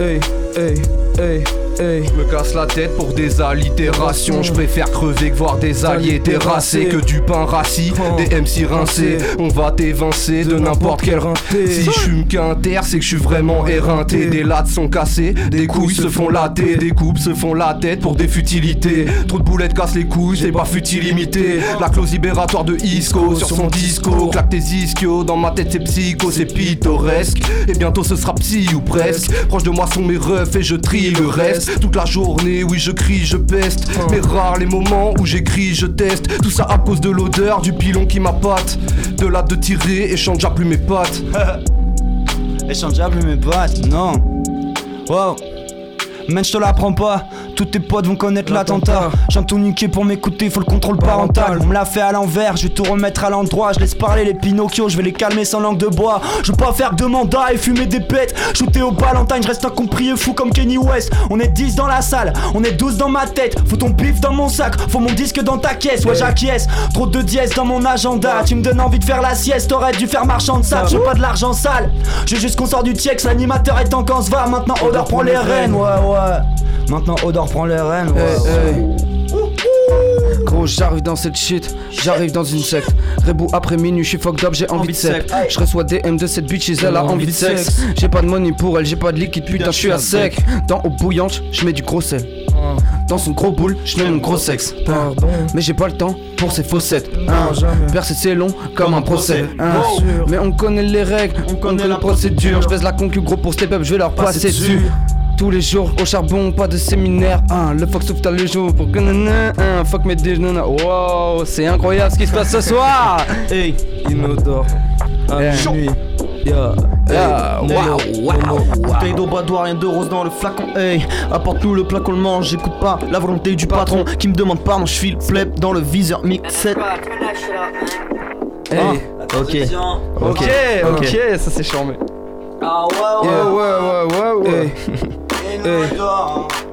Speaker 13: Hey, hey, hey, hey.
Speaker 14: Je me casse la tête pour des allitérations. Je préfère crever que voir des alliés terrassés. Que du pain rassis, des MC rincés. On va t'évincer de n'importe quel rinté. Si je fume qu'un terre, c'est que je suis vraiment éreinté. Des lattes sont cassées, des couilles se font latter. Des coupes se font la tête pour des futilités. Trop de boulettes cassent les couilles, c'est pas futile imité. La clause libératoire de Isco sur son disco. Claque tes ischios, dans ma tête c'est psycho, c'est pittoresque. Et bientôt ce sera psy ou presque. Proche de moi sont mes refs et je trie le reste. Toute la journée, oui, je crie, je peste. Mais rares les moments où j'écris, je teste. Tout ça à cause de l'odeur du pilon qui m'appâte. De là de tirer et chante déjà plus mes pattes. *laughs*
Speaker 9: Échangeable mes potes, non. Wow. Man, je te l'apprends pas. Tous tes potes vont connaître l'attentat. J'ai tout niqué pour m'écouter, faut le contrôle parental. On me l'a fait à l'envers, je vais tout remettre à l'endroit. Je laisse parler les Pinocchio, je vais les calmer sans langue de bois. Je veux pas faire de mandat et fumer des pètes. Shooter au Valentine, je reste incompris et fou comme Kenny West. On est 10 dans la salle, on est 12 dans ma tête. Faut ton bif dans mon sac, faut mon disque dans ta caisse. Ouais, j'acquiesce. Trop de dièse dans mon agenda. Tu me donnes envie de faire la sieste, t'aurais dû faire marchand de sable. Veux pas de l'argent sale. Veux juste qu'on sort du tiex, l'animateur est en se va. Maintenant, Odor prend les rênes, ouais, ouais. Maintenant, Odor prend les rênes, ouais.
Speaker 13: Hey, hey. Gros, j'arrive dans cette shit, j'arrive dans une secte. Rebou après minuit, je suis fucked up, j'ai envie de sexe. Je reçois DM de cette bitch, elle a envie de sexe. J'ai pas de money pour elle, j'ai pas de liquide, putain, je suis à sec. Dans eau bouillante, je mets du gros sel. Dans son gros boule, je mets mon gros sexe. Pardon. Mais j'ai pas le temps pour ces faussettes. Hein. Percer c'est long comme un procès. Hein. Mais on connaît les règles, on connaît la procédure. Je baisse la concu gros pour step up, je vais leur passer dessus. Tous les jours au charbon, pas de séminaire. Hein. Le fuck sauf t'as le jour pour que nanana. Hein. Fuck mes déjeuners. Wow, c'est incroyable ce qui se passe ce soir.
Speaker 11: Hey,
Speaker 13: inodore. À
Speaker 11: Yeah.
Speaker 13: minuit. Yeah. Yeah.
Speaker 11: Wow, wow, Bouteille d'eau badois, rien de rose dans le flacon. Hey, apporte-nous le plat qu'on le mange. J'écoute pas la volonté du patron qui me demande pardon. Je file pleb dans le viseur mix 7.
Speaker 12: Hey.
Speaker 11: Ah, ok.
Speaker 12: Ok, ok, ça c'est charmé.
Speaker 9: Ah ouais,
Speaker 13: Yeah, ouais, ouais, ouais, ouais.
Speaker 11: Hey, *laughs* 哎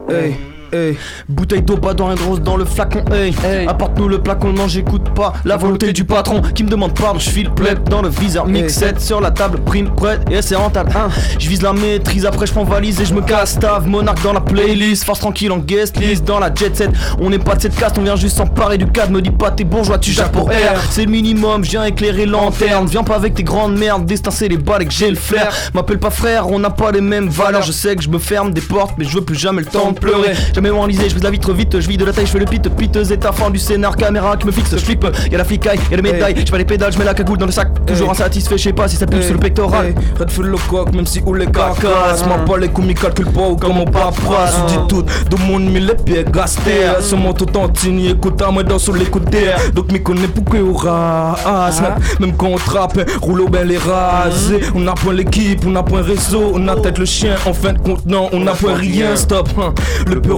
Speaker 11: 哎 hey. Bouteille d'eau badois, rien de rose dans le flacon. Hey, apporte-nous le plat qu'on le mange. J'écoute pas la volonté du patron qui me demande pardon. Je file pleb dans le viseur mix 7 sur la table. Prime prête et c'est rentable. Hein. Je vise la maîtrise, après je prends valise et je me casse. Tave, monarque dans la playlist. Force tranquille en guest list dans la jet set. On n'est pas de cette caste, on vient juste s'emparer du cadre. Me dis pas t'es bourgeois, tu jappes pour air. C'est le minimum, je viens éclairer lanterne. Viens pas avec tes grandes merdes, destin c'est les balles et que j'ai le flair. M'appelle pas frère, on n'a pas les mêmes valeurs. Je sais que je me ferme des portes, mais je veux plus jamais le temps de pleurer. Jamais enlisé, je vis la vitre vite, je vis de la taille, je fais le pit, piteuse et ta fin du scénar, caméra qui me fixe, je flippe. Y'a la flicaille, y'a les médailles, je pas les pédales, je mets la cagoule dans le sac. Toujours insatisfait, je sais pas si ça pue sur le pectoral.
Speaker 13: Red full le coq, même si ou les carcasses. M'en pas les coups, m'y calcule pas ou comme mon paperasse. Dis tout, de mon mille pieds gastés. Ce mon tout tantini, écoute à moi dans sur l'écouter. Donc m'y connais pourquoi au rase. Même quand on trappe, roule au ben les raser. On a point l'équipe, on a point réseau. On a tête le chien, en fin de compte, non, on a point rien. Stop, hein.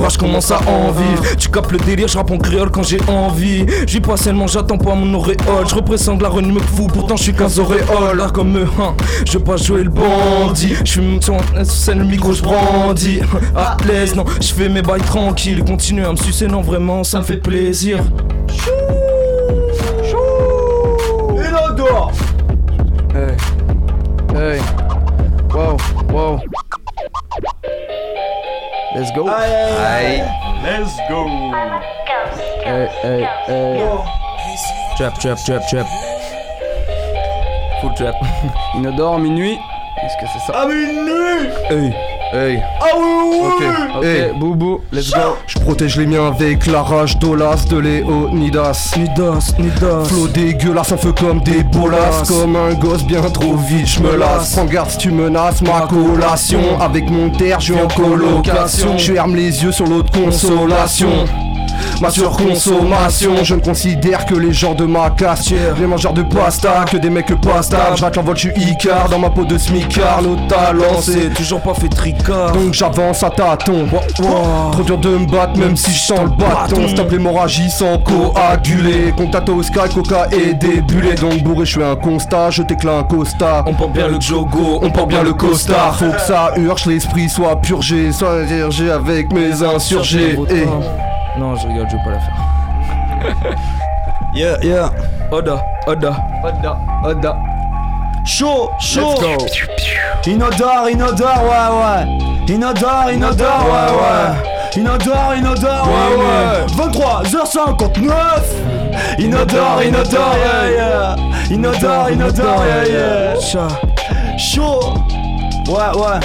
Speaker 13: Peurage commence à en vivre. Tu capes le délire, je rappe en créole quand j'ai envie. J'y pas seulement, j'attends pas mon auréole. Je représente la renommée fou, pourtant je suis qu'un auréole. Là comme eux, hein. je veux pas jouer le bandit. Je suis sur scène, le micro, je brandis. À l'aise, non, je fais mes bails tranquilles. Continue à me sucer, non, vraiment, ça me fait plaisir.
Speaker 11: Inodore
Speaker 13: Hey, hey, wow, wow. Let's go.
Speaker 11: Let's go
Speaker 13: Hey, hey, hey.
Speaker 12: Trap, trap, trap, trap.
Speaker 13: Full trap. *laughs* Inodore, minuit. Est-ce que c'est ça?
Speaker 11: À minuit
Speaker 13: Hey,
Speaker 14: Hey.
Speaker 11: Ah oui, oui,
Speaker 14: Ok, hey.
Speaker 10: Boubou, let's go.
Speaker 14: Je protège les miens avec la rage d'Olas de Léonidas.
Speaker 11: Nidas, Nidas.
Speaker 14: Flow dégueulasse, un feu comme des bolas. Comme un gosse bien trop vite, je me lasse. Prends garde si tu menaces ma collation. Avec mon terre, je suis en colocation. Je ferme les yeux sur l'autre consolation. Ma surconsommation, je ne considère que les gens de ma casse Les mangeurs de pasta, que des mecs pasta Je rate l'envol, je suis Icar dans ma peau de smicard. Nos talents, c'est
Speaker 11: toujours pas fait tricard.
Speaker 14: Donc j'avance à tâtons. Trop dur de me battre même si je sens le bâton. Stop l'hémorragie sans coaguler. Contact au sky, coca et débulé Donc bourré, je fais un constat, je t'éclate un costa.
Speaker 11: On porte bien le jogo,
Speaker 14: on porte bien le costard Faut que ça urge, l'esprit soit purgé. Soit dirigé avec mes insurgés.
Speaker 11: Non, je rigole, je vais pas la faire. *laughs*
Speaker 9: Yeah, yeah.
Speaker 11: Oda, Oda,
Speaker 10: Oda, Oda.
Speaker 9: Chaud, chaud.
Speaker 11: Let's go.
Speaker 9: Inodore, inodore, ouais, ouais. Inodore, inodore, ouais, ouais. Inodore, inodore, ouais, ouais. 23h59. Inodore, inodore, yeah, yeah. Inodore, inodore, yeah, yeah. Chaud. Ouais, ouais.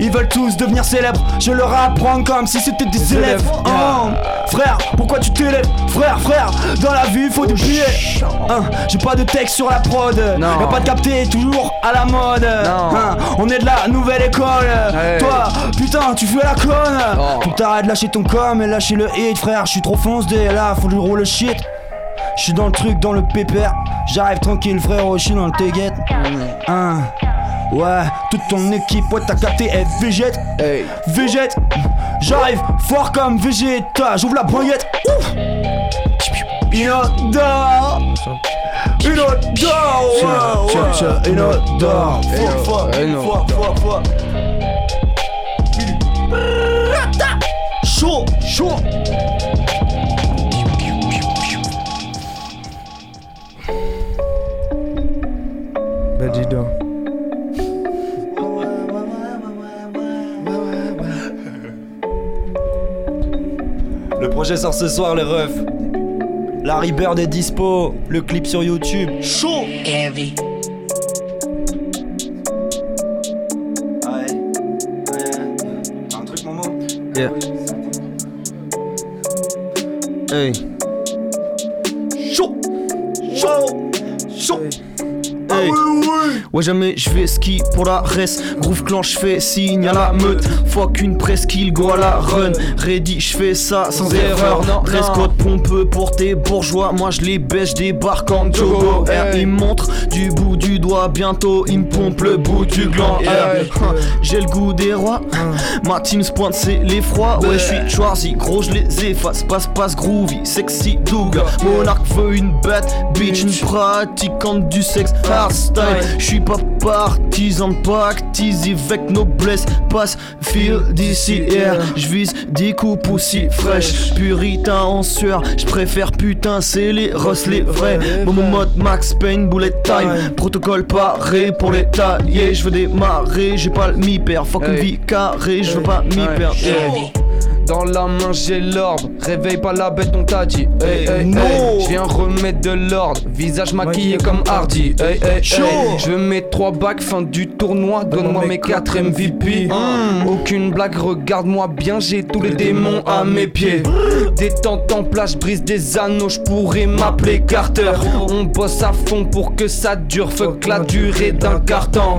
Speaker 9: Ils veulent tous devenir célèbres, je leur apprends comme si c'était des élèves. Oh, frère, pourquoi tu t'élèves? Frère, frère, dans la vie faut du billet. Hein, J'ai pas de texte sur la prod, y'a pas de capté, toujours à la mode. Hein, on est de la nouvelle école. Toi, putain, tu fais la conne. Que t'arrêtes de lâcher ton com et lâcher le hit, frère. Je suis trop foncé, là, faut lui rouler le shit. Je suis dans le truc, dans le pépère. J'arrive tranquille, frère, je suis dans le téguette. Hein. Ouais, toute ton équipe, ouais, t'as capté, elle végète. Végète. J'arrive fort comme Vegeta. J'ouvre la baguette. Ouf. Inodore. Inodore. ouais, ouais. Inodore. Fuck, fuck. Chaud, chaud. Projet sort ce soir, les refs. Larry Bird est dispo. Le clip sur YouTube. Chaud.
Speaker 15: Heavy.
Speaker 11: Yeah. Hey. Ouais jamais je vais ski pour la res. Groove clan je fais signe à la meute. Fuck une presqu'île go à la run. Ready je fais ça sans erreur. Dress code pompeux pour tes bourgeois. Moi je les baisse je débarque en Jogo. R Il montre du bout du doigt. Bientôt il me pompe le bout du gland. J'ai le goût des rois. Ma team se pointe c'est l'effroi. Ouais je suis choisi gros je les efface. Passe passe groovy. Sexy douga. Monarque veut une bête. Bitch Une pratiquante du sexe. Hardstyle. Je suis pas partisan de pactise avec noblesse Passe fil d'ici air Je vise des coupes aussi fraîches. Puritain en sueur Je préfère putain c'est les russes les vrais. Momo mode Max Payne bullet time. Protocole paré pour les tailler. Je veux démarrer j'ai pas le mi-père Fuck une vie carrée je veux pas mi-perdre
Speaker 12: Dans la main j'ai l'ordre, réveille pas la bête on t'a dit hey, hey,
Speaker 11: No.
Speaker 12: hey. Je viens remettre de l'ordre, visage maquillé comme Hardy hey, hey. Je veux mes trois bacs, fin du tournoi, donne-moi mes 4 MVP Aucune blague, regarde-moi bien, j'ai tous les démons à mes pieds. Détente en place, je brise des anneaux, je pourrais m'appeler Carter. On bosse à fond pour que ça dure, fuck la durée d'un carton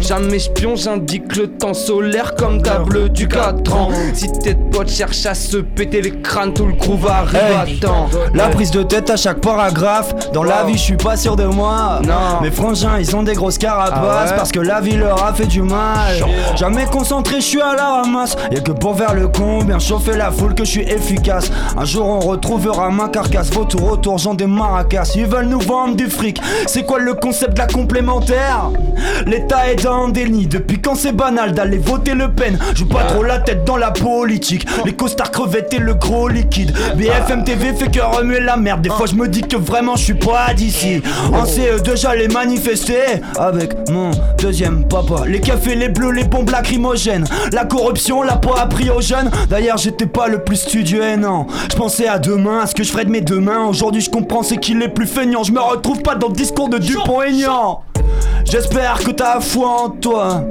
Speaker 12: Jamais espion, j'indique le temps solaire comme table du 4 ans. Si tes potes cherchent à se péter les crânes, tout le groove arrive à
Speaker 9: Hey,
Speaker 12: temps
Speaker 9: La prise de tête à chaque paragraphe. Dans la vie, je suis pas sûr de moi.
Speaker 12: Non.
Speaker 9: Mes frangins, ils ont des grosses carapaces
Speaker 12: Ah ouais
Speaker 9: parce que la vie leur a fait du mal. Jamais concentré, je suis à la ramasse. Y'a que pour faire le con, bien chauffer la foule que je suis efficace. Un jour, on retrouvera ma carcasse. Vautour autour, j'en des maracas. Ils veulent nous vendre du fric. C'est quoi le concept de la complémentaire? L'État est dans un déni. Depuis quand c'est banal d'aller voter Le Pen? Joue pas trop la tête dans la politique. Les costards crevettes et le gros liquide. BFM TV fait que remuer la merde. Des fois, je me dis que vraiment, je suis pas d'ici. En CE2, j'allais manifester avec mon deuxième papa. Les cafés, les bleus, les bombes lacrymogènes. La corruption, l'a pas appris aux jeunes. D'ailleurs, j'étais pas le plus studieux, et non. Je pensais à demain, à ce que je ferais de mes deux. Aujourd'hui, je comprends c'est qu'il est plus feignant. Je me retrouve pas dans le discours de Dupont-Aignan. J'espère que t'as foi en toi.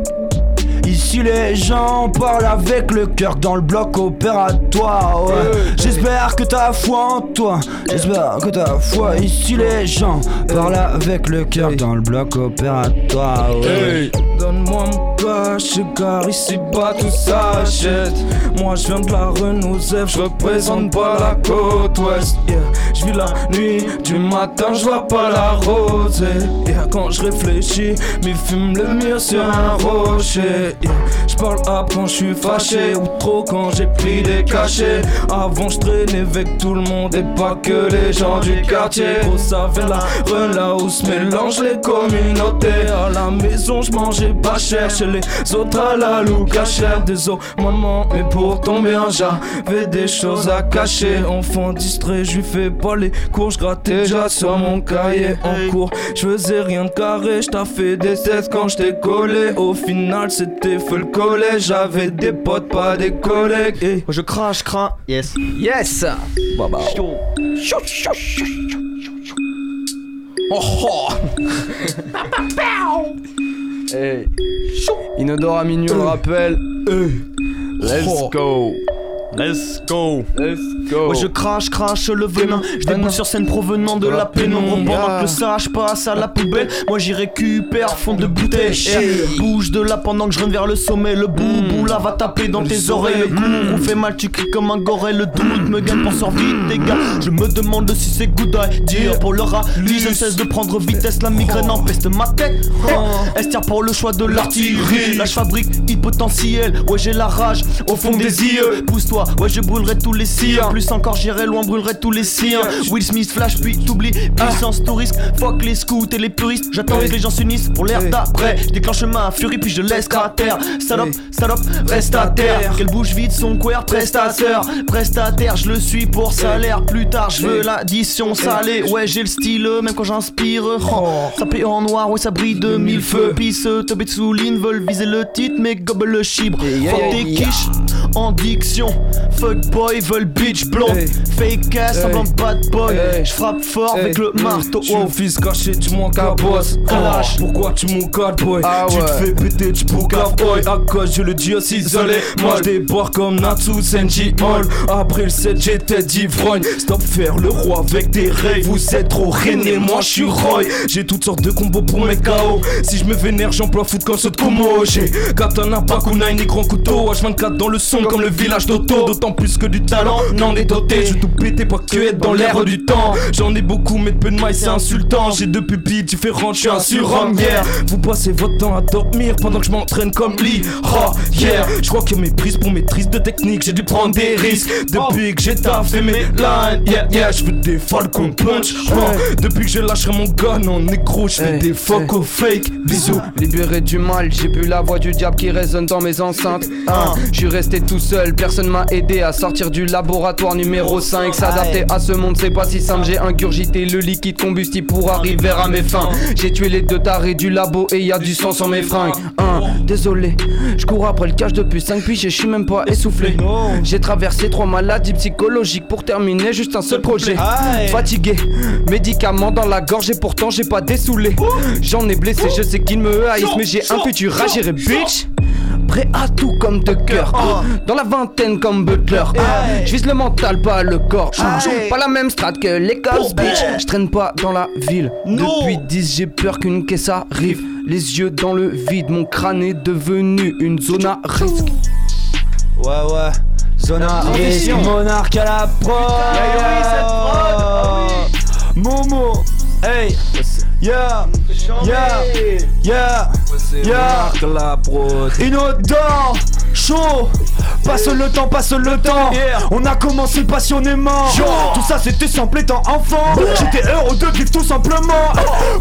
Speaker 16: Ici les gens parlent avec le cœur dans le bloc opératoire. Ouais. J'espère que t'as foi en toi. J'espère que t'as foi. Ici les gens parlent avec le cœur dans le bloc opératoire. Ouais.
Speaker 13: Donne-moi mon cash, car ici bas tout s'achète. Moi je viens de la Renouzel, je représente pas la côte ouest. Yeah. Je vis la nuit, du matin je vois pas la rosée. Yeah. Quand je réfléchis, mais fume le mur sur un rocher. Yeah. Je parle à quand je suis fâché, ou trop quand j'ai pris des cachets. Avant je traînais avec tout le monde et pas que les gens du quartier. Gros savait la run là où se mélangent les communautés. À la maison je mangeais pas cher, chez les autres à la loup cachère. Désolé maman, mais pour tomber un j'avais des choses à cacher. Enfant distrait, je lui fais pas les cours, je grattais déjà sur mon cahier en cours. Je faisais rien de carré, je fait des tests quand je t'ai collé. Au final, c'était feu le collège, j'avais des potes, pas des collègues. Et
Speaker 11: je crache, crains, yes.
Speaker 8: Yes.
Speaker 11: Bah bah.
Speaker 8: Oh oh *laughs* Hey. Inodore à minuit, on le rappelle. Let's go
Speaker 11: Let's go.
Speaker 8: Let's go.
Speaker 11: Ouais, je crache, crache le venin. Je déboule sur scène provenant de la pénombre. Pendant que le sage passe à la poubelle, moi j'y récupère fond de bouteille. Et bouge de là pendant que je rentre vers le sommet. Le boubou là va taper dans tes oreilles. Le coup fait mal, tu cries comme un goré. Le doute me gagne, pense vite, les gars. Je me demande si c'est good idea pour le rat. Lui, je ne cesse de prendre vitesse. La migraine empeste ma tête. Elle tire pour le choix de l'artillerie? Là, je fabrique potentiel. Ouais, j'ai la rage au fond des yeux. Pousse-toi, ouais, je brûlerai tous les siens. Plus encore, j'irai loin, brûlerai tous les siens. Will Smith flash, puis t'oublies. Puissance, touriste. Fuck les scouts et les puristes. J'attends que les gens s'unissent pour l'air d'après. Déclenche ma furie, puis je laisse cratère. Salope, salope, reste à terre. Qu'elle bouge vite son queer, prestateur. Prestataire, je le suis pour salaire. Plus tard, je veux l'addition salée. Ouais, j'ai le style, même quand j'inspire. Oh, Sapé en noir, ouais, ça brille de mille feux. Pisse, Tobet Souline veulent viser le titre, mais gobe le chibre. Fuck tes quiches en diction. Fuck boy, veulent bitch blonde. Fake ass, semblant bad boy. Je frappe fort avec le marteau.
Speaker 13: Tu mon fils caché, tu manques à boss. Clash, pourquoi tu mon card boy
Speaker 8: Ah
Speaker 13: Tu te fais péter, tu bouc à boy. À cause, je le dis aussi isolé. Moi, je débarque comme Natsu Senji Hall. Après le 7, j'étais d'ivrogne. Stop faire le roi avec des rêves. Vous êtes trop rené, moi je suis Roy. J'ai toutes sortes de combos pour mes KO. Si je me vénère, j'emploie foot comme ce de. J'ai katana, bakuna, ni grand couteau. H24 dans le son comme le village d'Otto. D'autant plus que du talent, n'en est doté. Je vais tout péter, pas que être dans l'air du temps. J'en ai beaucoup, mais de peu de mailles, c'est insultant. J'ai deux pupilles différentes, je suis un surhomme, yeah. Vous passez votre temps à dormir pendant que je m'entraîne comme Lee. Oh, yeah. Je crois que méprise pour maîtrise de technique, j'ai dû prendre des risques. Depuis que j'ai taffé mes lines, yeah, yeah. Je veux des Falcon Punch. Oh, Depuis que j'ai lâché mon gun en écro, je fais des fuck au fake. Bisous.
Speaker 12: Libéré du mal, j'ai bu la voix du diable qui résonne dans mes enceintes. Hein, Je suis resté tout seul, personne m'a aidé à sortir du laboratoire numéro 5. S'adapter à ce monde, c'est pas si simple. J'ai ingurgité le liquide combustible pour arriver à mes fins. J'ai tué les deux tarés du labo et y a du sang sur mes fringues. Hein, désolé, je cours après le cache depuis 5 piges et je suis même pas essoufflé. J'ai traversé trois maladies psychologiques pour terminer juste un seul projet. Fatigué, médicaments dans la gorge et pourtant j'ai pas dessoulé. J'en ai blessé, je sais qu'ils me haïssent, mais j'ai un futur à gérer, bitch. Prêt à tout comme Tucker Dans la vingtaine comme Butler. Je vise le mental, pas le corps. Pas la même strat que les gosses, bitch. Je traîne pas dans la ville. Depuis 10 j'ai peur qu'une caisse arrive. Les yeux dans le vide Mon crâne est devenu une zone à risque.
Speaker 16: Ouais, ouais. Zona risque, monarque à la prod. Momo, hey, yeah, yeah, yeah, yeah. Inodore, chaud. Passe le temps, passe le temps. On a commencé passionnément. Tout ça c'était simple étant enfant. J'étais heureux de vivre tout simplement.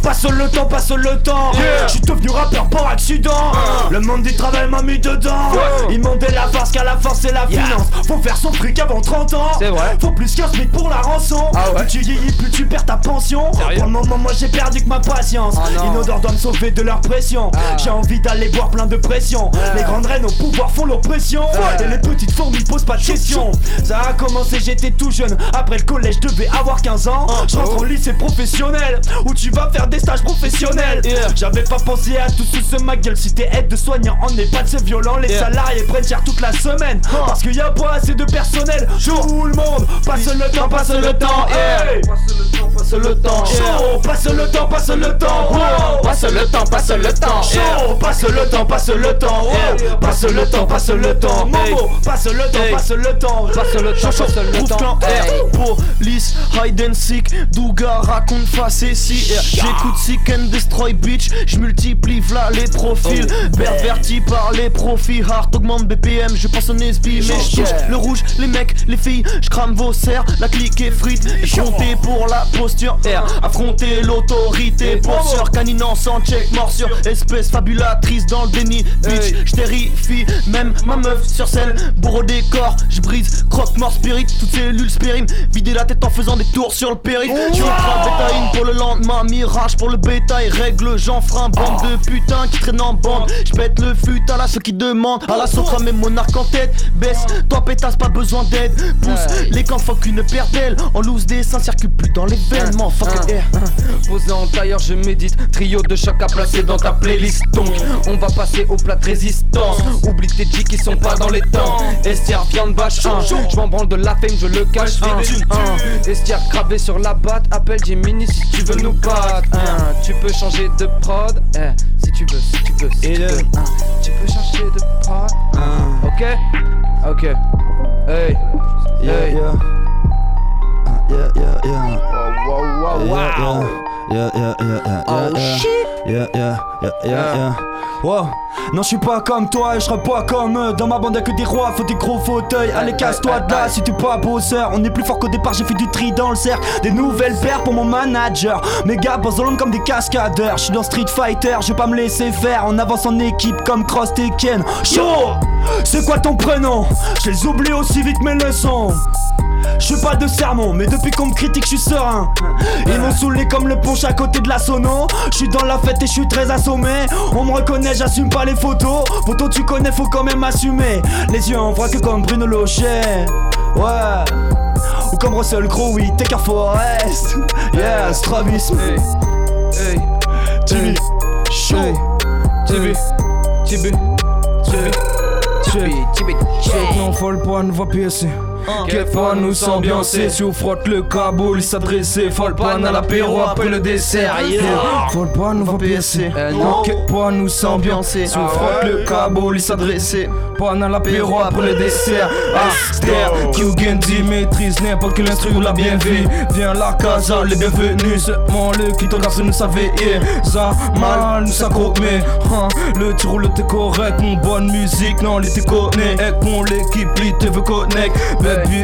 Speaker 16: Passe le temps, passe le temps. Je suis devenu rappeur par accident. Le monde du travail m'a mis dedans. Ils m'ont la force car la force c'est la finance. Faut faire son fric avant 30 ans.
Speaker 8: C'est vrai.
Speaker 16: Faut plus qu'un SMIC pour la rançon. Plus tu vieillis, plus tu perds ta pension. Pour le moment, moi j'ai perdu que ma patience. Inodore doit me sauver de leur pression. J'ai envie d'aller boire plein de pression. Les grandes reines au pouvoir font l'oppression. Et
Speaker 11: Les petites fourmis posent pas de questions. Ça a commencé, j'étais tout jeune. Après le collège, je devais avoir 15 ans. Je rentre au lycée professionnel où tu vas faire des stages professionnels. J'avais pas pensé à tout sous ce ma gueule. Si t'es aide de soignant en EHPAD, c'est violent. Les salariés prennent cher toute la semaine parce qu'il y a pas assez de personnel. Tout le monde passe le temps, passe le temps. Passe le temps, passe le temps, passe le temps, passe le temps, passe le temps, passe le temps, passe le temps, wow. passe le temps, passe le temps, Passe le temps, passe le temps,
Speaker 12: Passe le temps, passe le temps.
Speaker 11: R, police, hide and seek, Douga raconte face et si. J'écoute Seek and Destroy Bitch, j'multiplie v'là les profils, perverti par les profits, hard augmente BPM, je pense en SB, mais j'touche le rouge, les mecs, les filles, j'crame vos serres, la clique est frite, compter pour la posture R, affronter l'autorité, pour caninant sans check, morsure, espèce fabulatrice dans le déni, bitch, j'terrifie, même ma meuf sur scène, bourreau décor, j'brise, croque mort spirit, toutes cellules spérime, vider la tête en faisant des tours sur le périph', tu ultra bétaïne pour le lendemain, mirage pour le bétail, règle, j'enfreins, bande de putains qui traînent en bande, j'pète le fut à la ceux qui demandent, à la sotra mes monarques en tête, baisse, toi pétasse, pas besoin d'aide, pousse, les camps fuck une paire d'ailes, en loose des seins circule plus dans l'événement, fuck it, air.
Speaker 12: Posé en tailleur, je médite. Trio de choc à placer dans ta playlist. Donc, on va passer au plat de résistance. Oublie tes G qui sont pas dans les temps. Estière, viande bâche 1. Je m'en branle de la fame, je le cache. 1. Estière gravé sur la batte. Appelle Jiminy si tu veux nous battre. Un. Tu peux changer de prod. Eh, si tu veux, si tu veux, si tu veux. Tu peux changer de prod. Ok? Ok. Hey.
Speaker 9: Yeah,
Speaker 12: Hey.
Speaker 9: yeah. Ah, yeah, yeah, yeah.
Speaker 12: Wow, wow, wow.
Speaker 9: Yeah, yeah, yeah, yeah, yeah,
Speaker 12: Oh,
Speaker 9: yeah.
Speaker 12: shit.
Speaker 9: Yeah, yeah, yeah, yeah, yeah. Wow. Non, je suis pas comme toi et je serai pas comme eux. Dans ma bande, y'a que des rois, faut des gros fauteuils. Allez, casse-toi de là si tu pas bosseur. On est plus fort qu'au départ, j'ai fait du tri dans le cercle. Des nouvelles paires pour mon manager. Mes gars bossent dans l'ombre comme des cascadeurs. Je suis dans Street Fighter, je vais pas me laisser faire. On avance en équipe comme Cross Tekken. Chaud! C'est quoi ton prénom? Je les oublie aussi vite mes leçons. Je pas de sermon, mais depuis qu'on me critique, je suis serein. Ils m'ont saoulé comme le punch à côté de la sono. Je suis dans la fête et je suis très assommé. On me reconnaît, j'assume pas les photos. Photo, tu connais, faut quand même assumer. Les yeux en voit que comme Bruno Lochet. Ouais. Ou comme Russell Crowe, oui, Taker Forest. Yeah, strabisme.
Speaker 12: Hey.
Speaker 9: Jimmy. Chaud.
Speaker 12: Tibi, Tibi, Tibi, Tibi,
Speaker 13: Check non folle pas nous va fois nous s'ambiancer. Si on frotte le Kaboul il s'adressait Folle pas à l'apéro après le dessert. Yeah. Folle pas nous va piécer. Quelle fois nous s'ambiancer. Si on frotte le Kaboul il s'adressait Pas à l'apéro après le dessert. Aster Kyugendi maîtrise n'importe quel instru ou la bienvenue. Viens la casa les bienvenus. Seulement le qui t'en nous savait Ça mal nous s'accroche mais hein, Le tir roule t'es correct Mon bonne musique non les t'es Avec mon l'équipe li te veut connect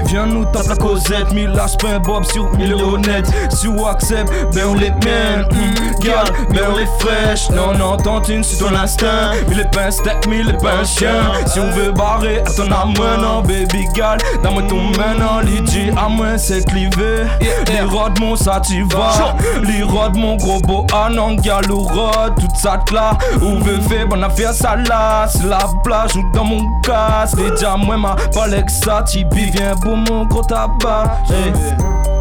Speaker 13: Viens nous tape la causette. Mille un bob sur mille honnête Si on accepte ben on les mène. Mm, Gal ben on les fraîche. Non non tantine c'est ton instinct. Mille les pains steak mille pains chien. Si on veut barrer à ton amour non baby gal Dans ton main non Lydie à moi c'est clivé. Les rods mon sativa. Les rods mon gros beau anon gal ou rod Toute ça là Où veut faire bonne affaire ça là C'est la plage ou dans mon Les diamants moi ma palette ça Tibi viens pour mon gros tabac Hey.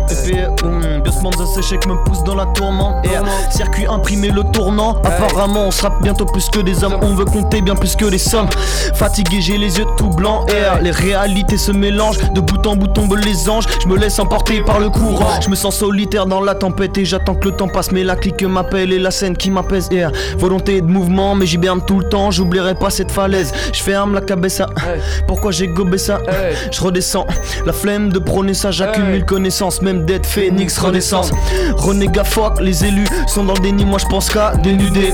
Speaker 11: Hum, Biosman séché me pousse dans la tourmente. Circuit imprimé le tournant. Apparemment on sera bientôt plus que des hommes. On veut compter bien plus que les sommes. Fatigué j'ai les yeux tout blancs. Les réalités se mélangent. De bout en bout tombent les anges. Je me laisse emporter par le courant. Je me sens solitaire dans la tempête Et j'attends que le temps passe. Mais la clique m'appelle et la scène qui m'apaise. Volonté de mouvement Mais j'hiberne tout le temps. J'oublierai pas cette falaise. Je ferme la cabessa. Pourquoi j'ai gobé ça? Je redescends. La flemme de prôner ça J'accumule connaissances Même d'être phénix renaissance. Renégat fuck Les élus sont dans le déni Moi je pense qu'à dénuder.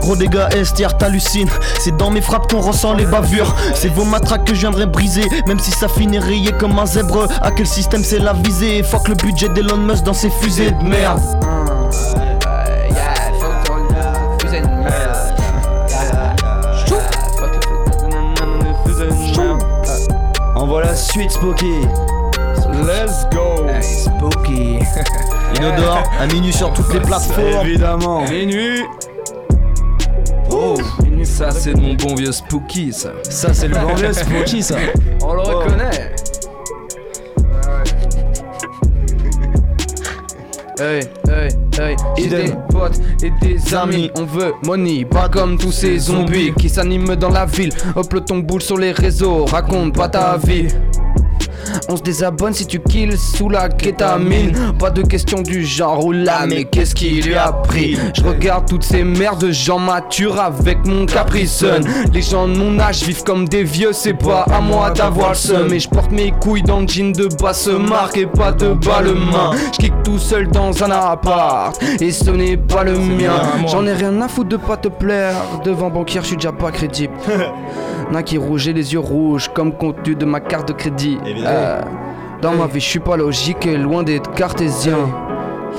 Speaker 11: Gros dégâts estière t'hallucines. C'est dans mes frappes qu'on ressent les bavures. C'est vos matraques que je viendrai briser Même si ça finit rayé comme un zèbre. À quel système c'est la visée? Fuck le budget d'Elon Musk dans ses fusées de merde.
Speaker 9: Envoie la suite, Spooky.
Speaker 13: Let's go
Speaker 11: Spooky *laughs* Inodore à minuit sur toutes les plateformes
Speaker 9: Évidemment.
Speaker 13: Minuit
Speaker 12: Oh, ça c'est de mon bon vieux Spooky ça.
Speaker 8: Ça c'est le bon vieux Spooky ça. *laughs*
Speaker 12: On le reconnaît. Hey, hey, hey, j'ai des potes et des amis, on veut money, pas comme tous ces zombies qui s'animent dans la ville. Hop le ton boule sur les réseaux, raconte pas ta vie. On se désabonne si tu kills sous la kétamine. Pas de question du genre ou là, mais qu'est-ce qu'il lui a pris? Je regarde toutes ces merdes de gens matures avec mon caprice Les gens de mon âge vivent comme des vieux, c'est pas à moi d'avoir le seum. Mais je porte mes couilles dans le jean de basse marque et pas de balle main. Je tout seul dans un appart et ce n'est pas le mien. J'en ai rien à foutre de pas te plaire. Devant banquier, je suis déjà pas crédible. *laughs* N'a qui rouge et les yeux rouges comme contenu de ma carte de crédit. Euh, dans ma vie, je suis pas logique et loin d'être cartésien.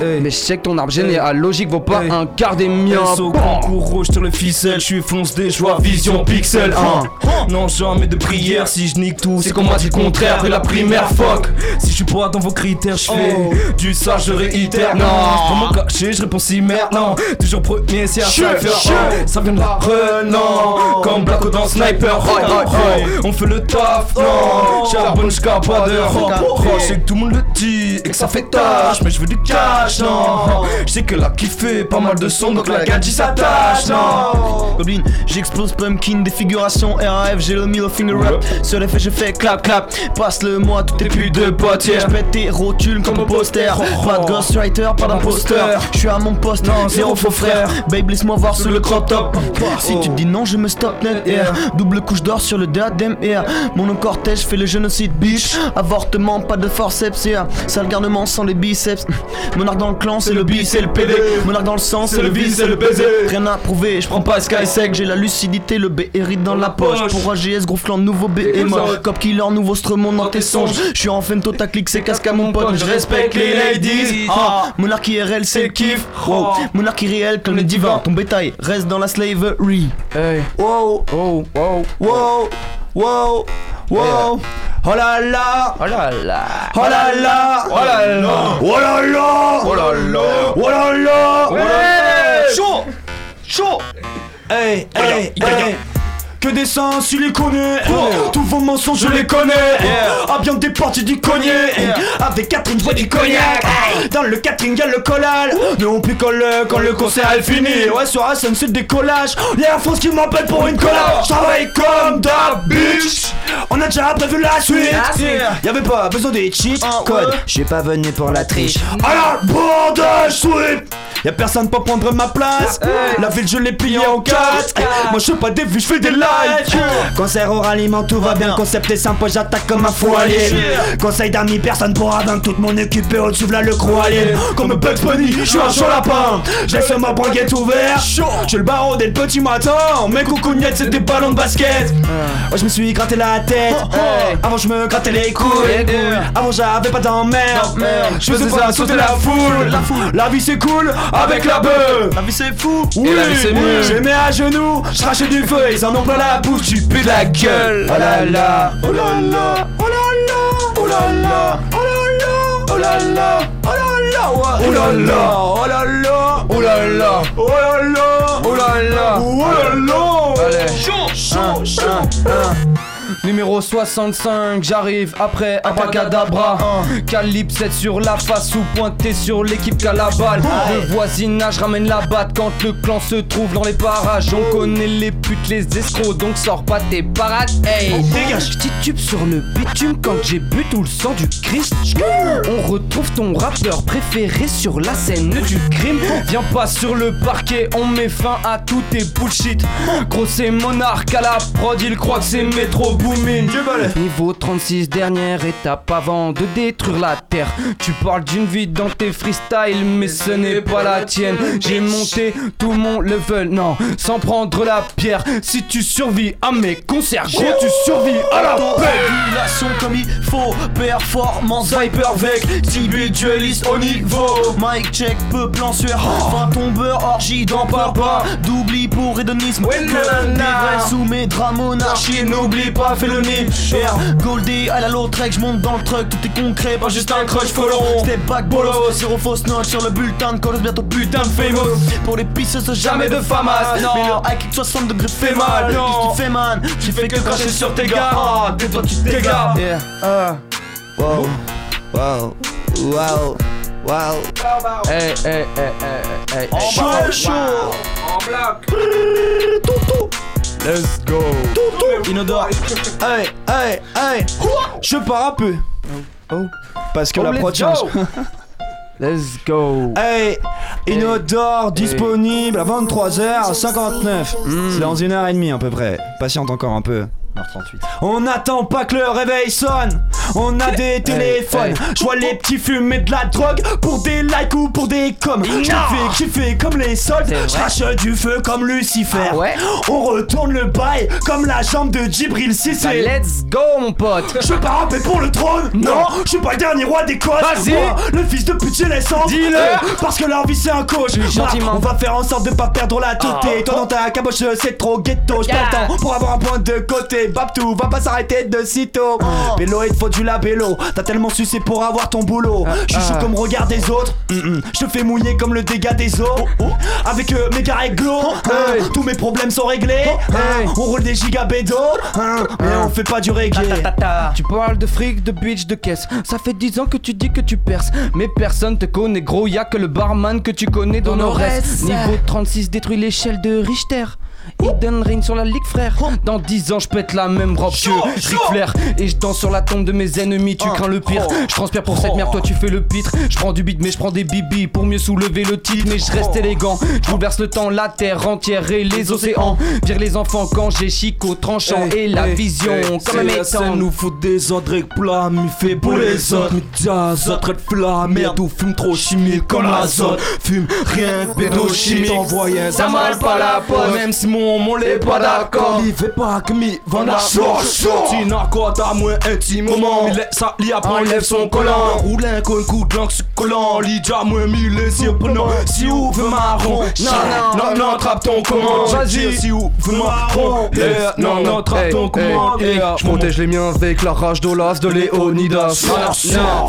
Speaker 12: Mais je sais que ton arbre généalogique vaut pas un quart des miens.
Speaker 11: Au grand rouge sur le ficelle, je suis fonce des joies, vision pixel 1. Non, jamais de prière, si je nique tout, c'est qu'on m'a dit le contraire. Après la primaire, fuck. Si je suis pas dans vos critères, je fais du sage, je réitère. Non, pour mon cacher, je réponds si merde. Non, toujours premier, c'est un cypher. Ça vient de la run, non. Comme Blacko dans Sniper, on fait le taf, non. Charbonne jusqu'à pas d'heure. Je sais que tout le monde le dit et que ça fait tâche, mais je veux du cash non. *laughs* Je sais qu'elle a kiffé pas mal de son donc la gadget s'attache non. Goblin j'explose pumpkin défiguration RAF j'ai le middle finger rap Sur les faits je fais clap clap. Passe le moi tout est plus de potière Je pète tes rotules comme un poster. Pas de ghostwriter pas d'imposteur. Je suis à mon poste non zéro faux frère. Babe laisse-moi voir sous le crop top. Si tu dis non je me stop net Double couche d'or sur le diadème Mon cortège fait le génocide bitch. Avortement pas de forceps Sale garnement sans les biceps. *laughs* Mon dans le clan, c'est le bis, c'est le PD. Monarque dans le sang, c'est le vice, c'est le baiser. Rien à prouver, je prends pas Sky sec, j'ai la lucidité, le B hérite dans la poche. Pour AGS, gros flanc, nouveau B et mort. Cop killer, nouveau stremon dans tes songes. Je suis en fento, ta clique, c'est casque à mon pote. Je respecte les ladies. Ah, monarque IRL, c'est le kiff. Wow, monarque réel comme les divins. Ton bétail reste dans la slavery. Hey, wow, wow, wow, wow, wow, wow. Oh là là.
Speaker 12: Oh là là.
Speaker 11: Oh là là.
Speaker 12: Oh là là.
Speaker 11: Oh là là.
Speaker 12: Oh là là.
Speaker 11: Oh là là.
Speaker 12: Ouais.
Speaker 11: Chaud. Chaud. Hey, hey, hey que des sens, les connais Tous vos mensonges, je les connais. Ah bien des parties du cognac. Avec Catherine, bois du cognac. Dans le Catherine, y'a le collal Mais on picole quand le concert est fini. Ouais, sur la scène, c'est le décollage Y'a la France qui m'appelle pour une collab J'travaille comme da bitch. On a déjà prévu la suite. Y'avait pas besoin des cheats Code, j'suis pas venu pour la triche. À la bordage sweep Y'a personne pour prendre ma place. La ville je l'ai pliée en quatre. Moi je fais pas des vues, je fais des lives Concert au ralliement, tout va bien. Concept est simple, j'attaque comme un fou Conseil d'amis, personne pourra vaincre toute mon équipe et au-dessus là le crew Comme Bugs Bunny, je suis un chaud lapin. J'ai ma branguette ouvert. J'ai le barreau dès le petit matin. Mes coucougnettes, c'est des ballons de basket. Ouais, je me suis gratté la tête. Avant, je me grattais les couilles. Avant, j'avais pas d'emmerde. Je faisais ça sauter la foule. La vie c'est cool avec la beuh. La vie c'est fou. Oui, j'ai mis à genoux. Je du feu. Ils en ont plein la bouche, tu pues la gueule. Oh là là, oh là là, oh là là, oh là là, oh là là, oh là là, oh là là, oh là là, oh là là, oh là là, oh là là, oh là là, oh là là. Allez, chaud, chaud, chaud.
Speaker 12: Numéro 65, j'arrive après Abacadabra Calibre 7 sur la face ou pointé sur l'équipe qu'à la balle. Le voisinage ramène la batte quand le clan se trouve dans les parages. On connaît les putes, les escrocs donc sors pas tes parades. Hey, dégage. Tube sur le bitume quand j'ai bu tout le sang du Christ. On retrouve ton rappeur préféré sur la scène du crime. Viens pas sur le parquet, on met fin à tout tes bullshit. Gros c'est monarque à la prod, il croit que c'est métro Niveau 36, dernière étape avant de détruire la terre. Tu parles d'une vie dans tes freestyles, mais ce n'est pas la tienne. J'ai monté tout mon level, non, sans prendre la pierre. Si tu survis à mes concerts, gros, tu survis à la
Speaker 11: Population comme il faut, performance hyper avec individualiste au niveau. Mike check, peu plan sueur, fin tombeur, orgie dans papa. D'oubli pour hédonisme, que des vrais sous mes draps monarchie. N'oublie pas, fait le nez. Yeah. Goldie, à la low trek, je monte dans le truck, tout est concret, pas juste un crush follow. Step back, bolos, zéro fausse note sur le bulletin de call, bientôt putain de famous. Pour les pistes, jamais de famas.
Speaker 13: non.
Speaker 11: Mais le high kick 60 degrés fait mal.
Speaker 13: Non.
Speaker 11: Qu'est-ce que tu fais, man? Tu fais que cracher sur tes gars.
Speaker 13: Ah, tais-toi, tu te dégages.
Speaker 11: Yeah.
Speaker 13: Ah.
Speaker 12: Wow, wow, wow, wow.
Speaker 13: Hey, hey, hey, hey, hey.
Speaker 11: Chaud, chaud.
Speaker 13: En bloc.
Speaker 11: Let's go. Inodore. Hey, hey, hey.
Speaker 10: Je pars un peu. Parce que
Speaker 13: Oh,
Speaker 10: la
Speaker 13: let's
Speaker 10: prod
Speaker 13: go.
Speaker 10: change. *laughs*
Speaker 13: Let's go.
Speaker 10: Hey, Inodore disponible à 23h59. C'est dans une heure et demie à peu près. Patiente encore un peu.
Speaker 9: 1h38.
Speaker 10: On n'attend pas que le réveil sonne. On a des téléphones.
Speaker 13: hey.
Speaker 10: Je vois les petits fumer de la drogue pour des likes ou pour des coms. Je fais kiffer comme les soldes. Je du feu comme Lucifer.
Speaker 13: Ah ouais
Speaker 10: On retourne le bail comme la jambe de Djibril Cissé.
Speaker 13: Bah, let's go, mon pote.
Speaker 10: Je veux pas rapper pour le trône, non, je suis pas le dernier roi des codes.
Speaker 13: Vas-y.
Speaker 10: Le fils de pute, j'ai les cendres.
Speaker 13: Dis-le.
Speaker 10: Eh, Parce que leur vie c'est un coach. On va faire en sorte de pas perdre la teuté. Toi dans ta caboche, c'est trop ghetto. Pas
Speaker 13: Yeah.
Speaker 10: pour avoir un point de côté. Babtou, va pas s'arrêter de sitôt. Vélo, il te faut du labello. T'as tellement sucé pour avoir ton boulot. Je suis chaud
Speaker 13: ah.
Speaker 10: comme regard des autres. Mm, mm. Je te fais mouiller comme le dégât des eaux. Avec euh, méga réglo. hein,
Speaker 13: Hey.
Speaker 10: Tous mes problèmes sont réglés. hein.
Speaker 13: Hey.
Speaker 10: On roule des gigabédos. hein, Mais on fait pas du reggae.
Speaker 13: Tu parles de fric, de bitch, de caisse. Ça fait 10 ans que tu dis que tu perces. Mais personne te connaît, gros. Y'a que le barman que tu connais dans, nos restes. Niveau 36 détruit l'échelle de Richter. Eden Ring sur la ligue frère. Dans 10 ans je pète la même robe que Ric Flair Et je danse sur la tombe de mes ennemis. Tu crains le pire. Je transpire pour cette merde. Toi tu fais le pitre. Je prends du beat mais je prends des bibis Pour mieux soulever le titre. Mais je reste élégant. Je bouleverse le temps, la terre entière et les océans. Vire les enfants quand j'ai chico tranchant Et la vision comme un étang.
Speaker 11: nous faut des ordres plats, mais fait pour les autres. Autres. Flammes, merde, ou fume trop chimique comme l'azote. Fume rien que pédochimique. T'envoyais
Speaker 13: Ça mal pas la pote Même si mon mon l'est pas d'accord.
Speaker 11: Il fait pas que mi vend la. Tu n'as quoi t'as moins intimement. Il laisse ça, li apprend,
Speaker 13: Enlève
Speaker 11: lève son collant. Roule un con, coup de langue sur collant. Li déjà moins mille et surprenant Si ouvre marron
Speaker 13: Non, non,
Speaker 11: non, trappe ton commande.
Speaker 13: Vas-y.
Speaker 11: Si ouvre marron Yeah, Non, non, trappe ton Yeah.
Speaker 14: Je protège les miens avec la rage d'Olas de Léonidas.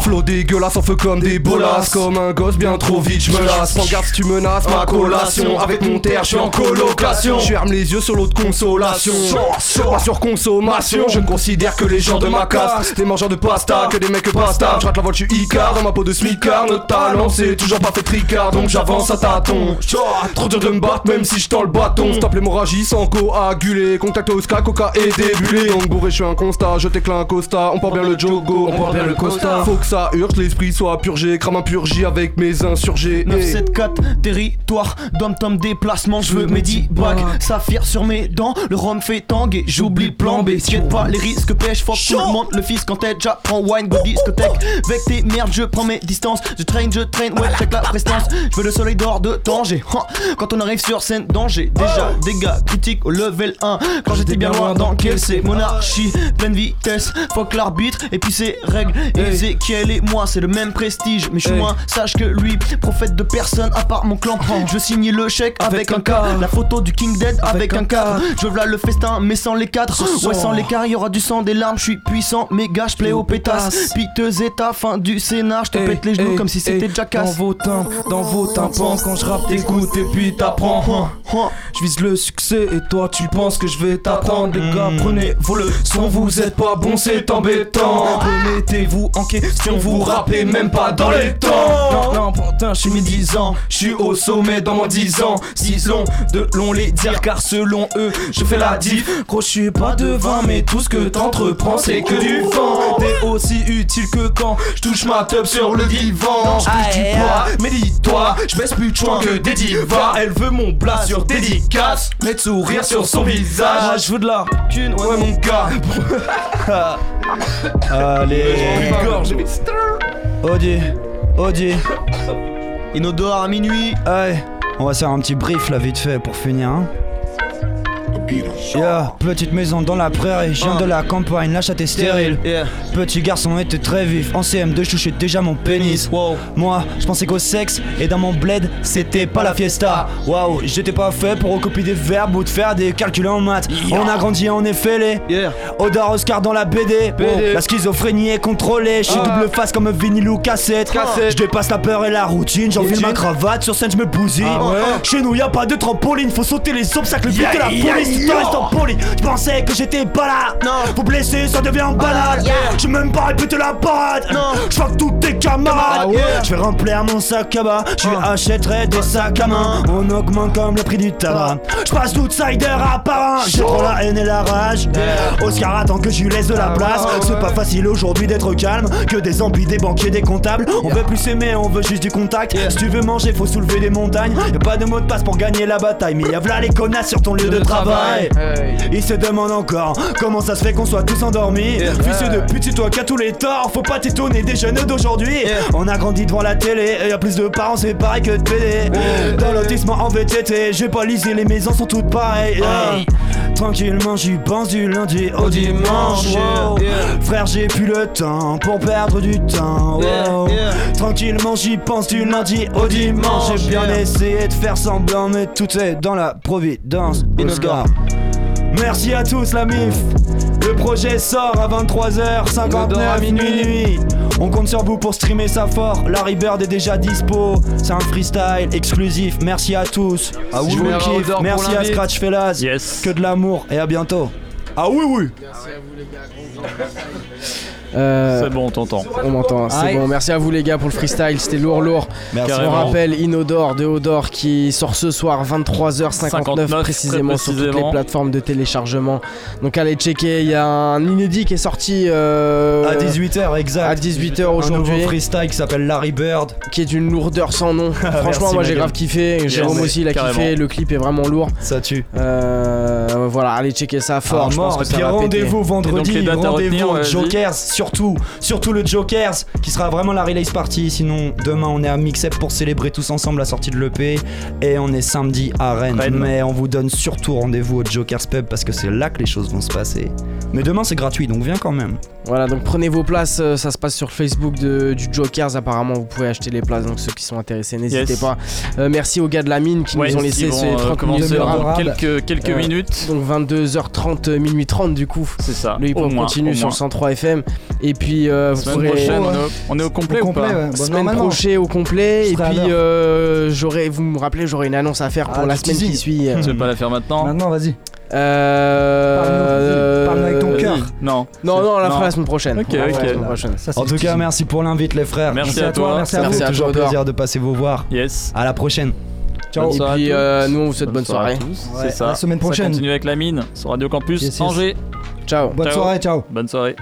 Speaker 14: Flot dégueulasse en feu comme des bolas. Comme un gosse bien trop vite je me lasse. Prends garde si tu menaces ma collation. Avec mon terre je suis en colocation. Je les yeux sur l'autre consolation. Pas sur consommation Je ne considère que les gens de ma caste. Des mangeurs de pasta que des mecs pasta. Je rate la voile je suis Icar. Dans ma peau de smicard Notre talent c'est toujours pas fait tricard. Donc j'avance à tâtons. Trop dur de me battre même si je tends le bâton. Stop l'hémorragie sans coaguler. Contact au ska, coca et débulé. Donc bourré je suis un constat, je t'éclate un costa. On porte bien le jogo, on porte bien le costa. Faut que ça urge, l'esprit soit purgé. Crame un purgi avec mes insurgés.
Speaker 11: 974 territoire. Dom tom déplacement. Je veux mes 10 bagues Saphir sur mes dents. Le rhum fait tanguer J'oublie le plan B. T'inquiète pas les risques pêche Fuck tout le monde Le fils quand t'es déjà Prends wine go discothèque. Avec tes merdes je prends mes distances. Je traîne je traîne Ouais check la prestance. Je veux le soleil d'or de danger Quand on arrive sur scène danger. Déjà dégâts critiques au level 1 Quand j'étais bien loin dans quel c'est Monarchie pleine vitesse. Fuck l'arbitre Et puis ses règles. Ezekiel et moi c'est le même prestige. Mais je suis moins sage que lui. Prophète de personne à part mon clan. Je veux signer le chèque avec, un K La photo du King Dead avec, un K Je veux là le festin mais sans les cadres. Ouais sans l'écart il y aura du sang des larmes. Je suis puissant méga je plais aux pétasses Piteux état fin du scénar Je te
Speaker 13: Hey,
Speaker 11: pète les genoux
Speaker 13: hey,
Speaker 11: comme si c'était
Speaker 13: hey,
Speaker 11: déjà
Speaker 13: Dans vos tympans, dans vos tympans Quand je rappe t'écoutes et puis t'apprends. Je vise le succès et toi tu penses que je vais t'apprendre. Les gars prenez vos leçons. Vous êtes pas bons c'est embêtant. Remettez-vous en question. Vous rappez même pas dans les temps. Non. Non pourtant je suis mis 10 ans. Je suis au sommet dans mon 10 ans. 6 longs de long les dire Selon eux je fais la diff. Gros je suis pas devin mais tout ce que t'entreprends c'est que du vent. T'es aussi utile que quand je touche ma teub sur le divan. Je touche du poids mais dis-toi je baisse plus de choix que des divas. Elle veut mon blas sur dédicace. Mettre sourire sur son visage. Je veux de la thune ouais mon gars. *laughs*
Speaker 11: Allez.
Speaker 13: Gorge
Speaker 10: Odi, Odi,
Speaker 11: Inodore à minuit.
Speaker 10: Allez, on va se faire un petit brief là vite fait pour finir. hein.
Speaker 9: Yeah, petite maison dans la prairie, je viens de la campagne, la chatte est stérile. Petit garçon était très vif, en CM2 je touchais déjà mon pénis. Moi, je pensais qu'au sexe, et dans mon bled, c'était pas la fiesta. Waouh, j'étais pas fait pour recopier des verbes ou de faire des calculs en maths. On a grandi en effet les Odor Oscar dans la BD. Oh, la schizophrénie est contrôlée, je suis
Speaker 10: Ah.
Speaker 9: double face comme vinyle ou cassette. Je dépasse la peur et la routine, j'enfile ma cravate, sur scène je me bousille.
Speaker 10: Ah ouais
Speaker 9: Chez nous y a pas de trampoline, faut sauter les obstacles,
Speaker 10: Yeah,
Speaker 9: buter la
Speaker 10: yeah,
Speaker 9: police,
Speaker 10: yeah.
Speaker 9: tout reste en poli. Je pensais que j'étais pas là, non. Vous blesser, ça devient banal. J'ai même pas répété la parade, non. Je que tous tes camarades.
Speaker 10: Ah ouais.
Speaker 9: Je vais remplir mon sac à bas, je lui achèterai des sacs à main. On augmente comme le prix du tabac. Je passe d'outsider à parrain, j'ai trop la haine et la rage. Oscar attend que je lui laisse de la place. C'est pas facile aujourd'hui d'être calme, que des amplis, des banquiers, des comptables. On veut plus s'aimer, on veut juste du contact. Si tu veux manger, faut soulever des montagnes. Y'a pas de mot de passe pour gagner la bataille, mais y'a v'là les connasses sur ton lieu de travail. Ils se demandent encore comment ça se fait qu'on soit tous endormis. Fils de pute, c'est toi qui as tous les torts. Faut pas t'étonner des jeunes d'aujourd'hui. On a grandi devant la télé, et y a plus de parents, c'est pareil que de PD. Dans lotissement en VTT, j'ai pas lisé, les maisons sont toutes pareilles. yeah. Tranquillement, j'y pense du lundi au dimanche. wow. Frère, j'ai plus le temps pour perdre du temps. wow. Tranquillement, j'y pense du lundi au dimanche. J'ai bien essayé de faire semblant, mais tout est dans la providence. Oscar. Merci à tous la MIF. Le projet sort à 23h59 à minuit. On compte sur vous pour streamer ça fort. Larry Bird est déjà dispo. C'est un freestyle exclusif. Merci à tous.
Speaker 10: Ah oui,
Speaker 9: Je vous
Speaker 10: merci à
Speaker 9: kiffe.
Speaker 10: Odor pour
Speaker 9: Merci à. Scratch Fellas. Que de l'amour et à bientôt. Ah oui oui
Speaker 8: Euh,
Speaker 7: C'est bon, on t'entend.
Speaker 8: On m'entend, c'est bon. Merci à vous les gars pour le freestyle, c'était lourd, lourd.
Speaker 7: Merci.
Speaker 8: On rappelle Inodore de Odor qui sort ce soir 23h59
Speaker 7: 59,
Speaker 8: précisément,
Speaker 7: très
Speaker 8: sur toutes les
Speaker 7: précisément.
Speaker 8: plateformes de téléchargement. Donc allez checker, il y a un inédit qui est sorti euh,
Speaker 9: À 18h exact
Speaker 8: à 18h
Speaker 9: Un
Speaker 8: aujourd'hui.
Speaker 9: nouveau freestyle qui s'appelle Larry Bird
Speaker 8: Qui est d'une lourdeur sans nom. *laughs* Franchement,
Speaker 9: Merci,
Speaker 8: moi j'ai grave kiffé.
Speaker 9: Yes,
Speaker 8: Jérôme aussi il a
Speaker 9: carrément.
Speaker 8: kiffé. Le clip est vraiment lourd.
Speaker 9: Ça tue.
Speaker 8: Euh, voilà, allez checker ça fort.
Speaker 9: Ah,
Speaker 8: je pense
Speaker 9: mort.
Speaker 8: que
Speaker 9: Et
Speaker 8: ça
Speaker 9: puis
Speaker 8: va péter.
Speaker 9: rendez-vous vendredi, rendez-vous. Jokers, surtout, surtout le Jokers, qui sera vraiment la release party. Sinon, demain on est à Mixup pour célébrer tous ensemble la sortie de l'EP, et on est samedi à Rennes.
Speaker 7: Rennes.
Speaker 9: Mais on vous donne surtout rendez-vous au Jokers Pub parce que c'est là que les choses vont se passer. Mais demain c'est gratuit, donc viens quand même.
Speaker 8: Voilà, donc prenez vos places, euh, ça se passe sur Facebook de- du Jokers, apparemment vous pouvez acheter les places, donc ceux qui sont intéressés, n'hésitez
Speaker 7: Yes.
Speaker 8: pas. Euh, merci aux gars de la mine qui
Speaker 7: Ouais,
Speaker 8: nous ont laissé ces
Speaker 7: euh,
Speaker 8: 30
Speaker 7: commencer
Speaker 8: minutes de
Speaker 7: dans
Speaker 8: rap.
Speaker 7: quelques- quelques
Speaker 8: Euh,
Speaker 7: minutes.
Speaker 8: Donc 22h30, euh, minuit 30 du coup.
Speaker 7: C'est ça.
Speaker 8: Le hip
Speaker 7: au
Speaker 8: hop
Speaker 7: moins,
Speaker 8: continue
Speaker 7: au
Speaker 8: sur
Speaker 7: moins.
Speaker 8: le 103 FM. Et puis euh, vous
Speaker 7: Semaine
Speaker 8: pourrez.
Speaker 7: prochaine, on est au- on est au complet ou pas
Speaker 8: Semaine prochaine au complet. Et
Speaker 7: serai à
Speaker 8: puis
Speaker 7: l'heure.
Speaker 8: euh, j'aurai, vous me rappelez, j'aurai une annonce à faire pour
Speaker 7: Ah,
Speaker 8: la semaine qui suit. euh.
Speaker 7: Tu veux pas la faire maintenant
Speaker 17: Maintenant, vas-y.
Speaker 8: Euh,
Speaker 17: Parle-nous avec ton
Speaker 8: vas-y.
Speaker 17: cœur.
Speaker 7: Non.
Speaker 8: Non, non, on la fera la semaine prochaine.
Speaker 7: Ok,
Speaker 8: On la fera
Speaker 7: ok.
Speaker 8: la semaine prochaine.
Speaker 17: Ça, c'est
Speaker 9: En tout cas,
Speaker 17: teasing.
Speaker 9: merci pour l'invite les frères.
Speaker 7: Merci à toi.
Speaker 17: merci à
Speaker 8: Merci
Speaker 17: vous.
Speaker 8: à
Speaker 9: toujours
Speaker 8: toi, Odor.
Speaker 9: plaisir de passer vous voir.
Speaker 7: Yes.
Speaker 9: À la prochaine.
Speaker 17: Ciao.
Speaker 8: Et
Speaker 7: soirée à
Speaker 8: puis
Speaker 7: tous.
Speaker 8: euh, nous on vous souhaite bonne,
Speaker 7: soirée à
Speaker 8: soirée.
Speaker 7: tous,
Speaker 17: Ouais,
Speaker 7: C'est ça.
Speaker 17: à la semaine
Speaker 7: Ça
Speaker 17: prochaine.
Speaker 7: continue avec la mine sur Radio Campus
Speaker 17: Yes, yes.
Speaker 7: Angers.
Speaker 8: Ciao.
Speaker 17: Bonne
Speaker 7: Ciao.
Speaker 17: soirée, ciao.
Speaker 7: Bonne soirée.